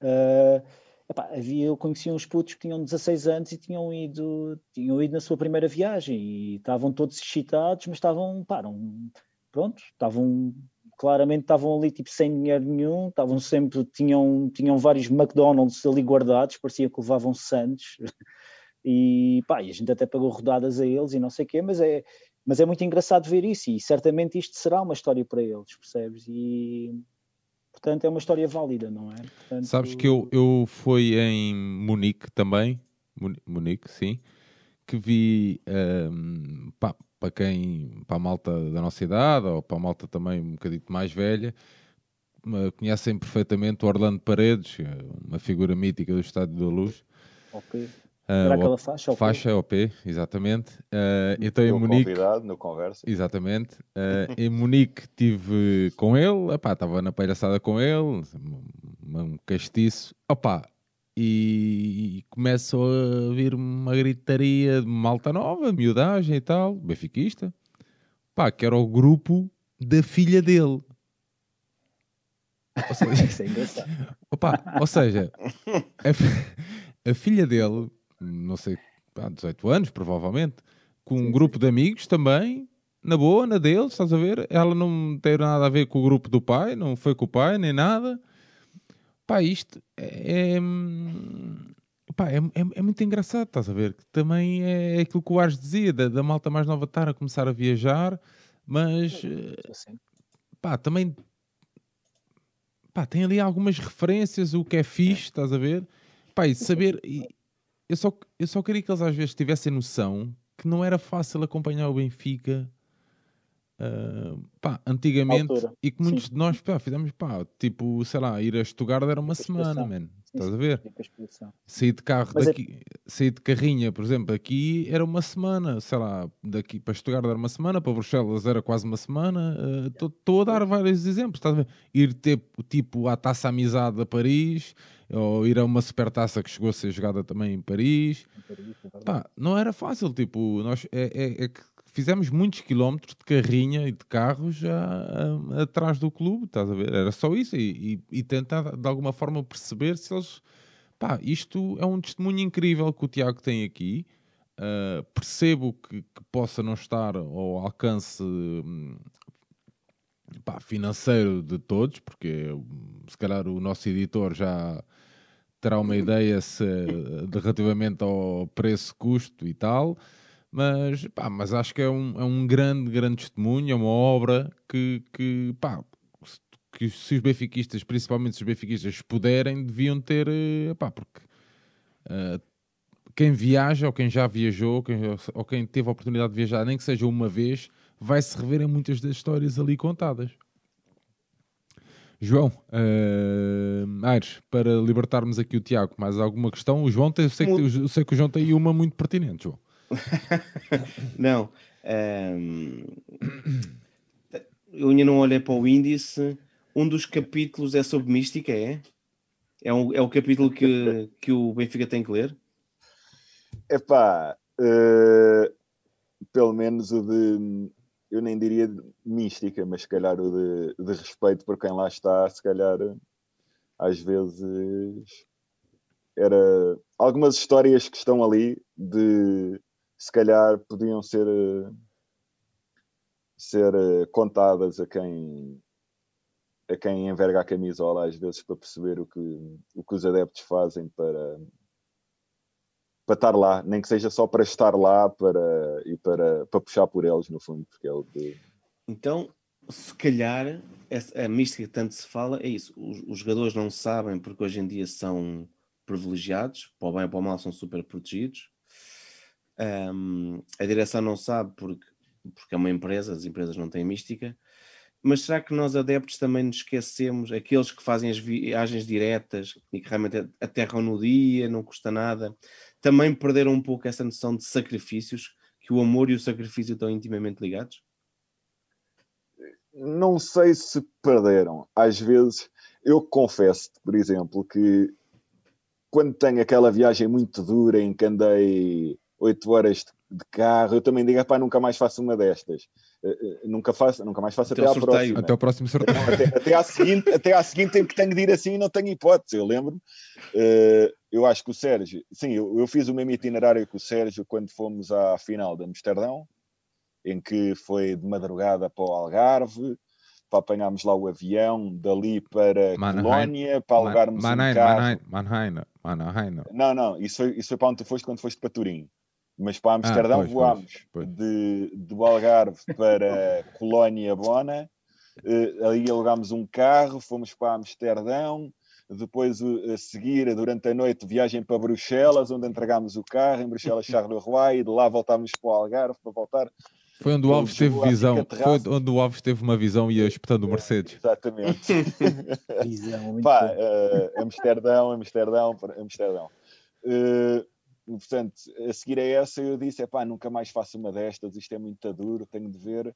Ah, epá, havia, eu conhecia uns putos que tinham 16 anos e tinham ido, tinham ido na sua primeira viagem e estavam todos excitados, mas estavam, pá, pronto, estavam claramente estavam ali tipo sem dinheiro nenhum, estavam sempre, tinham, tinham vários McDonald's ali guardados, parecia que levavam Santos <laughs> e pá, e a gente até pagou rodadas a eles e não sei o quê, mas é, mas é muito engraçado ver isso e certamente isto será uma história para eles, percebes? E portanto é uma história válida, não é? Portanto, Sabes que eu, eu fui em Munique também, Muni- Munique, sim, que vi ahm, pá, para quem, para a malta da nossa idade ou para a malta também um bocadito mais velha, conhecem perfeitamente o Orlando Paredes, eh, uma figura mítica do Estádio da Luz. Ok. Ah, Era aquela faixa? ok. Faixa OP, exatamente. Ah, então em Munique, convidado no Conversa. Exatamente. <laughs> Eh, em Munique estive com ele, estava na palhaçada com ele, um, um castiço, opá, e, começo a vir uma gritaria de malta nova, miudagem e tal, benfiquista, pá, que era o grupo da filha dele. Ou <laughs> seja, Isso é engraçado. Opa, ou seja, a, a filha dele, não sei, pá, 18 anos provavelmente, com um grupo de amigos também, na boa, na dele, estás a ver? Ela não tem nada a ver com o grupo do pai, não foi com o pai, nem nada. Pá, isto é, é, pá, é, é- é muito engraçado, estás a ver? Que também é aquilo que o Ares dizia, da, da malta mais nova estar a começar a viajar, mas eh, Assim. pá, também pá, tem ali algumas referências, o que é fixe, estás a ver? Pá, e saber. e eu, só, eu só queria que eles às vezes tivessem noção que não era fácil acompanhar o Benfica ah, pá, antigamente, e que muitos Sim. de nós pá, fizemos, pá, tipo, sei lá, ir a Stuttgart era uma semana, expressão. man. Sim, Estás a ver? Sair de carro Mas é- daqui, sair de carrinha, por exemplo, aqui era uma semana, sei lá, daqui para Stuttgart era uma semana, para Bruxelas era quase uma semana. Estou a dar vários exemplos, estás a ver? Ir ter tipo à taça amizade a Paris, ou ir a uma supertaça que chegou a ser jogada também em Paris. em Paris, é. Pá, não era fácil, tipo, nós é, é- é que fizemos muitos quilómetros de carrinha e de carros já ah, atrás do clube, estás a ver? Era só isso e, e- e tentar de alguma forma perceber se eles. Pá, isto é um testemunho incrível que o Tiago tem aqui. Ah, percebo que, que possa não estar ao alcance hum, pá, financeiro de todos, porque hum, se calhar o nosso editor já terá uma ideia se, de, relativamente ao preço-custo e tal, mas, pá, mas acho que é um, é um grande, grande testemunho, é uma obra que, que, pá, que se os benfiquistas, principalmente se os benfiquistas puderem, deviam ter, eh, pá, porque eh, quem viaja ou quem já viajou quem, ou quem teve a oportunidade de viajar, nem que seja uma vez, vai se rever em muitas das histórias ali contadas. João, eh, Aires, para libertarmos aqui o Tiago, mais alguma questão? O João tem, eu sei, que, eu sei que o João tem uma muito pertinente, João. <laughs> Não. ehm, eu ainda não olhei para o índice. Um dos capítulos é sobre mística, é? É, um, é o capítulo que, que o Benfica tem que ler? Epá, eh, pelo menos o de, eu nem diria mística, mas se calhar o de, de respeito por quem lá está, se calhar às vezes era algumas histórias que estão ali de se calhar podiam ser ser eh, contadas a quem a quem enverga a camisola às vezes para perceber o que, o que os adeptos fazem para para estar lá, nem que seja só para estar lá para, e para, para puxar por eles, no fundo, porque é o que. Então, se calhar, a mística que tanto se fala é isso. Os, os jogadores não sabem porque hoje em dia são privilegiados, para o bem ou para o mal são super protegidos. Ahm, a direção não sabe porque, porque é uma empresa, as empresas não têm mística. Mas será que nós adeptos também nos esquecemos, aqueles que fazem as viagens diretas e que realmente aterram no dia, não custa nada, também perderam um pouco essa noção de sacrifícios, que o amor e o sacrifício estão intimamente ligados? Não sei se perderam. Às vezes, eu confesso, por exemplo, que quando tenho aquela viagem muito dura em que andei 8 horas de de carro, eu também digo, pá, nunca mais faço uma destas. Eh, Nunca, faço, nunca mais faço Até até, ao à sorteio. próxima. Até o próximo sorteio. Não, até, até à seguinte, até à seguinte tempo que tenho de ir assim e não tenho hipótese, eu lembro. Eh, eu acho que o Sérgio, sim, eu, eu fiz o mesmo itinerário que o Sérgio quando fomos à final de Amsterdão, em que foi de madrugada para o Algarve, para apanharmos lá o avião, dali para Mannheim. Colónia, para alugarmos Mannheim, um carro. Mannheim, Mannheim. Não, não, isso foi, isso foi para onde tu foste quando foste para Turim. Mas para Amsterdão Ah, pois, voámos pois, pois. De, do Algarve para Colónia Bona. Eh, ali alugámos um carro, fomos para Amsterdão. Depois, eh, a seguir, durante a noite, viagem para Bruxelas, onde entregámos o carro, em Bruxelas, <laughs> Charleroi, e de lá voltámos para o Algarve para voltar. Foi onde o Alves teve visão. Foi onde o Alves teve uma visão e ia espetando o Mercedes. Exatamente. <laughs> Visão, muito Pá, eh, Amsterdão, Amsterdão, Amsterdão. Eh, portanto, a seguir a essa eu disse, pá, nunca mais faço uma destas, isto é muito duro, tenho de ver.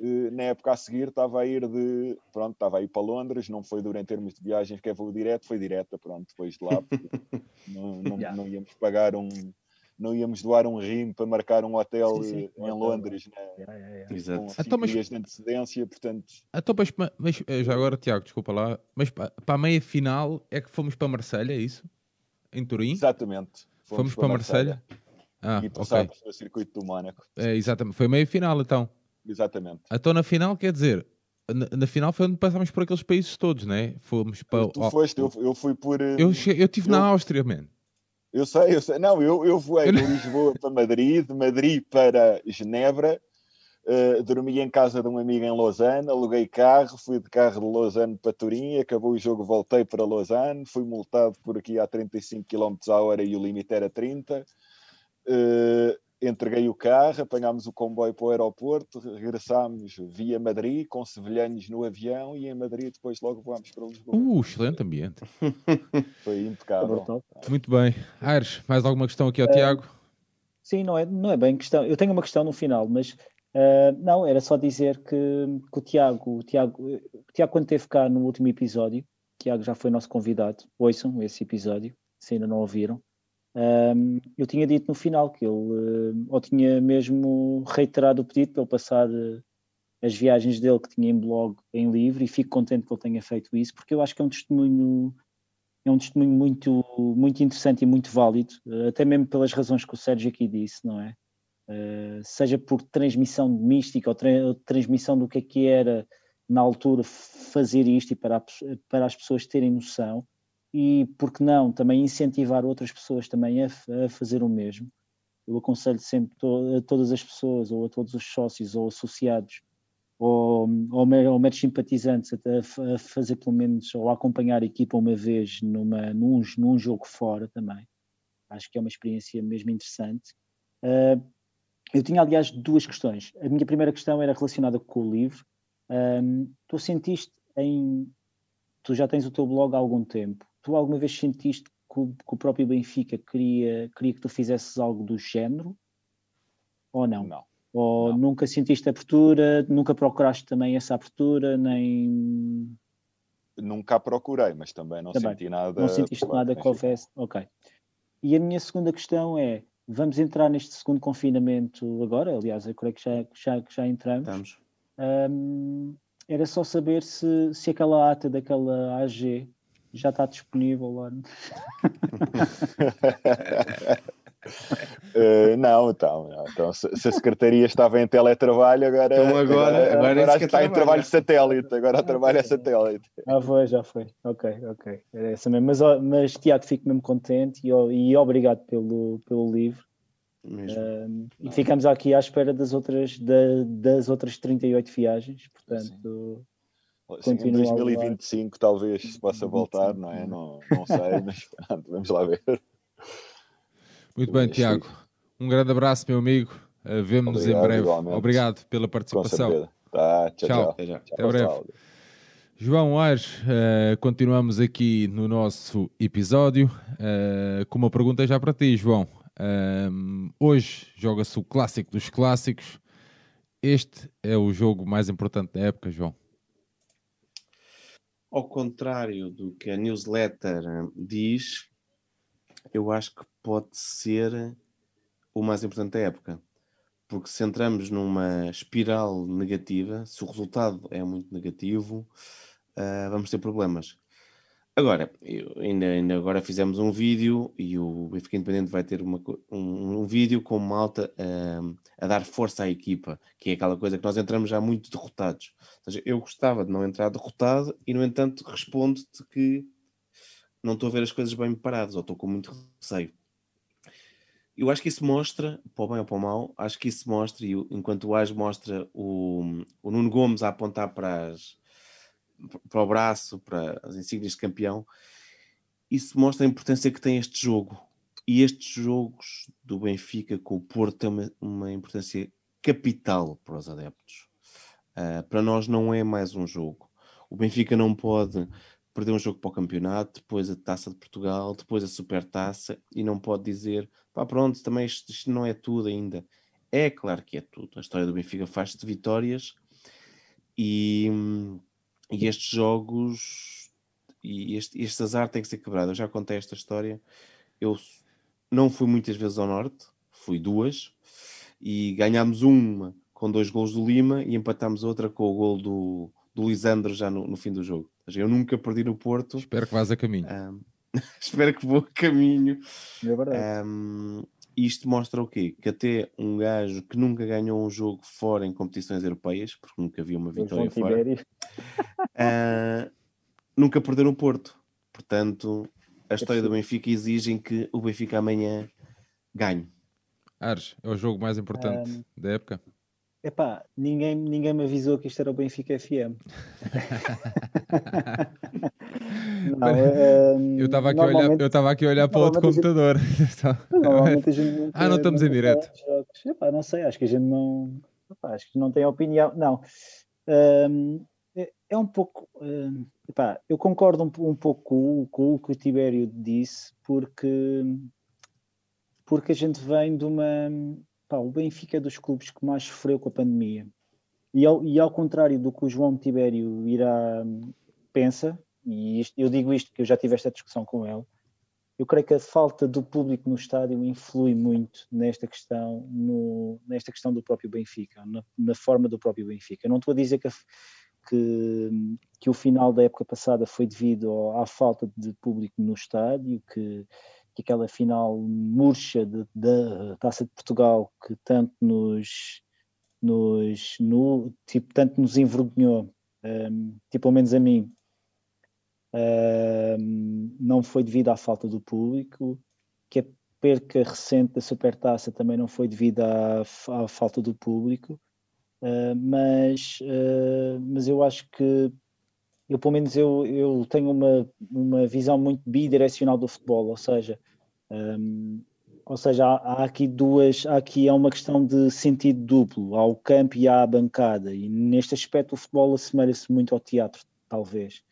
Eh, na época a seguir estava a ir de, pronto, estava a ir para Londres, não foi duro em termos de viagens, que é voo direto, foi direta, pronto, depois de lá, porque <laughs> não, não, Yeah. não íamos pagar um, não íamos doar um rim para marcar um hotel Sim, sim, eh, um em hotel, Londres, né? Yeah, yeah, yeah. Exato. com cinco Então, mas- dias de antecedência, portanto, Então, mas, mas, eh, já agora, Tiago, desculpa lá, mas pa- para a meia final é que fomos para Marselha, é isso? Em Turim? exatamente. Fomos, para Marselha? Ah, e passámos pelo circuito do Mónaco. É, exatamente. Foi meia final, então. Exatamente. Então, na final, quer dizer, na, na final foi onde passámos por aqueles países todos, né? Fomos para. Tu foste, eu, eu fui por. eh, Eu, che... eu estive na eu- Áustria, man. Eu sei, eu sei. Não, eu, eu voei de Lisboa para Madrid, de Madrid para Genebra, eh, dormi em casa de um amigo em Lausanne, aluguei carro, fui de carro de Lausanne para Turim, acabou o jogo, voltei para Lausanne, fui multado por aqui a 35 km a hora e o limite era 30. Eh, entreguei o carro, apanhámos o comboio para o aeroporto, regressámos via Madrid, com sevilhanos no avião e em Madrid depois logo voámos para Lisboa. Uh, excelente ambiente. <laughs> Foi impecável. Muito bem. Aires, mais alguma questão aqui ao Eh, Tiago? Sim, não é, não é bem questão. Eu tenho uma questão no final, mas ah, não, era só dizer que, que o Tiago, o Tiago, o Tiago, quando esteve cá no último episódio, o Tiago já foi nosso convidado, ouçam esse episódio, se ainda não ouviram. Ahm, eu tinha dito no final que ele, ah, ou tinha mesmo reiterado o pedido para ele passar ah, as viagens dele que tinha em blog em livro e fico contente que ele tenha feito isso, porque eu acho que é um testemunho é um testemunho muito, muito interessante e muito válido, até mesmo pelas razões que o Sérgio aqui disse, não é? Eh, seja por transmissão de mística ou, tra- ou transmissão do que é que era na altura fazer isto e para, a para as pessoas terem noção, e porque não, também incentivar outras pessoas também a, a fazer o mesmo. Eu aconselho sempre to- a todas as pessoas, ou a todos os sócios ou associados, ou, ou, ou meros simpatizantes a, a fazer pelo menos, ou acompanhar a equipa uma vez numa, num, num jogo fora também. Acho que é uma experiência mesmo interessante. Ah, eu tinha, aliás, duas questões. A minha primeira questão era relacionada com o livro. Ahm, tu sentiste em. Tu já tens o teu blog há algum tempo. Tu alguma vez sentiste que o, que o próprio Benfica queria, queria que tu fizesses algo do género? Ou não? Não. Ou Não. nunca sentiste abertura, nunca procuraste também essa abertura, nem Nunca a procurei, mas também não Também. senti nada. não sentiste nada que houvesse? Ok. E a minha segunda questão é: vamos entrar neste segundo confinamento agora? Aliás, eu creio que já, já, já entramos. Estamos. Ahm, era só saber se, se aquela ata daquela AG já está disponível lá. <laughs> Eh, não, então, não. então se, se a secretaria estava em teletrabalho, agora, Então agora- agora é que que está em trabalha. trabalho satélite. Agora o trabalho é satélite. Já foi, já foi. Ok, ok. Era essa mesmo. Mas, mas Tiago, fico mesmo contente e, e obrigado pelo, pelo livro. Mesmo. Ahm, e ficamos aqui à espera das outras, da- das outras 38 viagens. Portanto, Sim, em Continua a levar. 2025 talvez se possa voltar, não é? Não, não sei, mas pronto, vamos lá ver. Muito bem, Tiago. Um grande abraço, meu amigo. Uh, Vemo-nos em breve. igualmente. Obrigado pela participação. Tá, tchau, Tchau. tchau. Até já. Tchau, Até breve. tchau. João Aires, uh, continuamos aqui no nosso episódio uh, com uma pergunta já para ti, João. Um, hoje joga-se o clássico dos clássicos. Este é o jogo mais importante da época, João. Ao contrário do que a newsletter diz, eu acho que pode ser o mais importante da época. Porque se entramos numa espiral negativa, se o resultado é muito negativo, ah, vamos ter problemas. Agora, ainda, ainda agora fizemos um vídeo e o Benfica Independente vai ter uma um, um vídeo com malta ah, a dar força à equipa, que é aquela coisa que nós entramos já muito derrotados. Ou seja, eu gostava de não entrar derrotado e, no entanto, respondo-te que não estou a ver as coisas bem paradas ou estou com muito receio. Eu acho que isso mostra, para o bem ou para o mal, acho que isso mostra, e enquanto o Age mostra o, o Nuno Gomes a apontar para, as, para o braço, para as insígnias de campeão, isso mostra a importância que tem este jogo. E estes jogos do Benfica com o Porto têm uma, uma importância capital para os adeptos. Ah, para nós não é mais um jogo. O Benfica não pode perder um jogo para o campeonato, depois a Taça de Portugal, depois a Supertaça e não pode dizer, pá, pronto, também isto, isto não é tudo ainda. É claro que é tudo. A história do Benfica faz-se de vitórias e, e estes jogos e este, este azar tem que ser quebrado. Eu já contei esta história. Eu não fui muitas vezes ao Norte, fui duas e ganhámos uma com dois gols do Lima e empatámos outra com o gol do, do Lisandro já no, no fim do jogo. Ou seja, eu nunca perdi no Porto. Espero que vás a caminho. Ahm, <laughs> espero que vou a caminho. é verdade. Ahm, isto mostra o quê? Que até um gajo que nunca ganhou um jogo fora em competições europeias, porque nunca viu uma vitória fora, <laughs> ah, nunca perdeu no Porto. Portanto, a história do Benfica exige que o Benfica amanhã ganhe. Ares, é o jogo mais importante Um, da época. Epá, ninguém, ninguém me avisou que isto era o Benfica FM. <laughs> Não, ehm, Eu estava aqui, aqui a olhar para outro computador. Gente <laughs> Ah, não estamos em direto. Epá, não sei, acho que a gente não. epá, acho que não tem opinião. Não. Ahm, é, é um pouco. ahm, epá, eu concordo um, um pouco com, o- com o que o Tibério disse, porque, porque a gente vem de uma. Pá, o Benfica é dos clubes que mais sofreu com a pandemia. E ao, e ao contrário do que o João Tibério irá pensa, e isto- eu digo isto porque eu já tive esta discussão com ele, eu creio que a falta do público no estádio influi muito nesta questão, no- nesta questão do próprio Benfica, na, na forma do próprio Benfica. Eu não estou a dizer que, a que, que o final da época passada foi devido à falta de público no estádio, que, que aquela final murcha da Taça de Portugal que tanto nos, nos no, tipo, tanto nos envergonhou, um, tipo, pelo menos a mim, um, não foi devido à falta do público, que a perca recente da Supertaça também não foi devido à, à falta do público, uh, mas, uh, mas eu acho que eu pelo menos eu, eu tenho uma, uma visão muito bidirecional do futebol, ou seja, um, ou seja, há, há aqui duas, há aqui é uma questão de sentido duplo, há o campo e há a bancada, e neste aspecto o futebol assemelha-se muito ao teatro, talvez.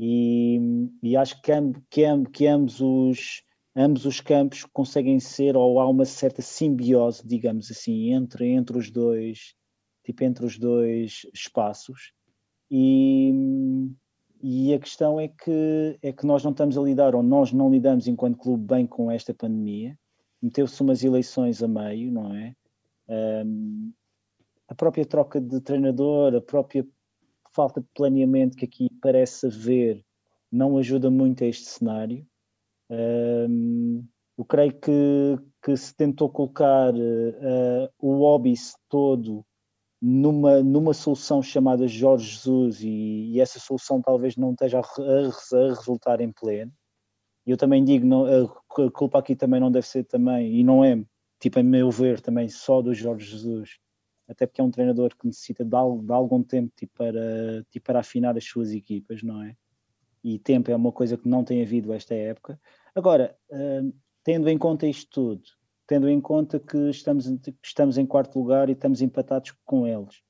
E, e acho que, que, que ambos, os, ambos os campos conseguem ser, ou há uma certa simbiose, digamos assim, entre, entre os dois, tipo entre os dois espaços. E, e a questão é que, é que nós não estamos a lidar, ou nós não lidamos enquanto clube bem com esta pandemia. Meteu-se umas eleições a meio, não é? Um, a própria troca de treinador, a própria falta de planeamento que aqui parece haver, não ajuda muito a este cenário. Um, eu creio que, que se tentou colocar uh, o Obis todo numa, numa solução chamada Jorge Jesus e, e, essa solução talvez não esteja a, a, resultar em pleno. E eu também digo, não, a, a culpa aqui também não deve ser também, e não é, tipo, a meu ver, também só do Jorge Jesus, até porque é um treinador que necessita de, de algum tempo tipo, para, tipo, para afinar as suas equipas, não é? E tempo é uma coisa que não tem havido esta época. Agora, uh, tendo em conta isto tudo, tendo em conta que estamos, estamos em quarto lugar e estamos empatados com eles,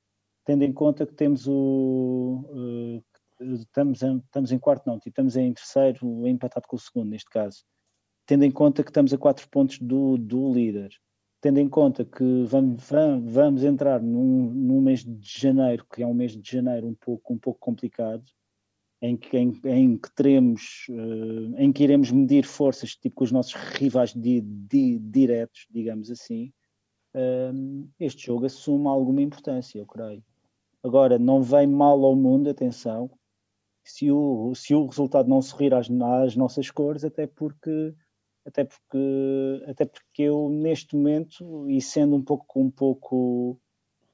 tendo em conta que temos o. Uh, estamos, em, estamos em quarto, não, estamos em terceiro, empatado com o segundo, neste caso, tendo em conta que estamos a quatro pontos do, do líder, tendo em conta que vamos, vamos entrar num, num mês de janeiro, que é um mês de janeiro um pouco, um pouco complicado, em que, em, em que teremos, uh, em que iremos medir forças tipo com os nossos rivais di, di, diretos, digamos assim, uh, este jogo assume alguma importância, eu creio. Agora, não vem mal ao mundo, atenção, se o, se o resultado não sorrir às, às nossas cores, até porque até porque até porque eu neste momento e sendo um pouco um pouco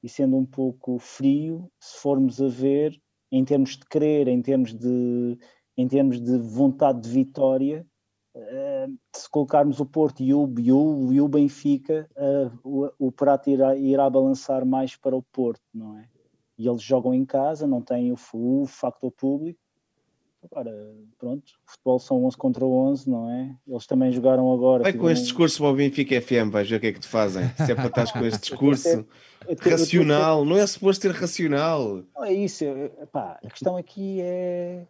e sendo um pouco frio se formos a ver em termos de querer em termos de em termos de vontade de vitória uh, se colocarmos o Porto e o, e o, e o Benfica uh, o, o prato irá, irá balançar mais para o Porto não é? E eles jogam em casa não têm o, o facto público Agora, pronto, o futebol são 11 contra 11, não é? Eles também jogaram agora. Vai com este discurso para o Benfica FM, vais ver o que é que te fazem. <laughs> Se é para estar com este discurso racional, não é suposto ter racional. Não é isso, pá, a questão aqui é.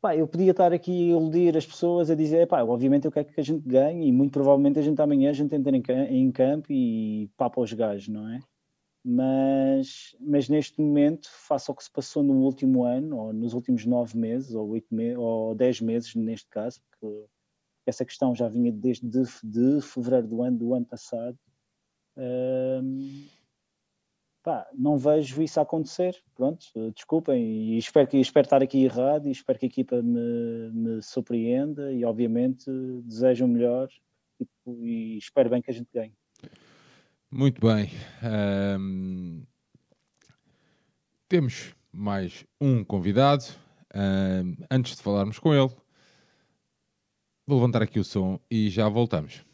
Pá, eu podia estar aqui a iludir as pessoas a dizer, pá, obviamente eu quero que a gente ganhe e muito provavelmente a gente amanhã a gente entra em campo e papa os gajos, não é? Mas, mas neste momento, face ao que se passou no último ano, ou nos últimos nove meses, ou oito meses, ou dez meses neste caso, porque essa questão já vinha desde de, de fevereiro do ano, do ano passado, hum, pá, não vejo isso acontecer, pronto, desculpem, e espero, que, espero estar aqui errado, e espero que a equipa me, me surpreenda, e obviamente desejo o melhor, e, e espero bem que a gente ganhe. Muito bem. Um, temos mais um convidado. Um, antes de falarmos com ele, vou levantar aqui o som e já voltamos.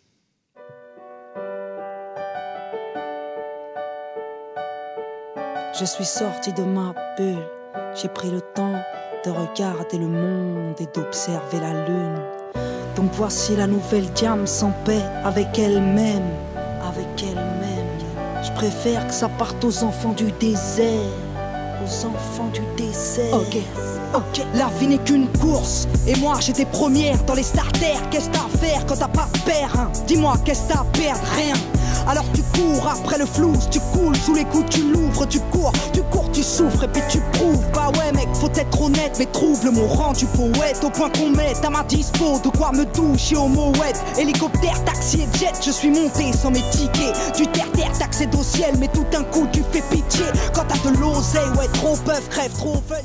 Je suis sorti de ma bulle. J'ai pris le temps de regarder le monde et d'observer la lune. Donc voici la nouvelle diam sans paix avec elle-même. Préfère que ça parte aux enfants du désert. Aux enfants du désert. Ok, La vie n'est qu'une course. Et moi, j'étais première dans les starters. Qu'est-ce que t'as à faire quand t'as pas de père hein? Dis-moi, qu'est-ce que t'as à perdre? Rien. Alors tu cours après le flou, tu coules sous les coups, tu l'ouvres, tu cours, tu cours, tu souffres et puis tu prouves. Bah ouais mec, faut être honnête, mais trouble mon rendu poète au point qu'on mette à ma dispo de quoi me doucher au mouette. Hélicoptère, taxi et jet, je suis monté sans mes tickets. Du terre-terre, t'accèdes au ciel, mais tout d'un coup tu fais pitié. Quand t'as de l'oseille, ouais, trop peuvent, crève, trop veulent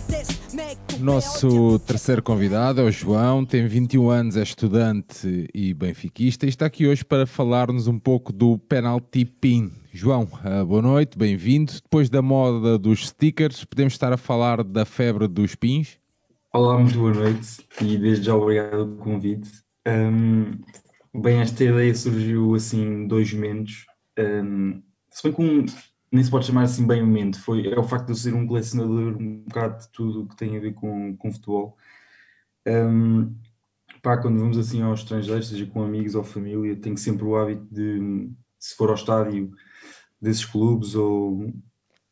Nosso terceiro convidado é o João, tem 21 anos, é estudante e benfiquista e está aqui hoje para falar-nos um pouco do penalty pin. João, ah, boa noite, bem-vindo. Depois da moda dos stickers, podemos estar a falar da febre dos pins? Olá, muito boa noite e desde já obrigado pelo convite. Ahm, bem, esta ideia surgiu assim dois momentos. Ahm, se bem que um, nem se pode chamar assim bem momento, foi, é o facto de eu ser um colecionador um bocado de tudo o que tem a ver com, com futebol. Ahm, pá, quando vamos assim aos estrangeiros, seja com amigos ou família, tenho sempre o hábito de, se for ao estádio desses clubes ou,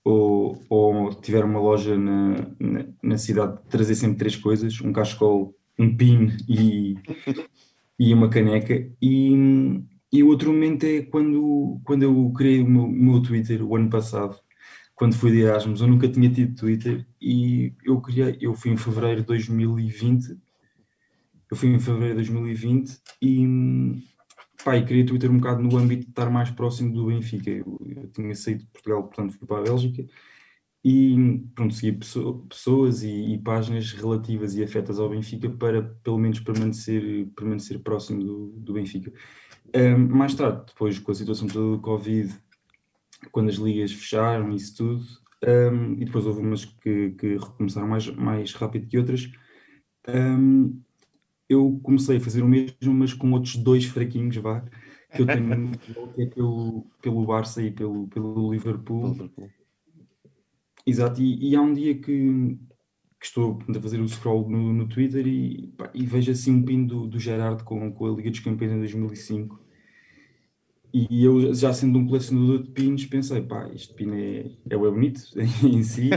ou, ou tiver uma loja na, na, na cidade, trazer sempre três coisas: um cachecol, um pin e, e uma caneca. E, e o outro momento é quando, quando eu criei o meu, meu Twitter o ano passado, quando fui de Erasmus. Eu nunca tinha tido Twitter e eu criei, eu fui em fevereiro de 2020. Eu fui em fevereiro de 2020 e pá, criei Twitter um bocado no âmbito de estar mais próximo do Benfica. Eu, eu tinha saído de Portugal, portanto fui para a Bélgica e pronto, segui pesso- pessoas e, e páginas relativas e afetas ao Benfica para pelo menos permanecer, permanecer próximo do, do Benfica. Mais tarde, depois com a situação toda do Covid, quando as ligas fecharam, isso tudo, ahm, e depois houve umas que, que recomeçaram mais, mais rápido que outras, ahm, eu comecei a fazer o mesmo, mas com outros dois fraquinhos, vá, que eu tenho <laughs> que é pelo, pelo Barça e pelo, pelo Liverpool. Liverpool. Exato, e, e há um dia que, que estou a fazer o scroll no, no Twitter e, pá, e vejo assim um pin do, do Gerard com, com a Liga dos Campeões em 2005. E eu, já sendo um colecionador de pins, pensei, pá, este pin é, é bem bonito <laughs> em si.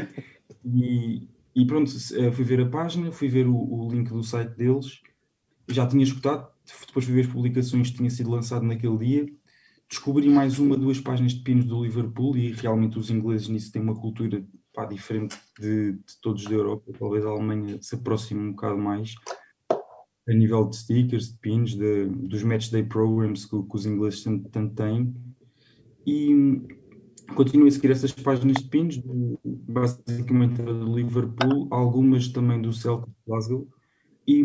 E, e pronto, eh, fui ver a página, fui ver o, o link do site deles, já tinha escutado, depois fui ver as publicações que tinha sido lançado naquele dia, descobri mais uma, duas páginas de pinos do Liverpool e realmente os ingleses nisso têm uma cultura pá, diferente de, de todos da Europa, talvez a Alemanha se aproxime um bocado mais a nível de stickers, de pins, de, dos match day programs que, que os ingleses tanto, tanto têm e continuo a seguir essas páginas de pins, do- basicamente do Liverpool, algumas também do Celtic Glasgow e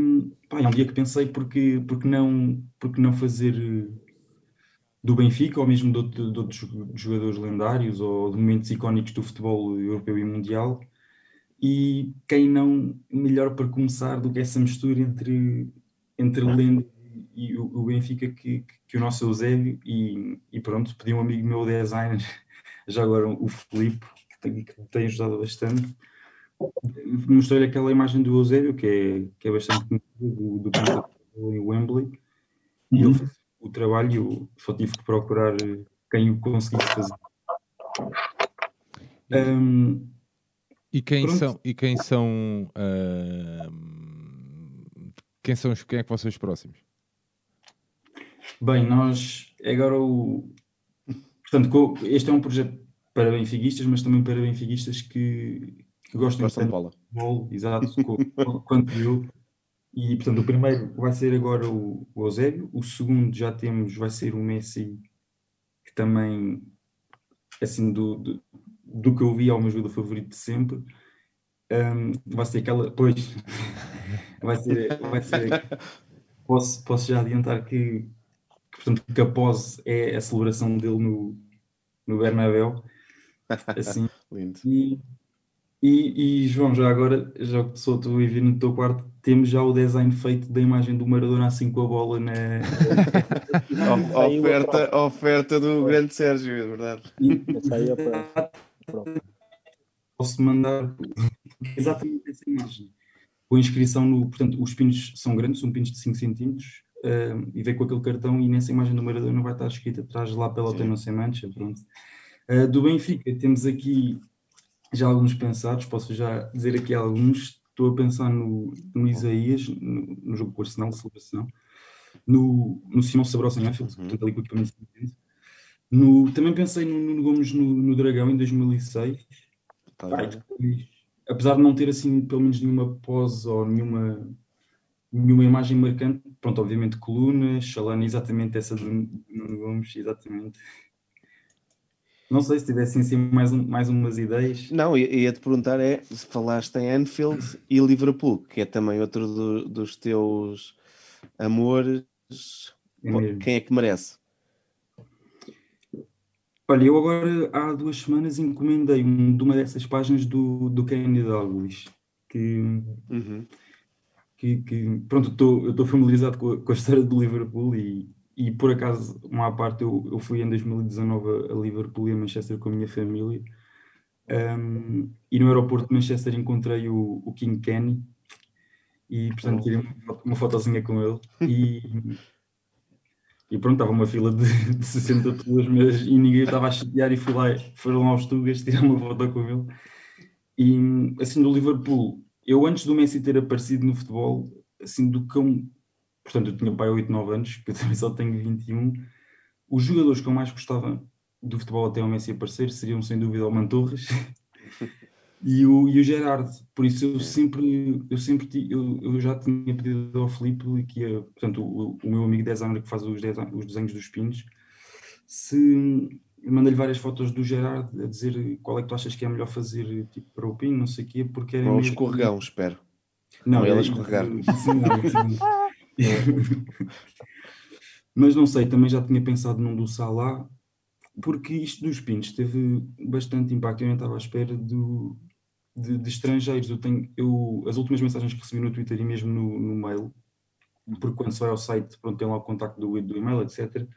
pá, é um dia que pensei porque, porque, não, porque não fazer eh, do Benfica ou mesmo de, outro- de outros jogadores lendários ou de momentos icónicos do futebol europeu e mundial. E quem não melhor para começar do que essa mistura entre, entre lenda e o, o Benfica que, que, o nosso Eusébio e, e pronto, pedi um amigo meu designer, <laughs> já agora o Filipe, que tem, que tem ajudado bastante, mostrei-lhe aquela imagem do Eusébio, que é, que é bastante conhecida, do, do em Wembley, e ele fez o trabalho, eu só tive que procurar eh, quem o conseguisse fazer. Ahm, E quem Pronto. são, e quem são, ah, quem são os, quem é que vão ser os próximos? bem, nós agora o. Portanto, este é um projeto para benfiquistas, mas também para benfiquistas que, que gostam Gostam de bola. futebol, exato, <laughs> quanto eu. E portanto, o primeiro vai ser agora o, o Eusébio, o segundo já temos, vai ser o Messi, que também, assim, do, do, do que eu vi, é o meu jogador favorito de sempre. Ahm, vai ser aquela, pois, <laughs> vai ser, vai ser, posso, posso já adiantar que, que, portanto, que a pose é a celebração dele no, no Bernabéu, assim, <laughs> Lindo. e, e, e, João, já agora, já que sou tu e vi no teu quarto, temos já o design feito da imagem do Maradona assim com a bola na. <laughs> Oferta, oferta do grande Sérgio, é verdade. Essa Posso mandar exatamente essa imagem. Com a inscrição no. Portanto, os pinos são grandes, são pinos de 5 centímetros, ah, e vem com aquele cartão, e nessa imagem do Maradona vai estar escrita atrás lá pela Sim. Sem Mancha, pronto. Uh, do Benfica, temos aqui já alguns pensados, posso já dizer aqui alguns. Estou a pensar no, no Isaías, no, no jogo com o Arsenal, celebração, no, no Simão Sabrosa em Anfield, portanto, ali com o equipamento. No Também pensei no Nuno Gomes no, no Dragão em 2006. Tá bem. depois, apesar de não ter assim pelo menos nenhuma pose ou nenhuma, nenhuma imagem marcante, pronto, obviamente coluna, Chalana, exatamente essa do Nuno Gomes, exatamente. Não sei se tivessem assim mais, um- mais umas ideias. Não, ia- ia-te perguntar é se falaste em Anfield e Liverpool, que é também outro do- dos teus amores. É. Quem é que merece? Olha, eu agora há duas semanas encomendei um de uma dessas páginas do, do Kenny Dalglish, que, Uhum. que, que- pronto, estou- eu estou familiarizado com a, com a história do Liverpool e, e por acaso, uma parte, eu, eu fui em 2019 a, a Liverpool e a Manchester com a minha família. Um, e no aeroporto de Manchester encontrei o, o King Kenny e portanto tirei uma, uma fotozinha com ele. E, <laughs> e pronto, estava uma fila de, <laughs> de 60 pessoas mas, e ninguém estava a chatear e fui lá, foram aos Tugas <laughs> tirar uma foto com ele. E assim do Liverpool eu antes do Messi ter aparecido no futebol assim do cão portanto eu tinha pai 8, 9 anos que eu também só tenho 21 os jogadores que eu mais gostava do futebol até o Messi aparecer seriam sem dúvida o Mantorres <laughs> e o, e o Gerard, por isso eu sempre, eu sempre eu, eu já tinha pedido ao Filipe que ia, portanto, o, o meu amigo designer que faz os, desa- os desenhos dos pinos, se mandei-lhe várias fotos do Gerard a dizer qual é que tu achas que é melhor fazer tipo, para o pino, não sei o quê, porque era Ou mesmo- escorregão, espero. não, ele é- escorregar. isso não, não. <laughs> Mas não sei, também já tinha pensado num do Salah, porque isto dos pintos teve bastante impacto. Eu não estava à espera do, de, de estrangeiros. Eu tenho, eu, as últimas mensagens que recebi no Twitter e mesmo no, no mail, porque quando se vai ao site, pronto, tem lá o contacto do, do e-mail, etc.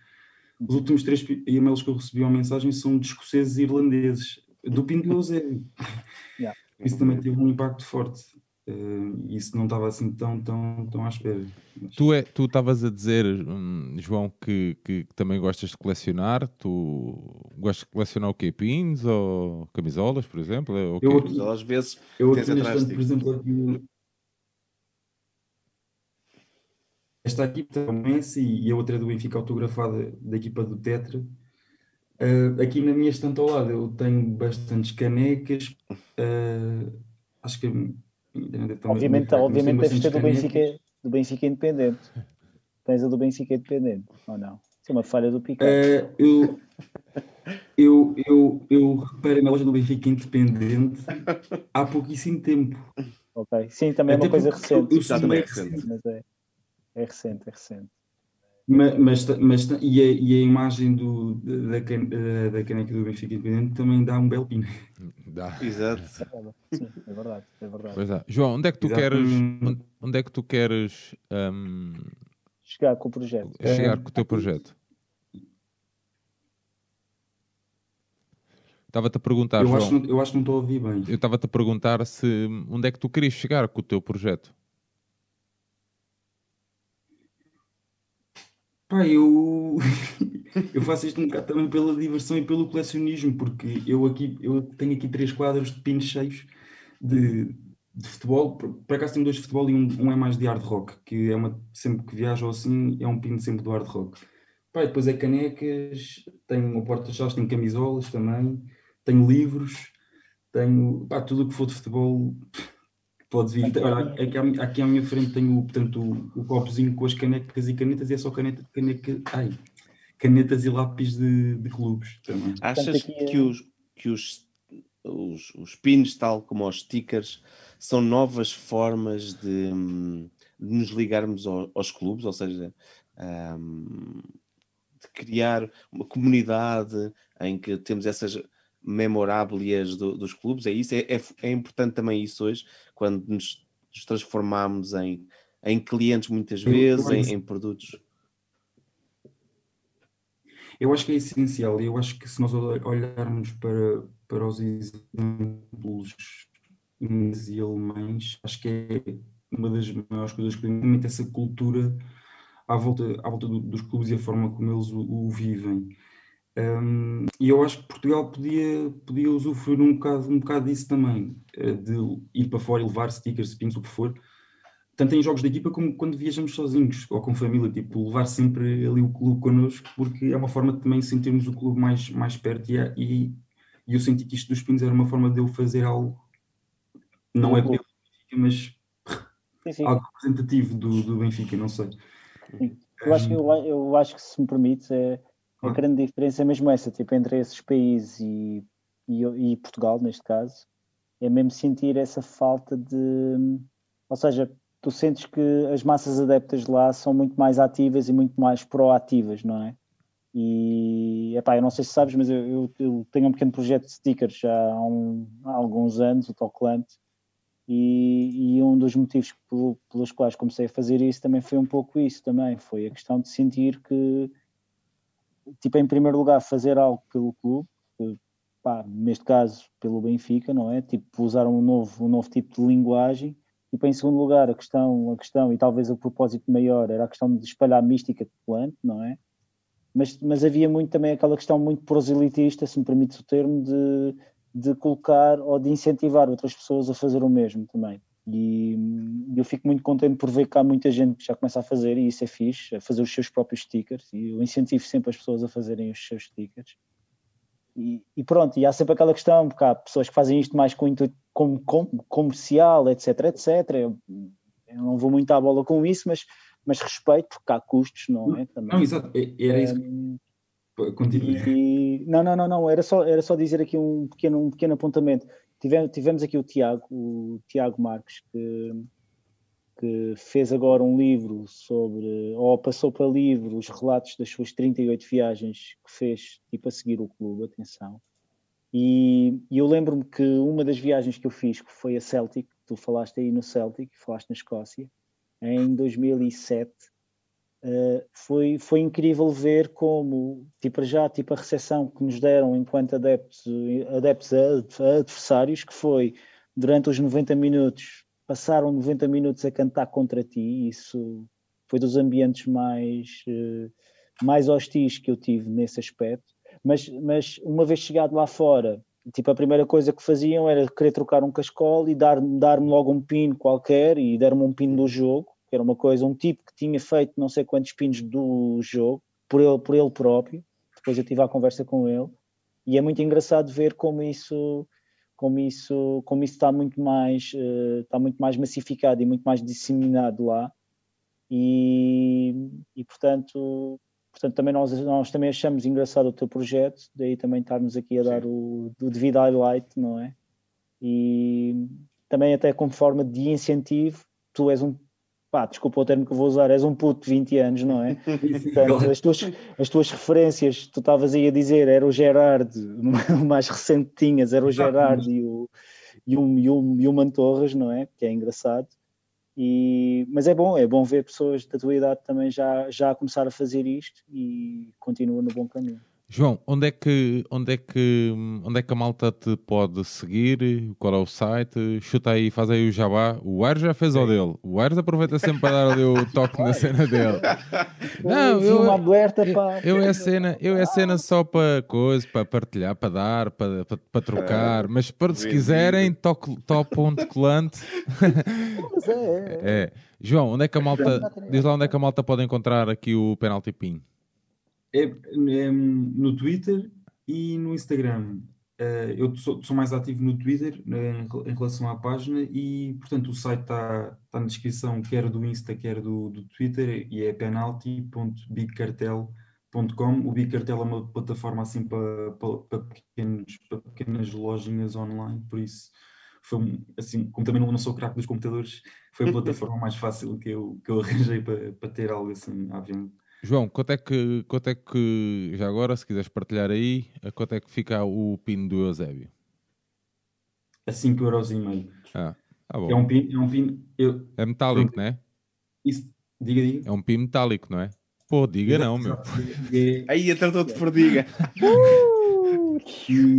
Os últimos três e-mails que eu recebi ou mensagens são de escoceses e irlandeses. Do Pinto do Eusébio. <laughs> Yeah. Isso também teve um impacto forte. E isso não estava assim tão, tão, tão à espera. Mas- Tu é- tu estavas a dizer, hum, João, que, que também gostas de colecionar. Tu gostas de colecionar o quê? Pins ou camisolas, por exemplo? É o quê? Eu Mas às vezes Eu tens aqui atrás de por exemplo, aqui, esta aqui está o Messi e a outra é do Benfica autografada da equipa do Tetra. Ah, aqui na minha estante ao lado eu tenho bastantes canecas. ah, acho que também- Obviamente, também obviamente deves ter do Benfica, canecas. do Benfica Independente. Tens a do Benfica Independente, ou não? Isso é uma falha do Picasso. Ah, eu, eu, eu, eu reparei na loja do Benfica Independente há pouquíssimo tempo. Ok. Sim, também é uma coisa eu- recente. eu sou também é recente. Mas é, é recente, é recente. Ma- Mas, mas, ta- e, a, e a imagem do, da, eh, da caneca do Benfica Independente também dá um belo pino. Dá. Exato. Sim, é verdade, é verdade. Pois é. João, onde é que tu queres, Exatamente. onde- é que tu queres hum, Chegar com o projeto. chegar com o teu projeto? Estava-te a perguntar, Eu João. acho, que não- eu acho que não estou a ouvir bem. Eu estava-te a perguntar se onde é que tu querias chegar com o teu projeto. Eu, <laughs> eu faço isto um bocado também pela diversão e pelo colecionismo, porque eu aqui eu tenho aqui três quadros de pinos cheios de, de futebol. Por, por acaso tenho dois de futebol e um, um é mais de hard rock, que é uma, sempre que viajo assim, é um pino sempre do hard rock. Pá, depois é canecas, tenho um porta-chaves, tenho camisolas também, tenho livros, tenho pá, tudo o que for de futebol. Pode vir. Olha, aqui, à, aqui à minha frente tenho portanto, o, o copozinho com as canecas e canetas e é só caneta, caneca, ai, canetas e lápis de, de clubes também. Achas aqui é- que, os, que os, os, os pins, tal como os stickers, são novas formas de, de nos ligarmos ao- aos clubes? Ou seja, hum, de criar uma comunidade em que temos essas memoráblias do- dos clubes? É isso? É, é, é importante também isso hoje, quando nos, nos transformamos em, em clientes muitas vezes, em, em produtos? Eu acho que é essencial e eu acho que se nós olha- olharmos para, para os exemplos ingleses e alemães, acho que é uma das maiores coisas que realmente essa cultura à volta, à volta do- dos clubes e a forma como eles o, o vivem. Um, e eu acho que Portugal podia, podia usufruir um bocado, um bocado disso também, eh, de ir para fora e levar stickers, pins, o que for, tanto em jogos de equipa como quando viajamos sozinhos ou com família, tipo, levar sempre ali o clube connosco, porque é uma forma de também sentirmos o clube mais, mais perto. E, é- e, e eu senti que isto dos pins era uma forma de eu fazer algo, não é pelo Benfica, mas Sim, sim. algo representativo do, do Benfica, não sei. Eu acho, que, eu, eu acho que, se me permites, é, a grande diferença é mesmo essa, tipo, entre esses países e, e, e Portugal, neste caso, é mesmo sentir essa falta de. Ou seja, tu sentes que as massas adeptas lá são muito mais ativas e muito mais proativas, não é? E, epá, eu não sei se sabes, mas eu, eu- eu tenho um pequeno projeto de stickers já há, um- há alguns anos, o Toclante, e, e um dos motivos pelo- pelos quais comecei a fazer isso também foi um pouco isso também, foi a questão de sentir que, tipo, em primeiro lugar, fazer algo pelo clube, que, pá, neste caso pelo Benfica, não é? Tipo, usar um novo, um novo tipo de linguagem. Tipo, em segundo lugar, a questão, a questão, e talvez o propósito maior, era a questão de espalhar a mística de plante, não é? Mas, mas havia muito também aquela questão muito proselitista, se me permites o termo, de, de colocar ou de incentivar outras pessoas a fazer o mesmo também. E eu fico muito contente por ver que há muita gente que já começa a fazer, e isso é fixe, a fazer os seus próprios stickers, e eu incentivo sempre as pessoas a fazerem os seus stickers. E, e pronto, e há sempre aquela questão, porque há pessoas que fazem isto mais com intuito como, como comercial, etc, etc. Eu, eu não vou muito à bola com isso, mas, mas respeito, porque há custos, não é? Também. Não, exato, é- era isso que continua. não, não, não, não, era só, era só dizer aqui um pequeno, um pequeno apontamento. Tivemos, tivemos aqui o Tiago, o Tiago Marques, que, que fez agora um livro sobre, ou passou para livro os relatos das suas 38 viagens que fez, tipo a seguir o clube, atenção. E, e eu lembro-me que uma das viagens que eu fiz, que foi a Celtic, tu falaste aí no Celtic, falaste na Escócia, em 2007, Uh, foi, foi incrível ver como, tipo, já, tipo, a recepção que nos deram enquanto adeptos, adeptos a, adversários, que foi durante os 90 minutos, passaram 90 minutos a cantar contra ti, isso foi dos ambientes mais, uh, mais hostis que eu tive nesse aspecto, mas, mas uma vez chegado lá fora, tipo, a primeira coisa que faziam era querer trocar um cascol e dar-me dar logo um pino qualquer e deram-me um pino do jogo, era uma coisa, um tipo que tinha feito não sei quantos pinos do jogo, por ele, por ele próprio. Depois eu tive a conversa com ele e é muito engraçado ver como isso, como isso, como isso está muito mais, uh, está muito mais massificado e muito mais disseminado lá. E, e portanto, portanto também nós, nós também achamos engraçado o teu projeto, daí também estarmos aqui a dar o, o devido highlight, não é? E também até como forma de incentivo, tu és um pá, desculpa o termo que vou usar, és um puto de 20 anos, não é? <laughs> Portanto, as, tuas, as tuas referências, tu estavas aí a dizer, era o Gerard, o mais recente que tinhas, era o Gerard e o, e o, e o, e o Mantorras, não é? Que é engraçado. E, mas é bom, é bom ver pessoas da tua idade também já, já a começar a fazer isto e continua no bom caminho. João, onde é que onde é que onde é que a malta te pode seguir? Qual é o site? Chuta aí, faz aí o jabá. O Aires já fez o dele. O Aires aproveita sempre para dar o <laughs> toque na cena dele. <laughs> Não, eu uma para eu é cena, eu é cena só para coisa, para partilhar, para dar, para, para, para trocar, mas para se quiserem, top ponto colante. Mas é, é. <laughs> É. João, onde é que a malta diz lá onde é que a malta pode encontrar aqui o penalty pin? É, é, no Twitter e no Instagram. Uh, eu sou, sou, mais ativo no Twitter né, em relação à página e, portanto, o site está tá na descrição, quer do Insta, quer do, do Twitter, e é penalty.bigcartel.com. O Big Cartel é uma plataforma assim para, para, para, pequenos, para pequenas lojinhas online, por isso foi assim, como também não sou craque dos computadores, foi a plataforma <laughs> mais fácil que eu, que eu arranjei para, para ter algo assim à venda. João, quanto é, que, quanto é que, já agora, se quiseres partilhar aí, quanto é que fica o pin do Eusébio? A 5 euros e meio. Ah, ah bom. É um pin, é um pin eu, é metálico, não é? Isso, diga, diga. É um pin metálico, não é? Pô, diga não, meu. <laughs> Aí tratou-te por diga. Uh,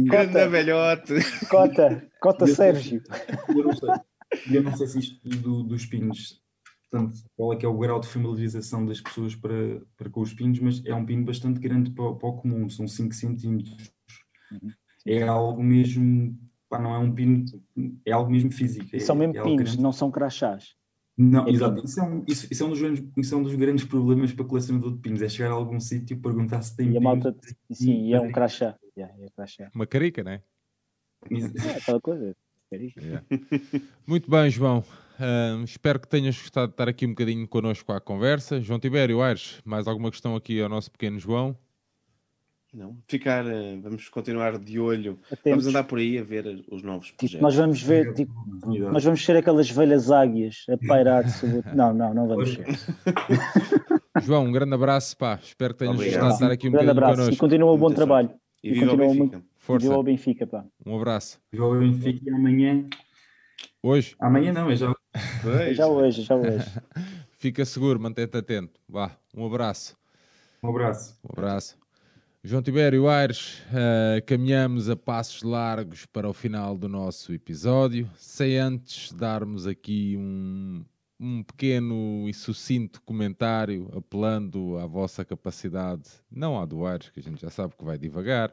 Grande velhote. Cota, cota eu, Sérgio. Eu não sei, eu não sei se isto do, dos pins portanto, qual é que é o grau de familiarização das pessoas para, para com os pinos, mas é um pino bastante grande para, o- para o comum, são 5 centímetros. É algo mesmo, pá, não é um pino, é algo mesmo físico. E é- são mesmo é pinos, grande. não são crachás. Não, É exato. Isso é, um, isso, isso é um dos grandes, isso é um dos grandes problemas para colecionador de pinos, é chegar a algum sítio e perguntar se tem E a pinos. malta, sim, e é um crachá. Yeah, é crachá. Uma carica, não é? É aquela coisa. é. Yeah. Muito bem, João. Espero que tenhas gostado de estar aqui um bocadinho connosco à conversa. João Tibério, Aires, mais alguma questão aqui ao nosso pequeno João? Não, ficar, eh, vamos continuar de olho. Atentos. Vamos andar por aí a ver os novos Tipo, projetos. nós vamos ver, tipo, nós vamos ser aquelas velhas águias a pairar sobre. o- <laughs> Não, não, não vamos ser. <laughs> João, um grande abraço, pá. Espero que tenhas Obrigado. gostado de estar aqui um grande bocadinho abraço e connosco. continua o bom trabalho. sorte. E viva o continua Benfica. muito- Força. Viva o Benfica, pá. Um abraço. Viva o Benfica e amanhã. Hoje, Amanhã não, é já. Pois. Já hoje, já <laughs> hoje. fica seguro, mantém-te atento. Vá, um abraço. Um abraço. Um abraço. João Tibério Aires, eh, caminhamos a passos largos para o final do nosso episódio, sem antes darmos aqui um, um pequeno e sucinto comentário, apelando à vossa capacidade, não à do Aires, que a gente já sabe que vai devagar,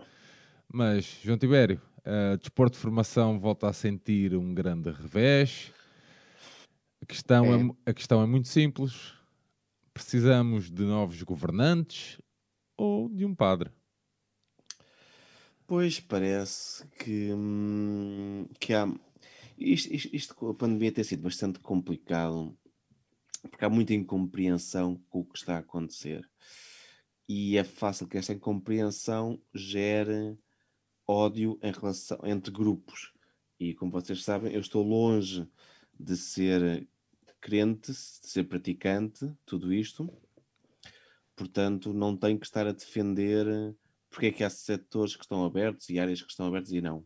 mas, João Tibério, eh, desporto de formação volta a sentir um grande revés. A questão é. É. a questão é muito simples. Precisamos de novos governantes ou de um padre? Pois parece que, hum, que há. Isto, isto, isto com a pandemia tem sido bastante complicado porque há muita incompreensão com o que está a acontecer. E é fácil que esta incompreensão gere ódio em relação, entre grupos. E como vocês sabem, eu estou longe de ser crente, de ser praticante, tudo isto. Portanto, não tenho que estar a defender porque é que há setores que estão abertos e áreas que estão abertas e não.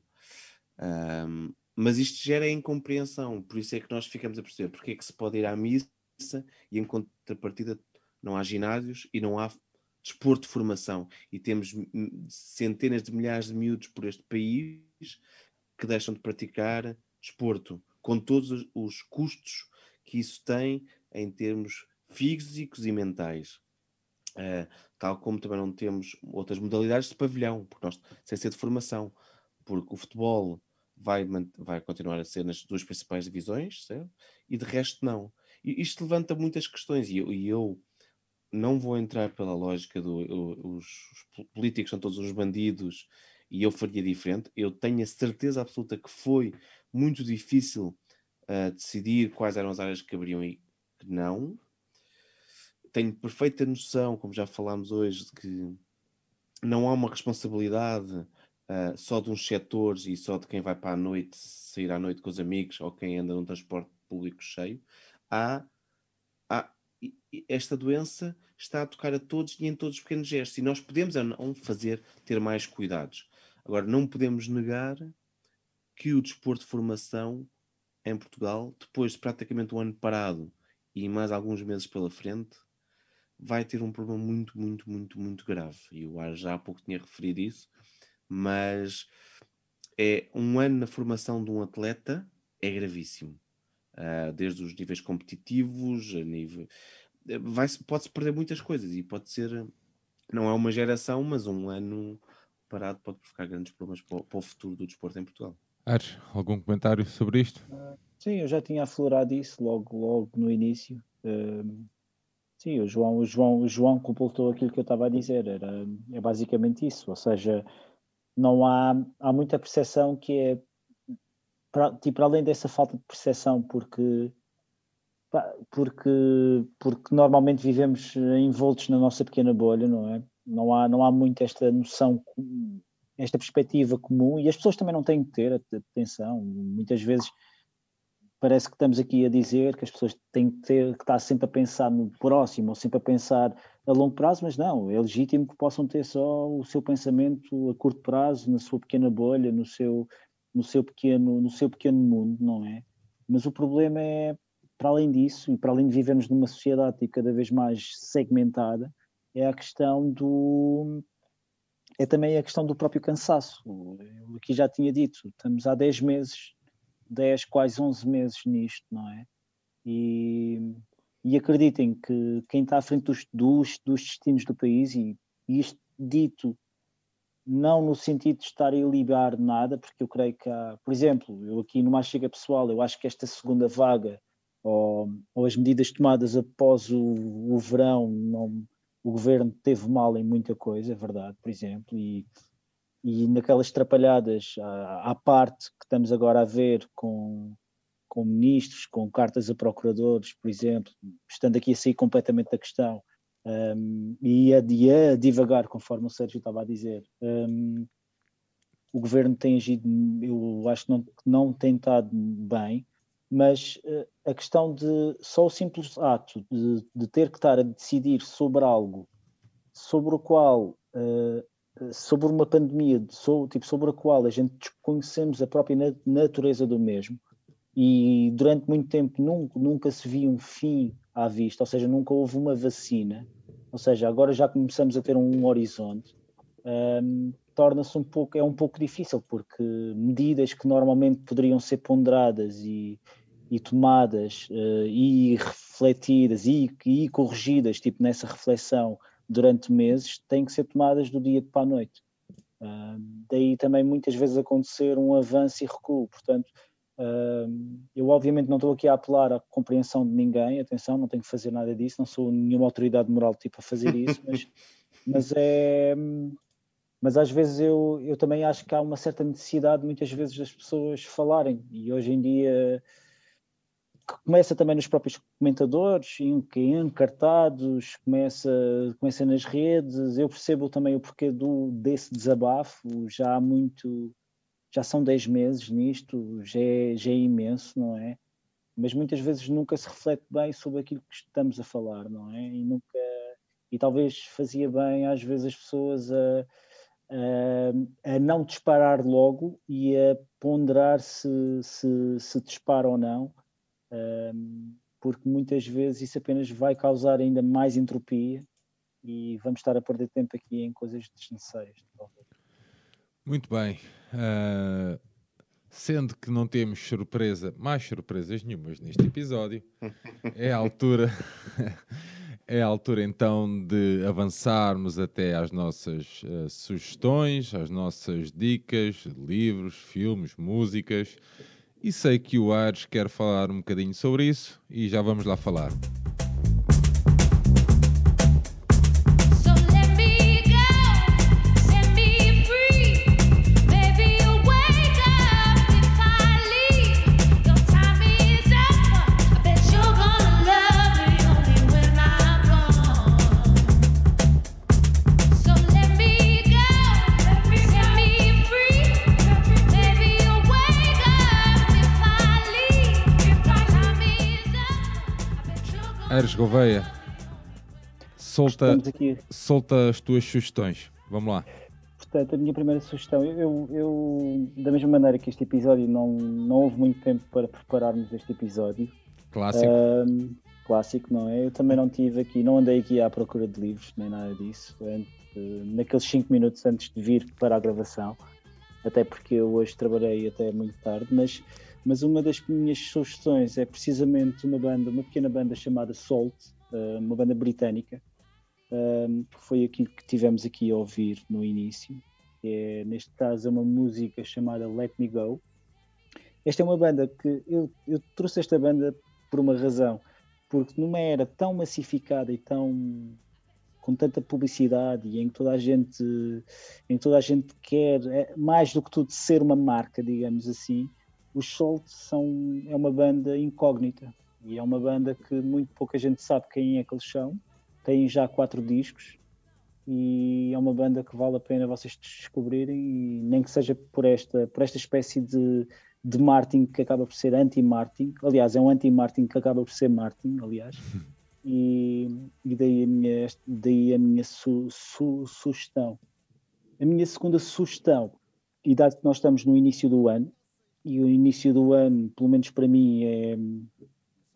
Ahm, mas isto gera incompreensão, por isso é que nós ficamos a perceber porque é que se pode ir à missa e em contrapartida não há ginásios e não há desporto de formação. E temos centenas de milhares de miúdos por este país que deixam de praticar desporto, com todos os- os custos que isso tem em termos físicos e mentais. Uh, tal como também não temos outras modalidades de pavilhão, porque nós, sem ser de formação, porque o futebol vai, vai continuar a ser nas duas principais divisões, certo? e de resto não. E isto levanta muitas questões, e eu, e eu não vou entrar pela lógica do os, os po- políticos são todos uns bandidos e eu faria diferente. Eu tenho a certeza absoluta que foi muito difícil uh, decidir quais eram as áreas que abriam e que não tenho perfeita noção, como já falámos hoje, de que não há uma responsabilidade ah, só de uns setores e só de quem vai para a noite, sair à noite com os amigos ou quem anda num transporte público cheio. Há, há- esta doença está a tocar a todos e em todos os pequenos gestos. E nós podemos ou não fazer, ter mais cuidados. Agora, não podemos negar que o desporto de formação em Portugal, depois de praticamente um ano parado e mais alguns meses pela frente, vai ter um problema muito, muito, muito, muito grave. E Ar já há pouco tinha referido isso, mas é um ano na formação de um atleta é gravíssimo. Ah, desde os níveis competitivos, a nível. eh, Vai, pode-se perder muitas coisas e pode ser. Não é uma geração, mas um ano parado pode provocar grandes problemas para o, para o futuro do desporto em Portugal. Ares, algum comentário sobre isto? Sim, eu já tinha aflorado isso logo, logo no início. Hum, sim, o João, o João, o João completou aquilo que eu estava a dizer. Era, é basicamente isso. Ou seja, não há, há muita percepção que é para, tipo, além dessa falta de percepção, porque porque porque normalmente vivemos envoltos na nossa pequena bolha, não é? Não há não há muito esta noção, esta perspectiva comum e as pessoas também não têm que ter atenção. Muitas vezes parece que estamos aqui a dizer que as pessoas têm que ter que estar sempre a pensar no próximo ou sempre a pensar a longo prazo, mas não, é legítimo que possam ter só o seu pensamento a curto prazo, na sua pequena bolha, no seu, no seu, pequeno, no seu pequeno mundo, não é? Mas o problema é, para além disso, e para além de vivermos numa sociedade tipo, cada vez mais segmentada, é a questão do. É também a questão do próprio cansaço. Eu aqui já tinha dito, estamos há 10 meses 10, quase 11 meses nisto, não é? E, e acreditem que quem está à frente dos, dos, dos destinos do país, e, e isto dito não no sentido de estar a ilibar nada, porque eu creio que há, por exemplo, eu aqui numa chega pessoal, eu acho que esta segunda vaga ou, ou as medidas tomadas após o, o verão, não, o governo teve mal em muita coisa, é verdade, por exemplo, e, e naquelas trapalhadas à, à parte que estamos agora a ver com, com ministros, com cartas a procuradores, por exemplo, estando aqui a sair completamente da questão, um, e, a, e a divagar, conforme o Sérgio estava a dizer. Um, o governo tem agido, eu acho que não, não tem estado bem, mas uh, a questão de só o simples ato de, de, ter que estar a decidir sobre algo sobre o qual uh, sobre uma pandemia sobre, tipo, sobre a qual a gente desconhecemos a própria nat natureza do mesmo e durante muito tempo nunca, nunca se viu um fim à vista, ou seja, nunca houve uma vacina, ou seja, agora já começamos a ter um horizonte, um, torna-se um pouco, é um pouco difícil, porque medidas que normalmente poderiam ser ponderadas e, e tomadas uh, e refletidas e, e, corrigidas, tipo nessa reflexão durante meses, têm que ser tomadas do dia para a noite. Uh, daí também muitas vezes acontecer um avanço e recuo, portanto, eu obviamente não estou aqui a apelar à compreensão de ninguém, atenção, não tenho que fazer nada disso, não sou nenhuma autoridade moral tipo a fazer isso, mas, <laughs> mas é mas às vezes eu, eu também acho que há uma certa necessidade muitas vezes das pessoas falarem. E hoje em dia começa também nos próprios comentadores, encartados, começa, começa nas redes, eu percebo também o porquê do, desse desabafo, já há muito já são 10 meses nisto, já é, já é imenso, não é? Mas muitas vezes nunca se reflete bem sobre aquilo que estamos a falar, não é? E nunca e talvez fazia bem às vezes as pessoas a, a, a não disparar logo e a ponderar se, se, se dispara ou não, porque muitas vezes isso apenas vai causar ainda mais entropia e vamos estar a perder tempo aqui em coisas desnecessárias. Talvez. Muito bem. Uh, sendo que não temos surpresa, mais surpresas nenhumas neste episódio, é a altura, <laughs> é a altura então de avançarmos até às nossas uh, sugestões, às nossas dicas, livros, filmes, músicas. E sei que o Ares quer falar um bocadinho sobre isso e já vamos lá falar. Gouveia, solta, solta as tuas sugestões. Vamos lá. Portanto, a minha primeira sugestão, eu, eu, da mesma maneira que este episódio não, não houve muito tempo para prepararmos este episódio. Clássico. Um, clássico, não é? Eu também não tive aqui, não andei aqui à procura de livros, nem nada disso, antes, naqueles 5 minutos antes de vir para a gravação, até porque eu hoje trabalhei até muito tarde, mas mas uma das minhas sugestões é precisamente uma banda, uma pequena banda chamada Salt, uma banda britânica, que foi aquilo que tivemos aqui a ouvir no início. É, neste caso é uma música chamada Let Me Go. Esta é uma banda que eu, eu trouxe esta banda por uma razão, porque numa era tão massificada e tão com tanta publicidade e em que toda a gente em toda a gente quer é, mais do que tudo ser uma marca digamos assim os Salt são, é uma banda incógnita e é uma banda que muito pouca gente sabe quem é que eles são. Têm já quatro discos e é uma banda que vale a pena vocês descobrirem e nem que seja por esta, por esta espécie de, de Martin que acaba por ser anti-Martin. Aliás, é um anti-Martin que acaba por ser Martin, aliás. <laughs> E, e daí a minha, daí a minha su, su, sugestão. A minha segunda sugestão, e dado que nós estamos no início do ano, e o início do ano, pelo menos para mim, é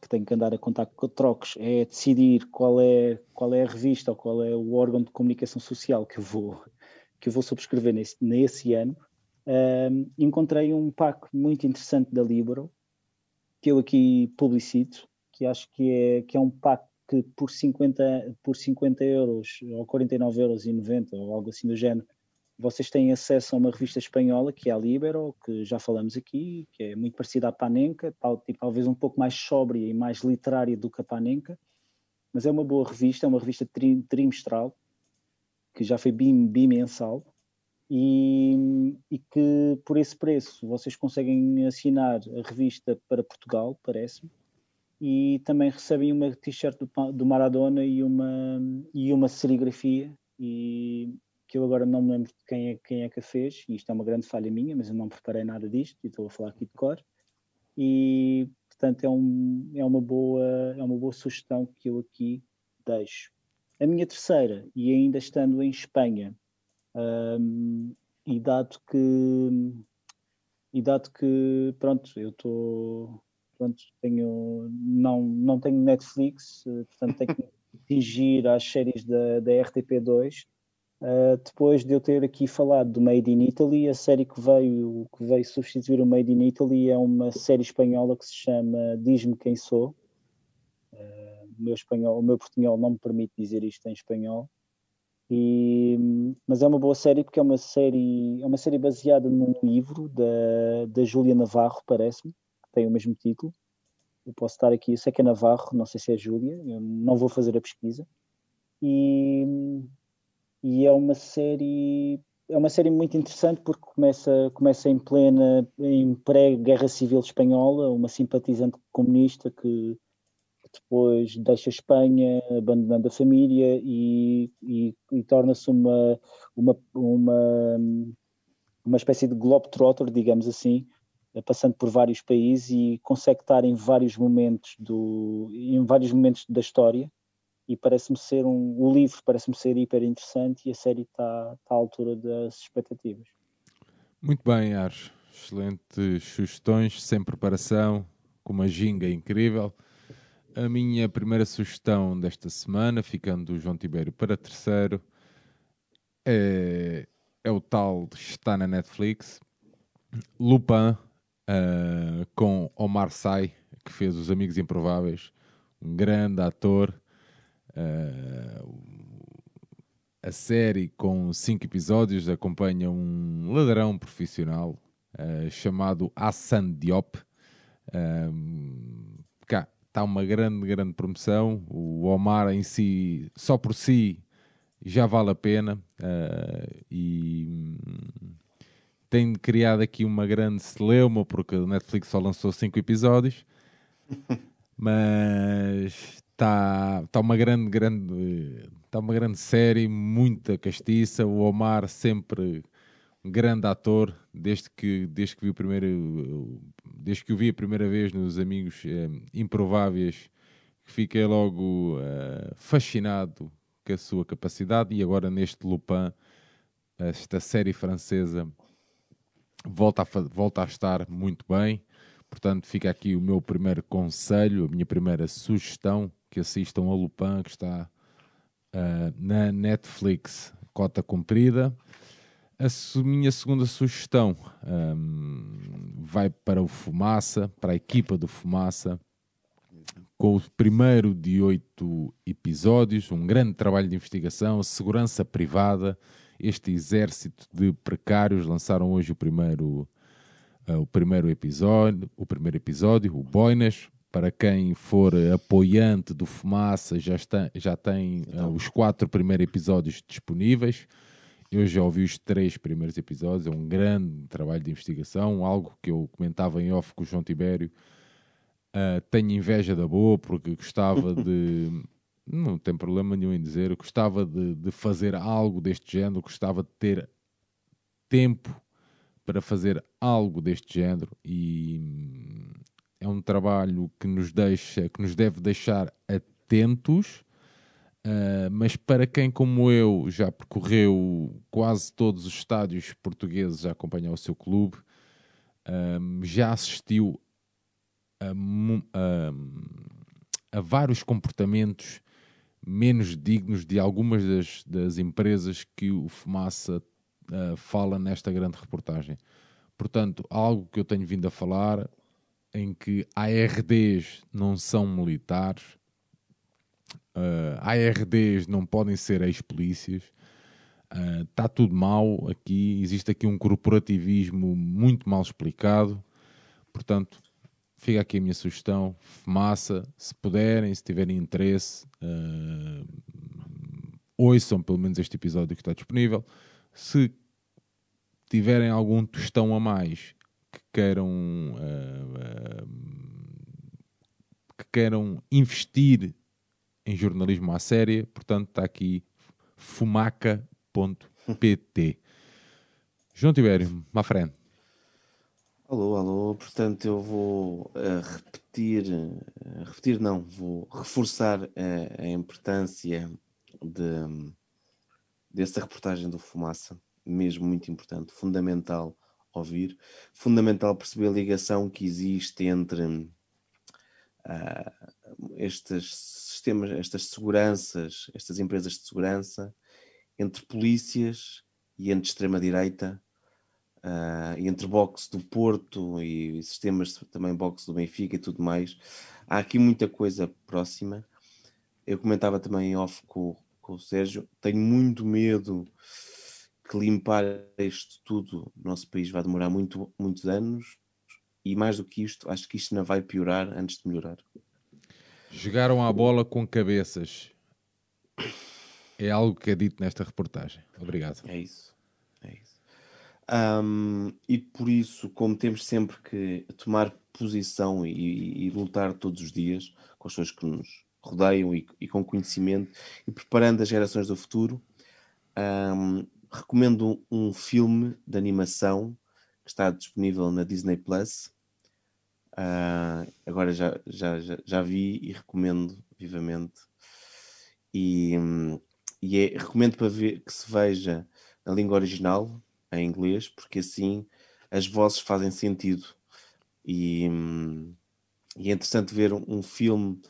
que tenho que andar a contar com trocos, é decidir qual é, qual é a revista ou qual é o órgão de comunicação social que eu vou, que eu vou subscrever nesse, nesse ano. Um, encontrei um pack muito interessante da Libro, que eu aqui publicito, que acho que é, que é um pack que por 50, por 50 euros ou 49 euros e 90 ou algo assim do género, vocês têm acesso a uma revista espanhola que é a Libero, que já falamos aqui, que é muito parecida à Panenka, tal, tipo, talvez um pouco mais sóbria e mais literária do que a Panenka, mas é uma boa revista, é uma revista tri- trimestral, que já foi bim- bimensal, e, e que por esse preço vocês conseguem assinar a revista para Portugal, parece-me, e também recebem uma t-shirt do, do Maradona e uma, e uma serigrafia, e que eu agora não me lembro de quem é, quem é que a fez, e isto é uma grande falha minha, mas eu não preparei nada disto, e estou a falar aqui de cor, e portanto é, um, é, uma, boa, é uma boa sugestão que eu aqui deixo. A minha terceira, e ainda estando em Espanha, hum, e dado que e dado que pronto, eu estou pronto, tenho não, não tenho Netflix, eh, portanto tenho que fingir às séries da, da RTP2. Uh, depois de eu ter aqui falado do Made in Italy, a série que veio, que veio substituir o Made in Italy é uma série espanhola que se chama Diz-me Quem Sou. Uh, o, meu espanhol, o meu portunhol não me permite dizer isto em espanhol. E, mas é uma boa série porque é uma série, é uma série baseada num livro da, da Júlia Navarro, parece-me, que tem o mesmo título. Eu posso estar aqui, eu sei que é Navarro, não sei se é Júlia, não vou fazer a pesquisa. E, e é uma série é uma série muito interessante porque começa começa em plena em pré-guerra civil espanhola uma simpatizante comunista que, depois deixa a Espanha abandonando a família e, e, e torna-se uma, uma uma uma espécie de globetrotter digamos assim passando por vários países e consegue estar em vários momentos do em vários momentos da história e parece-me ser um. O livro parece-me ser hiper interessante e a série está tá à altura das expectativas. Muito bem, Ares. Excelentes sugestões, sem preparação, com uma ginga incrível. A minha primeira sugestão desta semana, ficando do João Tibério para terceiro, é, é o tal está na Netflix, Lupin, uh, com Omar Sy, que fez Os Amigos Improváveis, um grande ator. Uh, a série, com cinco episódios, acompanha um ladrão profissional uh, chamado Hassan Diop. Um, cá está uma grande, grande promoção. O Omar em si, só por si, já vale a pena. Uh, e hum, tem criado aqui uma grande celeuma, porque a Netflix só lançou cinco episódios. <laughs> Mas está tá uma grande, grande, tá uma grande série, muita castiça. O Omar sempre um grande ator, desde que, desde que vi o primeiro, desde que o vi a primeira vez nos Amigos eh, Improváveis, fiquei logo eh, fascinado com a sua capacidade e agora neste Lupin, esta série francesa volta a, volta a estar muito bem. Portanto, fica aqui o meu primeiro conselho, a minha primeira sugestão, que assistam a Lupin, que está ah, na Netflix, cota comprida. A minha segunda sugestão ahm, vai para o Fumaça, para a equipa do Fumaça, com o primeiro de oito episódios, um grande trabalho de investigação, segurança privada, este exército de precários lançaram hoje o primeiro, uh, o primeiro episódio, o primeiro episódio, o Boinas. Para quem for apoiante do Fumaça, já, está, já tem uh, os quatro primeiros episódios disponíveis. Eu já ouvi os três primeiros episódios, é um grande trabalho de investigação, algo que eu comentava em off com o João Tibério. Uh, tenho inveja da boa porque gostava <laughs> de. Não tem problema nenhum em dizer, gostava de, de fazer algo deste género, gostava de ter tempo para fazer algo deste género e é um trabalho que nos deixa, que nos deve deixar atentos, uh, mas para quem como eu já percorreu quase todos os estádios portugueses a acompanhar o seu clube, um, já assistiu a, a- a vários comportamentos menos dignos de algumas das, das empresas que o Fumaça ah, fala nesta grande reportagem. Portanto, algo que eu tenho vindo a falar, em que ARDs não são militares, uh, ARDs não podem ser ex-polícias, está tudo mal aqui, existe aqui um corporativismo muito mal explicado, portanto, fica aqui a minha sugestão, fumaça, se puderem, se tiverem interesse, uh, ouçam pelo menos este episódio que está disponível, se tiverem algum tostão a mais queiram uh, uh, que queiram investir em jornalismo à séria, portanto está aqui fumaca.pt João Tibério, má frente. Alô, alô, portanto eu vou uh, repetir, repetir não, vou reforçar a importância de, dessa reportagem do Fumaça, mesmo muito importante, fundamental ouvir, fundamental perceber a ligação que existe entre uh, estes sistemas, estas seguranças, estas empresas de segurança, entre polícias e entre extrema-direita, uh, e entre boxe do Porto e sistemas também boxe do Benfica e tudo mais. Há aqui muita coisa próxima. Eu comentava também off com, com o Sérgio, tenho muito medo que limpar isto tudo no nosso país vai demorar muito, muitos anos e mais do que isto, acho que isto não vai piorar antes de melhorar. Jogaram a bola com cabeças. É algo que é dito nesta reportagem. Obrigado. É isso. É isso. Um, e por isso, como temos sempre que tomar posição e, e, lutar todos os dias com as pessoas que nos rodeiam e, e com conhecimento e preparando as gerações do futuro, um, recomendo um filme de animação que está disponível na Disney Plus. Uh, agora já, já, já, já, vi e recomendo vivamente. E, e é, recomendo para ver que se veja na língua original, em inglês, porque assim as vozes fazem sentido. E, e é interessante ver um, um filme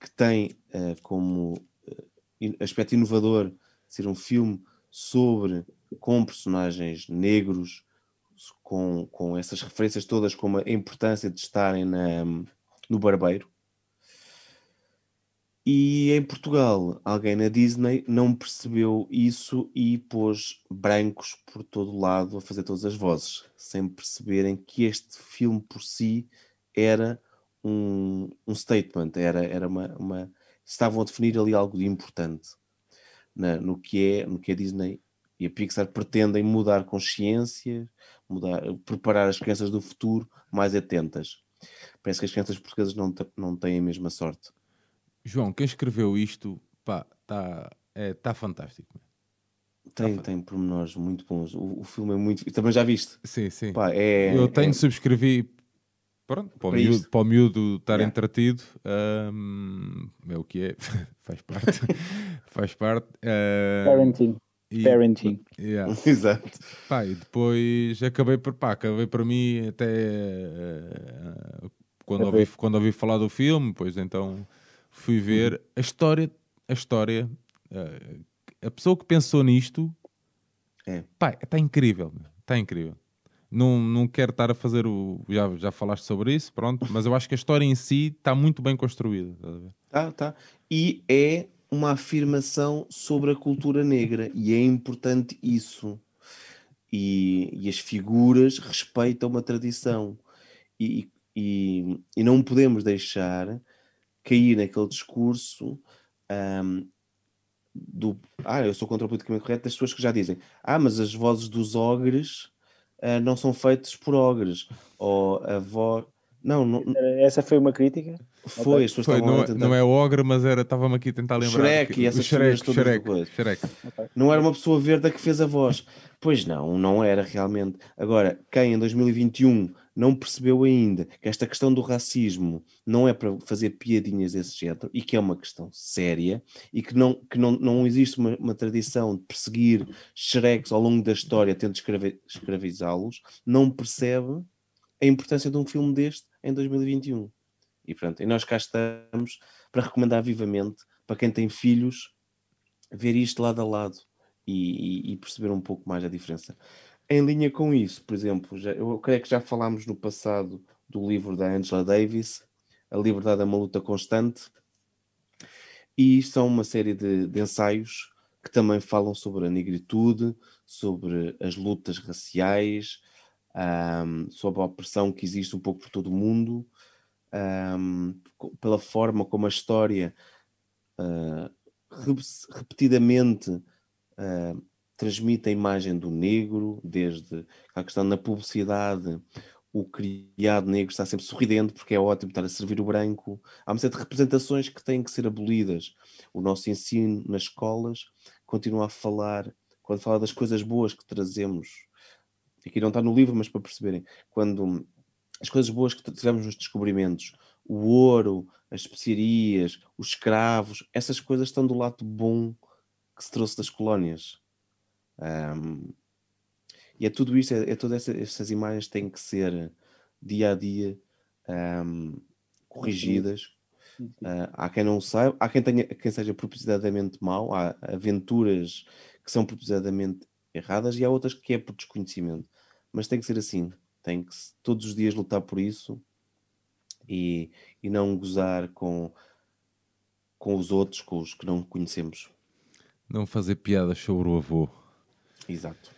que tem uh, como uh, aspecto inovador ser um filme sobre com personagens negros, com, com essas referências todas, como a importância de estarem na, no barbeiro. E em Portugal, alguém na Disney não percebeu isso e pôs brancos por todo lado a fazer todas as vozes, sem perceberem que este filme por si era um, um statement, era, era uma, uma. Estavam a definir ali algo de importante na, no, que é, no que a Disney e a Pixar pretendem mudar consciência, mudar, preparar as crianças do futuro mais atentas. Parece que as crianças portuguesas não, não têm a mesma sorte. João, quem escreveu isto, pá, está é, tá fantástico. Tem, tá tem pormenores muito bons. O, o, filme é muito. Também já viste? Sim, sim. Pá, é, Eu tenho, é... subscrevi pronto, para, o Para miúdo, isto. para o miúdo estar Yeah. entretido. hum, é o que é, <laughs> faz parte. <laughs> faz parte. hum, Parenting. e- Parenting. yeah. <laughs> Exato. Pá, e depois acabei por pá, acabei para mim até eh, quando, ouvi, quando ouvi falar do filme, pois então fui ver a história, a história, eh, a pessoa que pensou nisto, É. pá, está incrível, está incrível. Não, não quero estar a fazer o. Já, já falaste sobre isso, pronto, mas eu acho que a história em si está muito bem construída. Tá, tá. E é uma afirmação sobre a cultura negra, e é importante isso. E, e as figuras respeitam uma tradição, e, e, e não podemos deixar cair naquele discurso ahm, do ah, eu sou contra o politicamente correto, das pessoas que já dizem ah, mas as vozes dos ogres ah, não são feitas por ogres, ou a voz. Não, não Essa foi uma crítica? foi, as pessoas Foi, estavam não, a é- tentar- não é o Ogre, mas era, estava-me aqui a tentar lembrar. Shrek que- e essas Shrek, todas Shrek. Shrek. Não era uma pessoa verde a que fez a voz. Pois não, não era realmente. Agora, quem em 2021 não percebeu ainda que esta questão do racismo não é para fazer piadinhas desse género e que é uma questão séria e que não, que não, não existe uma, uma tradição de perseguir xereques ao longo da história tendo escravi- escravizá-los, não percebe a importância de um filme deste em 2021. E pronto, e nós cá estamos para recomendar vivamente para quem tem filhos ver isto lado a lado e, e- e perceber um pouco mais a diferença. Em linha com isso, por exemplo, já- eu creio que já falámos no passado do livro da Angela Davis, A Liberdade é uma luta constante. E são uma série de, de ensaios que também falam sobre a negritude, sobre as lutas raciais, ahm, sobre a opressão que existe um pouco por todo o mundo, co- pela forma como a história rep- repetidamente ah, transmite a imagem do negro, desde a questão na publicidade, o criado negro está sempre sorridente porque é ótimo estar a servir o branco. Há uma série de representações que têm que ser abolidas. O nosso ensino nas escolas continua a falar, quando fala das coisas boas que trazemos, aqui não está no livro, mas para perceberem, quando as coisas boas que tivemos nos descobrimentos, o ouro, as especiarias, os escravos, essas coisas estão do lado bom que se trouxe das colónias. Ahm, e é tudo isto, é, é todas essa- essas imagens têm que ser dia a dia ahm, corrigidas. Ah, há quem não saiba, há quem, tenha, quem seja propositadamente mau, há aventuras que são propositadamente erradas e há outras que é por desconhecimento. Mas tem que ser assim, tem que todos os dias lutar por isso e, e não gozar com, com os outros, com os que não conhecemos. Não fazer piadas sobre o avô. Exato.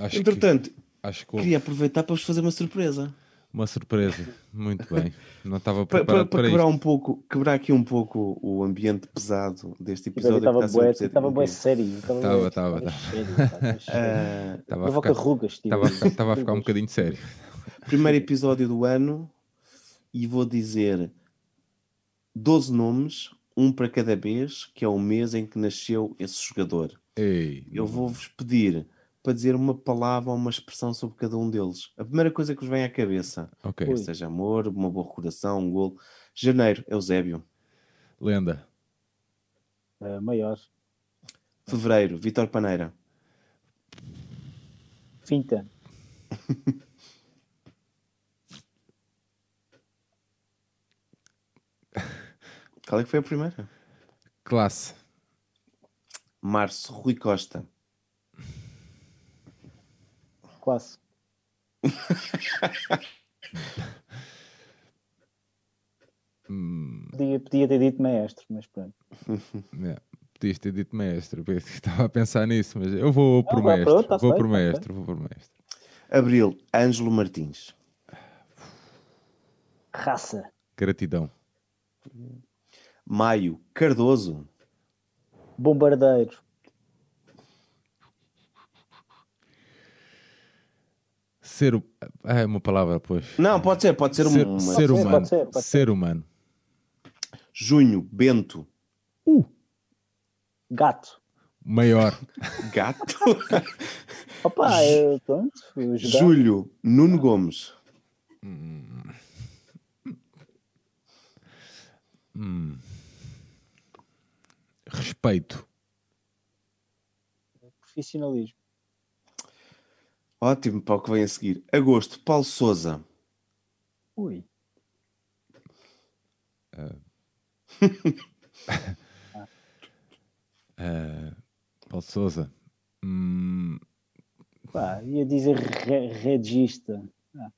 Acho Entretanto, que, acho que queria aproveitar para vos fazer uma surpresa. uma surpresa. Muito bem. Não estava <laughs> Para, preparado para, para, para quebrar isto. um pouco, quebrar aqui um pouco o ambiente pesado deste episódio. Estava ser estava tranquilo. sério. Estava, Estava, estava, Provoca ficar, rugas, estava a ficar, um bocadinho sério. primeiro episódio do ano e vou dizer 12 nomes, um para cada vez, que é o mês em que nasceu esse jogador. Ei, Eu vou-vos pedir para dizer uma palavra ou uma expressão sobre cada um deles. A primeira coisa que vos vem à cabeça, ok. Ui. seja amor, uma boa recordação, um golo. Janeiro, Eusébio. Lenda. Ah, maior. Fevereiro, Vitor Paneira. Finta. <laughs> Qual é que foi a primeira? Classe. Março, Rui Costa. Classe. Hum, Podia, podia ter dito maestro, mas pronto. <laughs> é, Podias ter dito mestre. eu Estava a pensar nisso, mas eu vou por pronto, tá vou feito, por tá mestre. Vou por mestre. Abril, Ângelo Martins. Raça. Gratidão. Maio, Cardoso. Bombardeiro. Ser. o- Ah, é uma palavra, pois. Não, pode ser, pode ser, ser, um. ser Pode ser, humano. pode ser, pode ser humano. Junho, Bento. Gato. Maior. <laughs> Gato. Opa, eu, pronto. Julho, Nuno Gomes. Respeito. Profissionalismo. Ótimo para o que vem a seguir. Agosto, Paulo Souza. Ui. Ah, <laughs> Paulo Souza. Hum, Pá, ia dizer re- regista. Ah.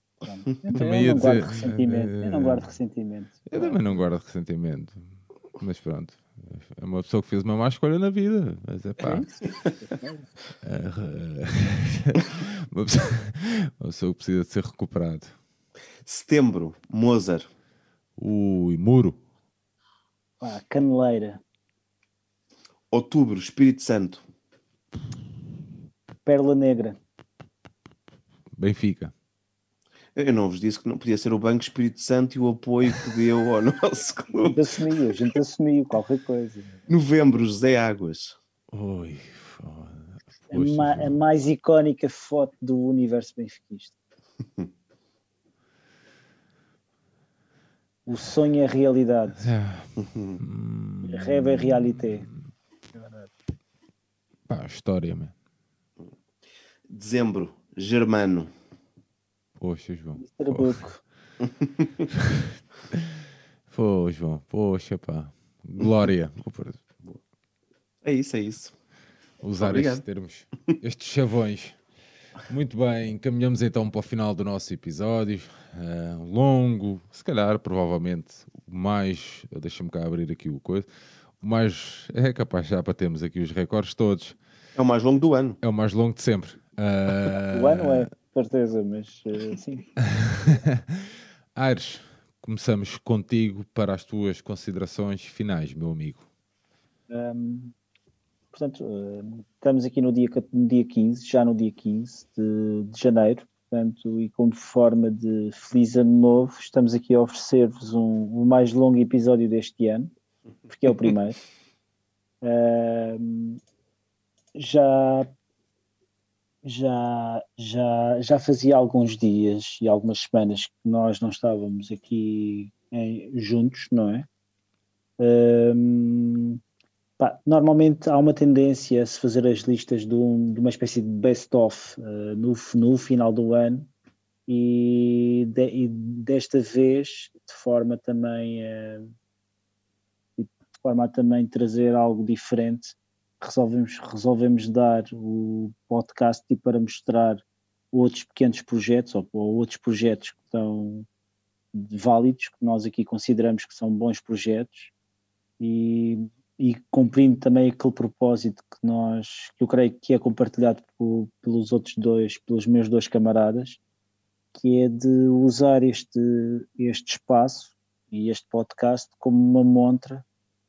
Eu, também eu ia não guardo dizer- ressentimento. Eu não guardo ressentimento. eu também não guardo ressentimento. Mas pronto. É uma pessoa que fez uma má escolha na vida. Mas é pá. <laughs> uma, pessoa, uma pessoa que precisa de ser recuperado. Setembro, Mozart. Ui, muro. Pá, caneleira. Outubro, Espírito Santo. Pérola negra. Benfica. Eu não vos disse que não podia ser o Banco Espírito Santo e o apoio que deu ao <laughs> nosso A clube. gente assumiu, a gente assumiu qualquer coisa. Novembro, José Águas. Ui, foda. A, ma- a mais icónica foto do universo benfiquista. <laughs> O sonho é realidade. Rêve é realité. Pá, história, man. Dezembro, Germano. Poxa, João. Trabuco. <laughs> Pô, João. Poxa, pá. Glória. É isso, é isso. usar Obrigado. estes termos. Estes chavões. Muito bem, caminhamos então para o final do nosso episódio. Ah, longo, se calhar, provavelmente, o mais. Deixa-me cá abrir aqui o coisa. O mais. É capaz já para termos aqui os recordes todos. É o mais longo do ano. É o mais longo de sempre. Ah, O ano é, certeza, mas eh, sim. <laughs> Aires, começamos contigo para as tuas considerações finais, meu amigo. Ahm, portanto, estamos aqui no dia, no dia 15, já no dia 15 de, de janeiro, portanto, e como forma de feliz ano novo, estamos aqui a oferecer-vos um, o mais longo episódio deste ano, porque é o primeiro. <laughs> Já, já, já, já fazia alguns dias e algumas semanas que nós não estávamos aqui em- juntos, não é? Ahm, Pá, normalmente há uma tendência a se fazer as listas de, um- de uma espécie de best-of eh, no, no final do ano e, de- e desta vez, de forma também eh, de forma a também trazer algo diferente, resolvemos, resolvemos dar o podcast tipo, para mostrar outros pequenos projetos ou, ou outros projetos que estão válidos, que nós aqui consideramos que são bons projetos. E e cumprindo também aquele propósito que nós, que eu creio que é compartilhado por- pelos outros dois, pelos meus dois camaradas, que é de usar este, este espaço e este podcast como uma montra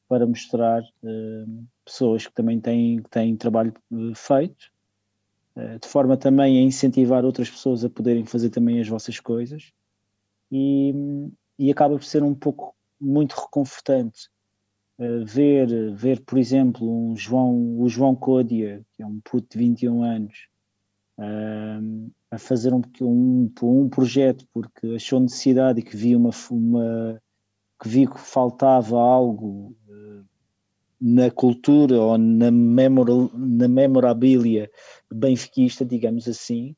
para mostrar eh, pessoas que também têm, que têm trabalho eh, feito, eh, de forma também a incentivar outras pessoas a poderem fazer também as vossas coisas. E, e acaba por ser um pouco muito reconfortante Uh, ver, ver, por exemplo, um João, o João Códia, que é um puto de 21 anos, a fazer um, um, um projeto porque achou necessidade e que viu uma, uma que viu que faltava algo uh, na cultura ou na, memora, na memorabilia benfiquista, digamos assim,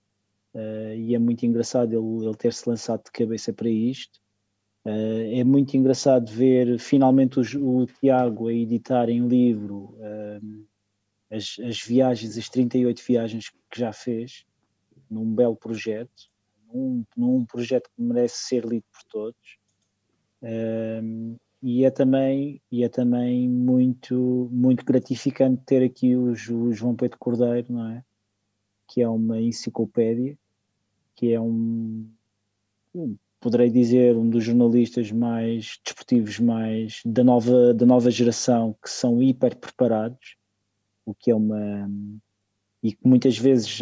uh, e é muito engraçado ele, ele ter se lançado de cabeça para isto. Uh, é muito engraçado ver finalmente o, o Tiago a editar em livro uh, as, as, viagens, as 38 viagens que já fez, num belo projeto, num, num projeto que merece ser lido por todos. Uh, e é também, e é também muito, muito gratificante ter aqui o, João Pedro Cordeiro, não é? Que é uma enciclopédia, que é um, poderei dizer, um dos jornalistas mais desportivos mais da nova, da nova geração que são hiper preparados, o que é uma e que muitas vezes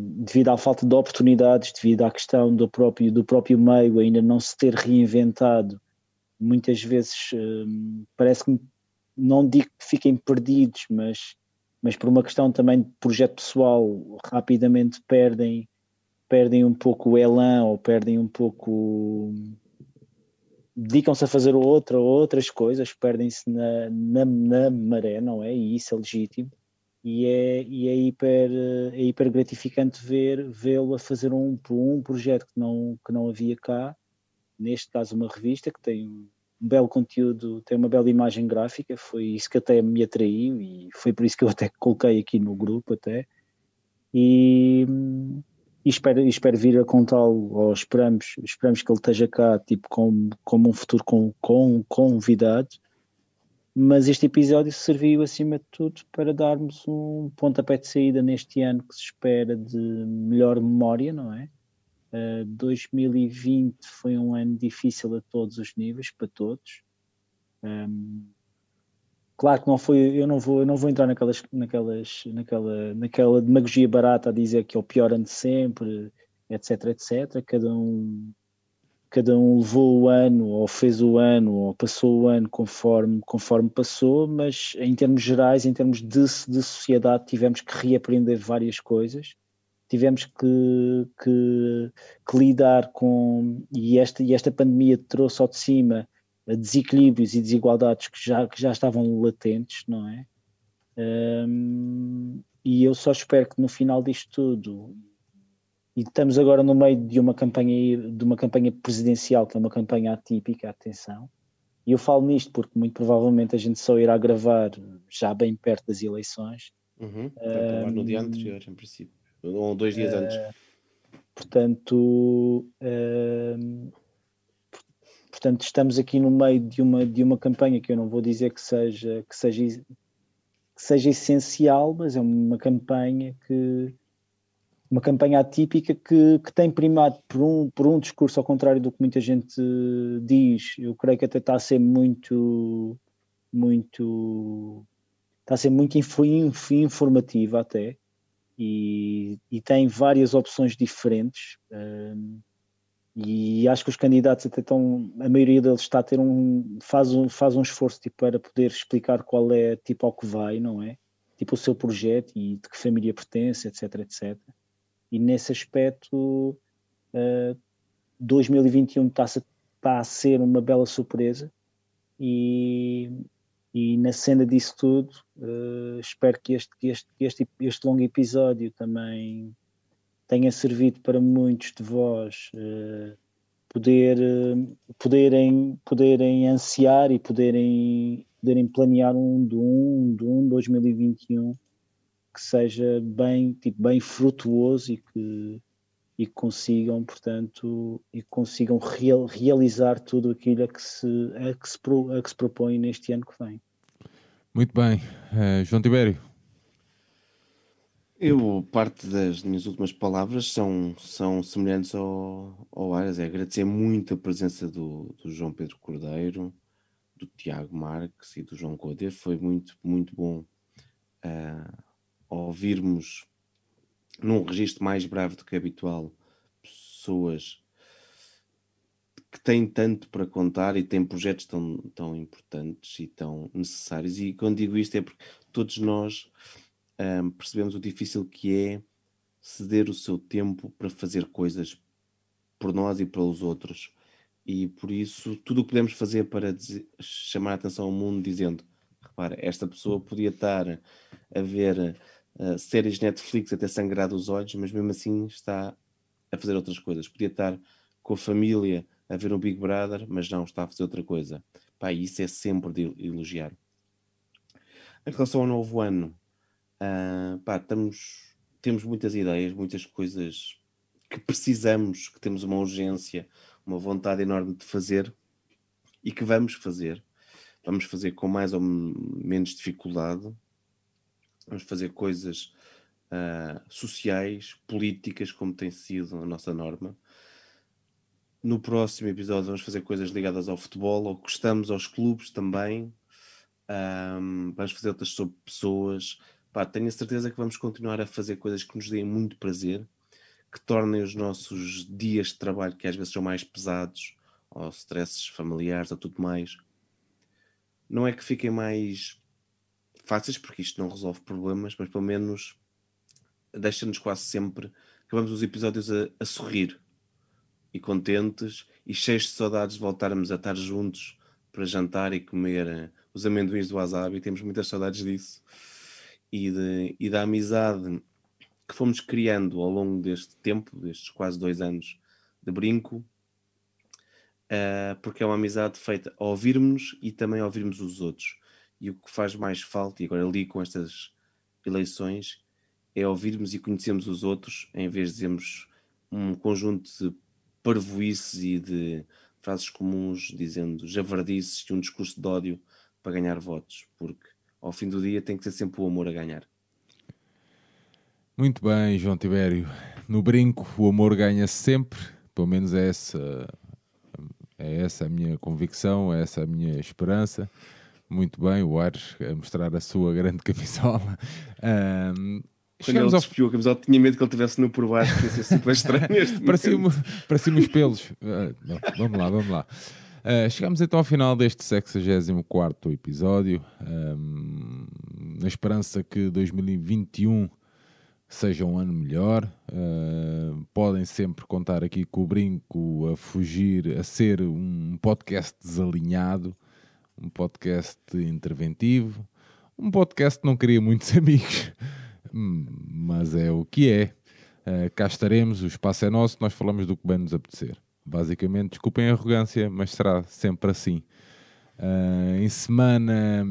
devido à falta de oportunidades, devido à questão do próprio do próprio meio ainda não se ter reinventado, muitas vezes parece que não digo que fiquem perdidos, mas mas por uma questão também de projeto pessoal rapidamente perdem perdem um pouco o elan ou perdem um pouco dedicam-se a fazer outra outras coisas perdem-se na, na, na, maré não é? E isso é legítimo. E é, e é hiper é hiper gratificante ver vê-lo a fazer um, um projeto que não que não havia cá neste caso uma revista que tem um belo conteúdo tem uma bela imagem gráfica foi isso que até me atraiu e foi por isso que eu até coloquei aqui no grupo até e e espero, espero vir a contá-lo, ou esperamos, esperamos que ele esteja cá, tipo, como, como um futuro com, com, convidado, mas este episódio serviu, acima de tudo, para darmos um pontapé de saída neste ano que se espera de melhor memória, não é? Uh, 2020 foi um ano difícil a todos os níveis, para todos. Um, claro que não foi, eu não vou, eu não vou entrar naquelas, naquelas, naquela, naquela demagogia barata a dizer que é o pior ano de sempre, etc, etc. Cada um, cada um levou o ano, ou fez o ano, ou passou o ano conforme, conforme passou, mas em termos gerais, em termos de, de sociedade, tivemos que reaprender várias coisas. Tivemos que, que, que lidar com, e esta, e esta pandemia trouxe ao de cima desequilíbrios e desigualdades que já, que já estavam latentes, não é? Um, e eu só espero que no final disto tudo, e estamos agora no meio de uma campanha de uma campanha presidencial, que é uma campanha atípica, atenção, e eu falo nisto porque muito provavelmente a gente só irá gravar já bem perto das eleições. Uhum. Vai um, no dia anterior, em princípio. Ou dois dias antes. Eh, portanto, por- portanto, estamos aqui no meio de uma, de uma campanha que eu não vou dizer que seja, que seja, que seja essencial, mas é uma campanha que uma campanha atípica que, que tem primado por um, por um discurso ao contrário do que muita gente diz. Eu creio que até está a ser muito, muito, está a ser muito info- info- informativa até e, e tem várias opções diferentes. hum, e acho que os candidatos até estão, a maioria deles está a ter um, faz um, faz um esforço tipo, para poder explicar qual é tipo ao que vai, não é? Tipo o seu projeto e de que família pertence, etc, etc. E nesse aspecto, uh, 2021 está está a ser uma bela surpresa e, e na cena disso tudo, uh, espero que este, que este, que este, este longo episódio também tenha servido para muitos de vós uh, poder, uh, poderem, poderem ansiar e poderem, poderem planear um de um de um 2021 que seja bem, tipo, bem frutuoso e que, e que consigam, portanto, e que consigam real, realizar tudo aquilo a que, se, a, que se, pro- a que se propõe neste ano que vem. Muito bem. Eh, João Tibério, Eu, parte das minhas últimas palavras são, são semelhantes ao, ao Aras. É agradecer muito a presença do, do João Pedro Cordeiro, do Tiago Marques e do João Codê. Foi muito, muito bom ah, ouvirmos num registro mais breve do que habitual pessoas que têm tanto para contar e têm projetos tão, tão importantes e tão necessários. E quando digo isto é porque todos nós ahm, percebemos o difícil que é ceder o seu tempo para fazer coisas por nós e pelos outros. E por isso, tudo o que podemos fazer para dizer- chamar a atenção ao mundo, dizendo: repara, esta pessoa podia estar a ver ah, séries Netflix até sangrar dos olhos, mas mesmo assim está a fazer outras coisas. Podia estar com a família a ver um Big Brother, mas não está a fazer outra coisa. Pá, isso é sempre de elogiar. Em relação ao novo ano, ah, pá, estamos, temos muitas ideias, muitas coisas que precisamos, que temos uma urgência, uma vontade enorme de fazer e que vamos fazer. Vamos fazer com mais ou menos dificuldade. Vamos fazer coisas ah, sociais, políticas, como tem sido a nossa norma. No próximo episódio vamos fazer coisas ligadas ao futebol, ou gostamos aos clubes também. Ahm, vamos fazer outras sobre pessoas. Pá, tenho a certeza que vamos continuar a fazer coisas que nos deem muito prazer, que tornem os nossos dias de trabalho, que às vezes são mais pesados, ou stresses familiares, ou tudo mais, não é que fiquem mais fáceis, porque isto não resolve problemas, mas pelo menos deixa-nos quase sempre, acabamos os episódios a, a sorrir e contentes e cheios de saudades de voltarmos a estar juntos para jantar e comer eh, os amendoins do wasabi. Temos muitas saudades disso e, de, e da amizade que fomos criando ao longo deste tempo, destes quase dois anos de brinco, eh, porque é uma amizade feita a ouvirmos e também a ouvirmos os outros. E o que faz mais falta, e agora ali com estas eleições, é ouvirmos e conhecermos os outros, em vez de dizermos um conjunto de parvoices e de frases comuns dizendo javardices e um discurso de ódio para ganhar votos, porque ao fim do dia tem que ter sempre o amor a ganhar. muito bem, João Tibério. No brinco, o amor ganha sempre, pelo menos é essa, é essa a minha convicção, é essa a minha esperança. Muito bem, o Ares a mostrar a sua grande <laughs> camisola. Ahm, Quando ele ao despiu a camisola, tinha medo que ele estivesse nu por baixo, que ia ser super estranho <laughs> parecia, momento. parecia uns pelos. Não, vamos lá, vamos lá. Ah, chegamos então ao final deste 64 episódio, ahm, na esperança que 2021 seja um ano melhor. Ah, podem sempre contar aqui com o Brinco a fugir, a ser um podcast desalinhado, um podcast interventivo, um podcast que não queria muitos <laughs> amigos, mas é o que é. Uh, cá estaremos, o espaço é nosso, nós falamos do que bem nos apetecer. Basicamente, desculpem a arrogância, mas será sempre assim. Uh, em semana,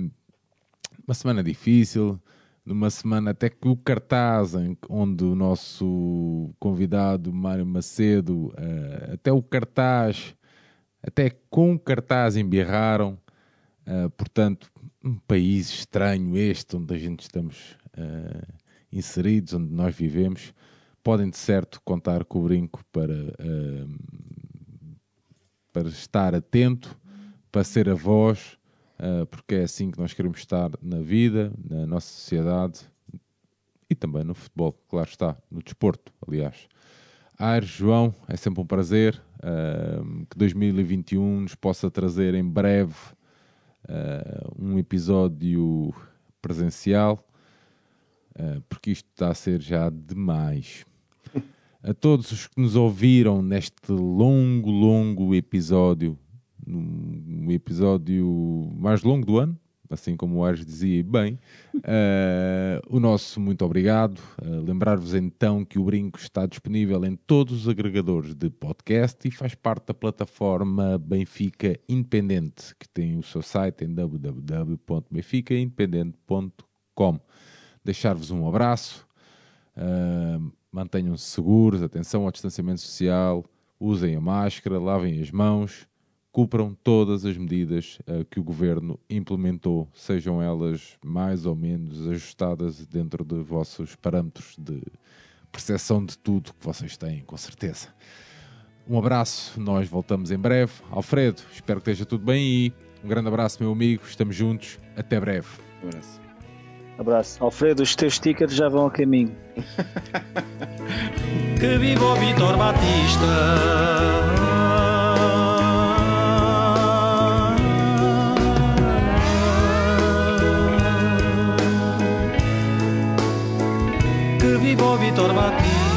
uma semana difícil, numa semana até que o cartaz onde o nosso convidado Mário Macedo, eh, até o cartaz, até com o cartaz embirraram. Eh, portanto, um país estranho este, onde a gente estamos eh, inseridos, onde nós vivemos. Podem de certo contar com o brinco para, eh, para estar atento, para ser a voz, porque é assim que nós queremos estar na vida, na nossa sociedade e também no futebol, claro está, no desporto, aliás. Aires, João, é sempre um prazer que 2021 nos possa trazer em breve eh, um episódio presencial, eh, porque isto está a ser já demais. <laughs> A todos os que nos ouviram neste longo, longo episódio, um episódio mais longo do ano, assim como o Ares dizia bem, eh, o nosso muito obrigado. Eh, Lembrar-vos então que o Brinco está disponível em todos os agregadores de podcast e faz parte da plataforma Benfica Independente, que tem o seu site em www.benficaindependente.com. Deixar-vos um abraço. Uh, Mantenham-se seguros, atenção ao distanciamento social, usem a máscara, lavem as mãos, cumpram todas as medidas uh, que o governo implementou, sejam elas mais ou menos ajustadas dentro de vossos parâmetros de percepção de tudo que vocês têm, com certeza. Um abraço, nós voltamos em breve. Alfredo, espero que esteja tudo bem aí. Um grande abraço, meu amigo, estamos juntos, até breve. Um abraço. Abraço. Alfredo, os teus stickers já vão a caminho. <laughs> Que viva o Vitor Batista! Que viva o Vitor Batista!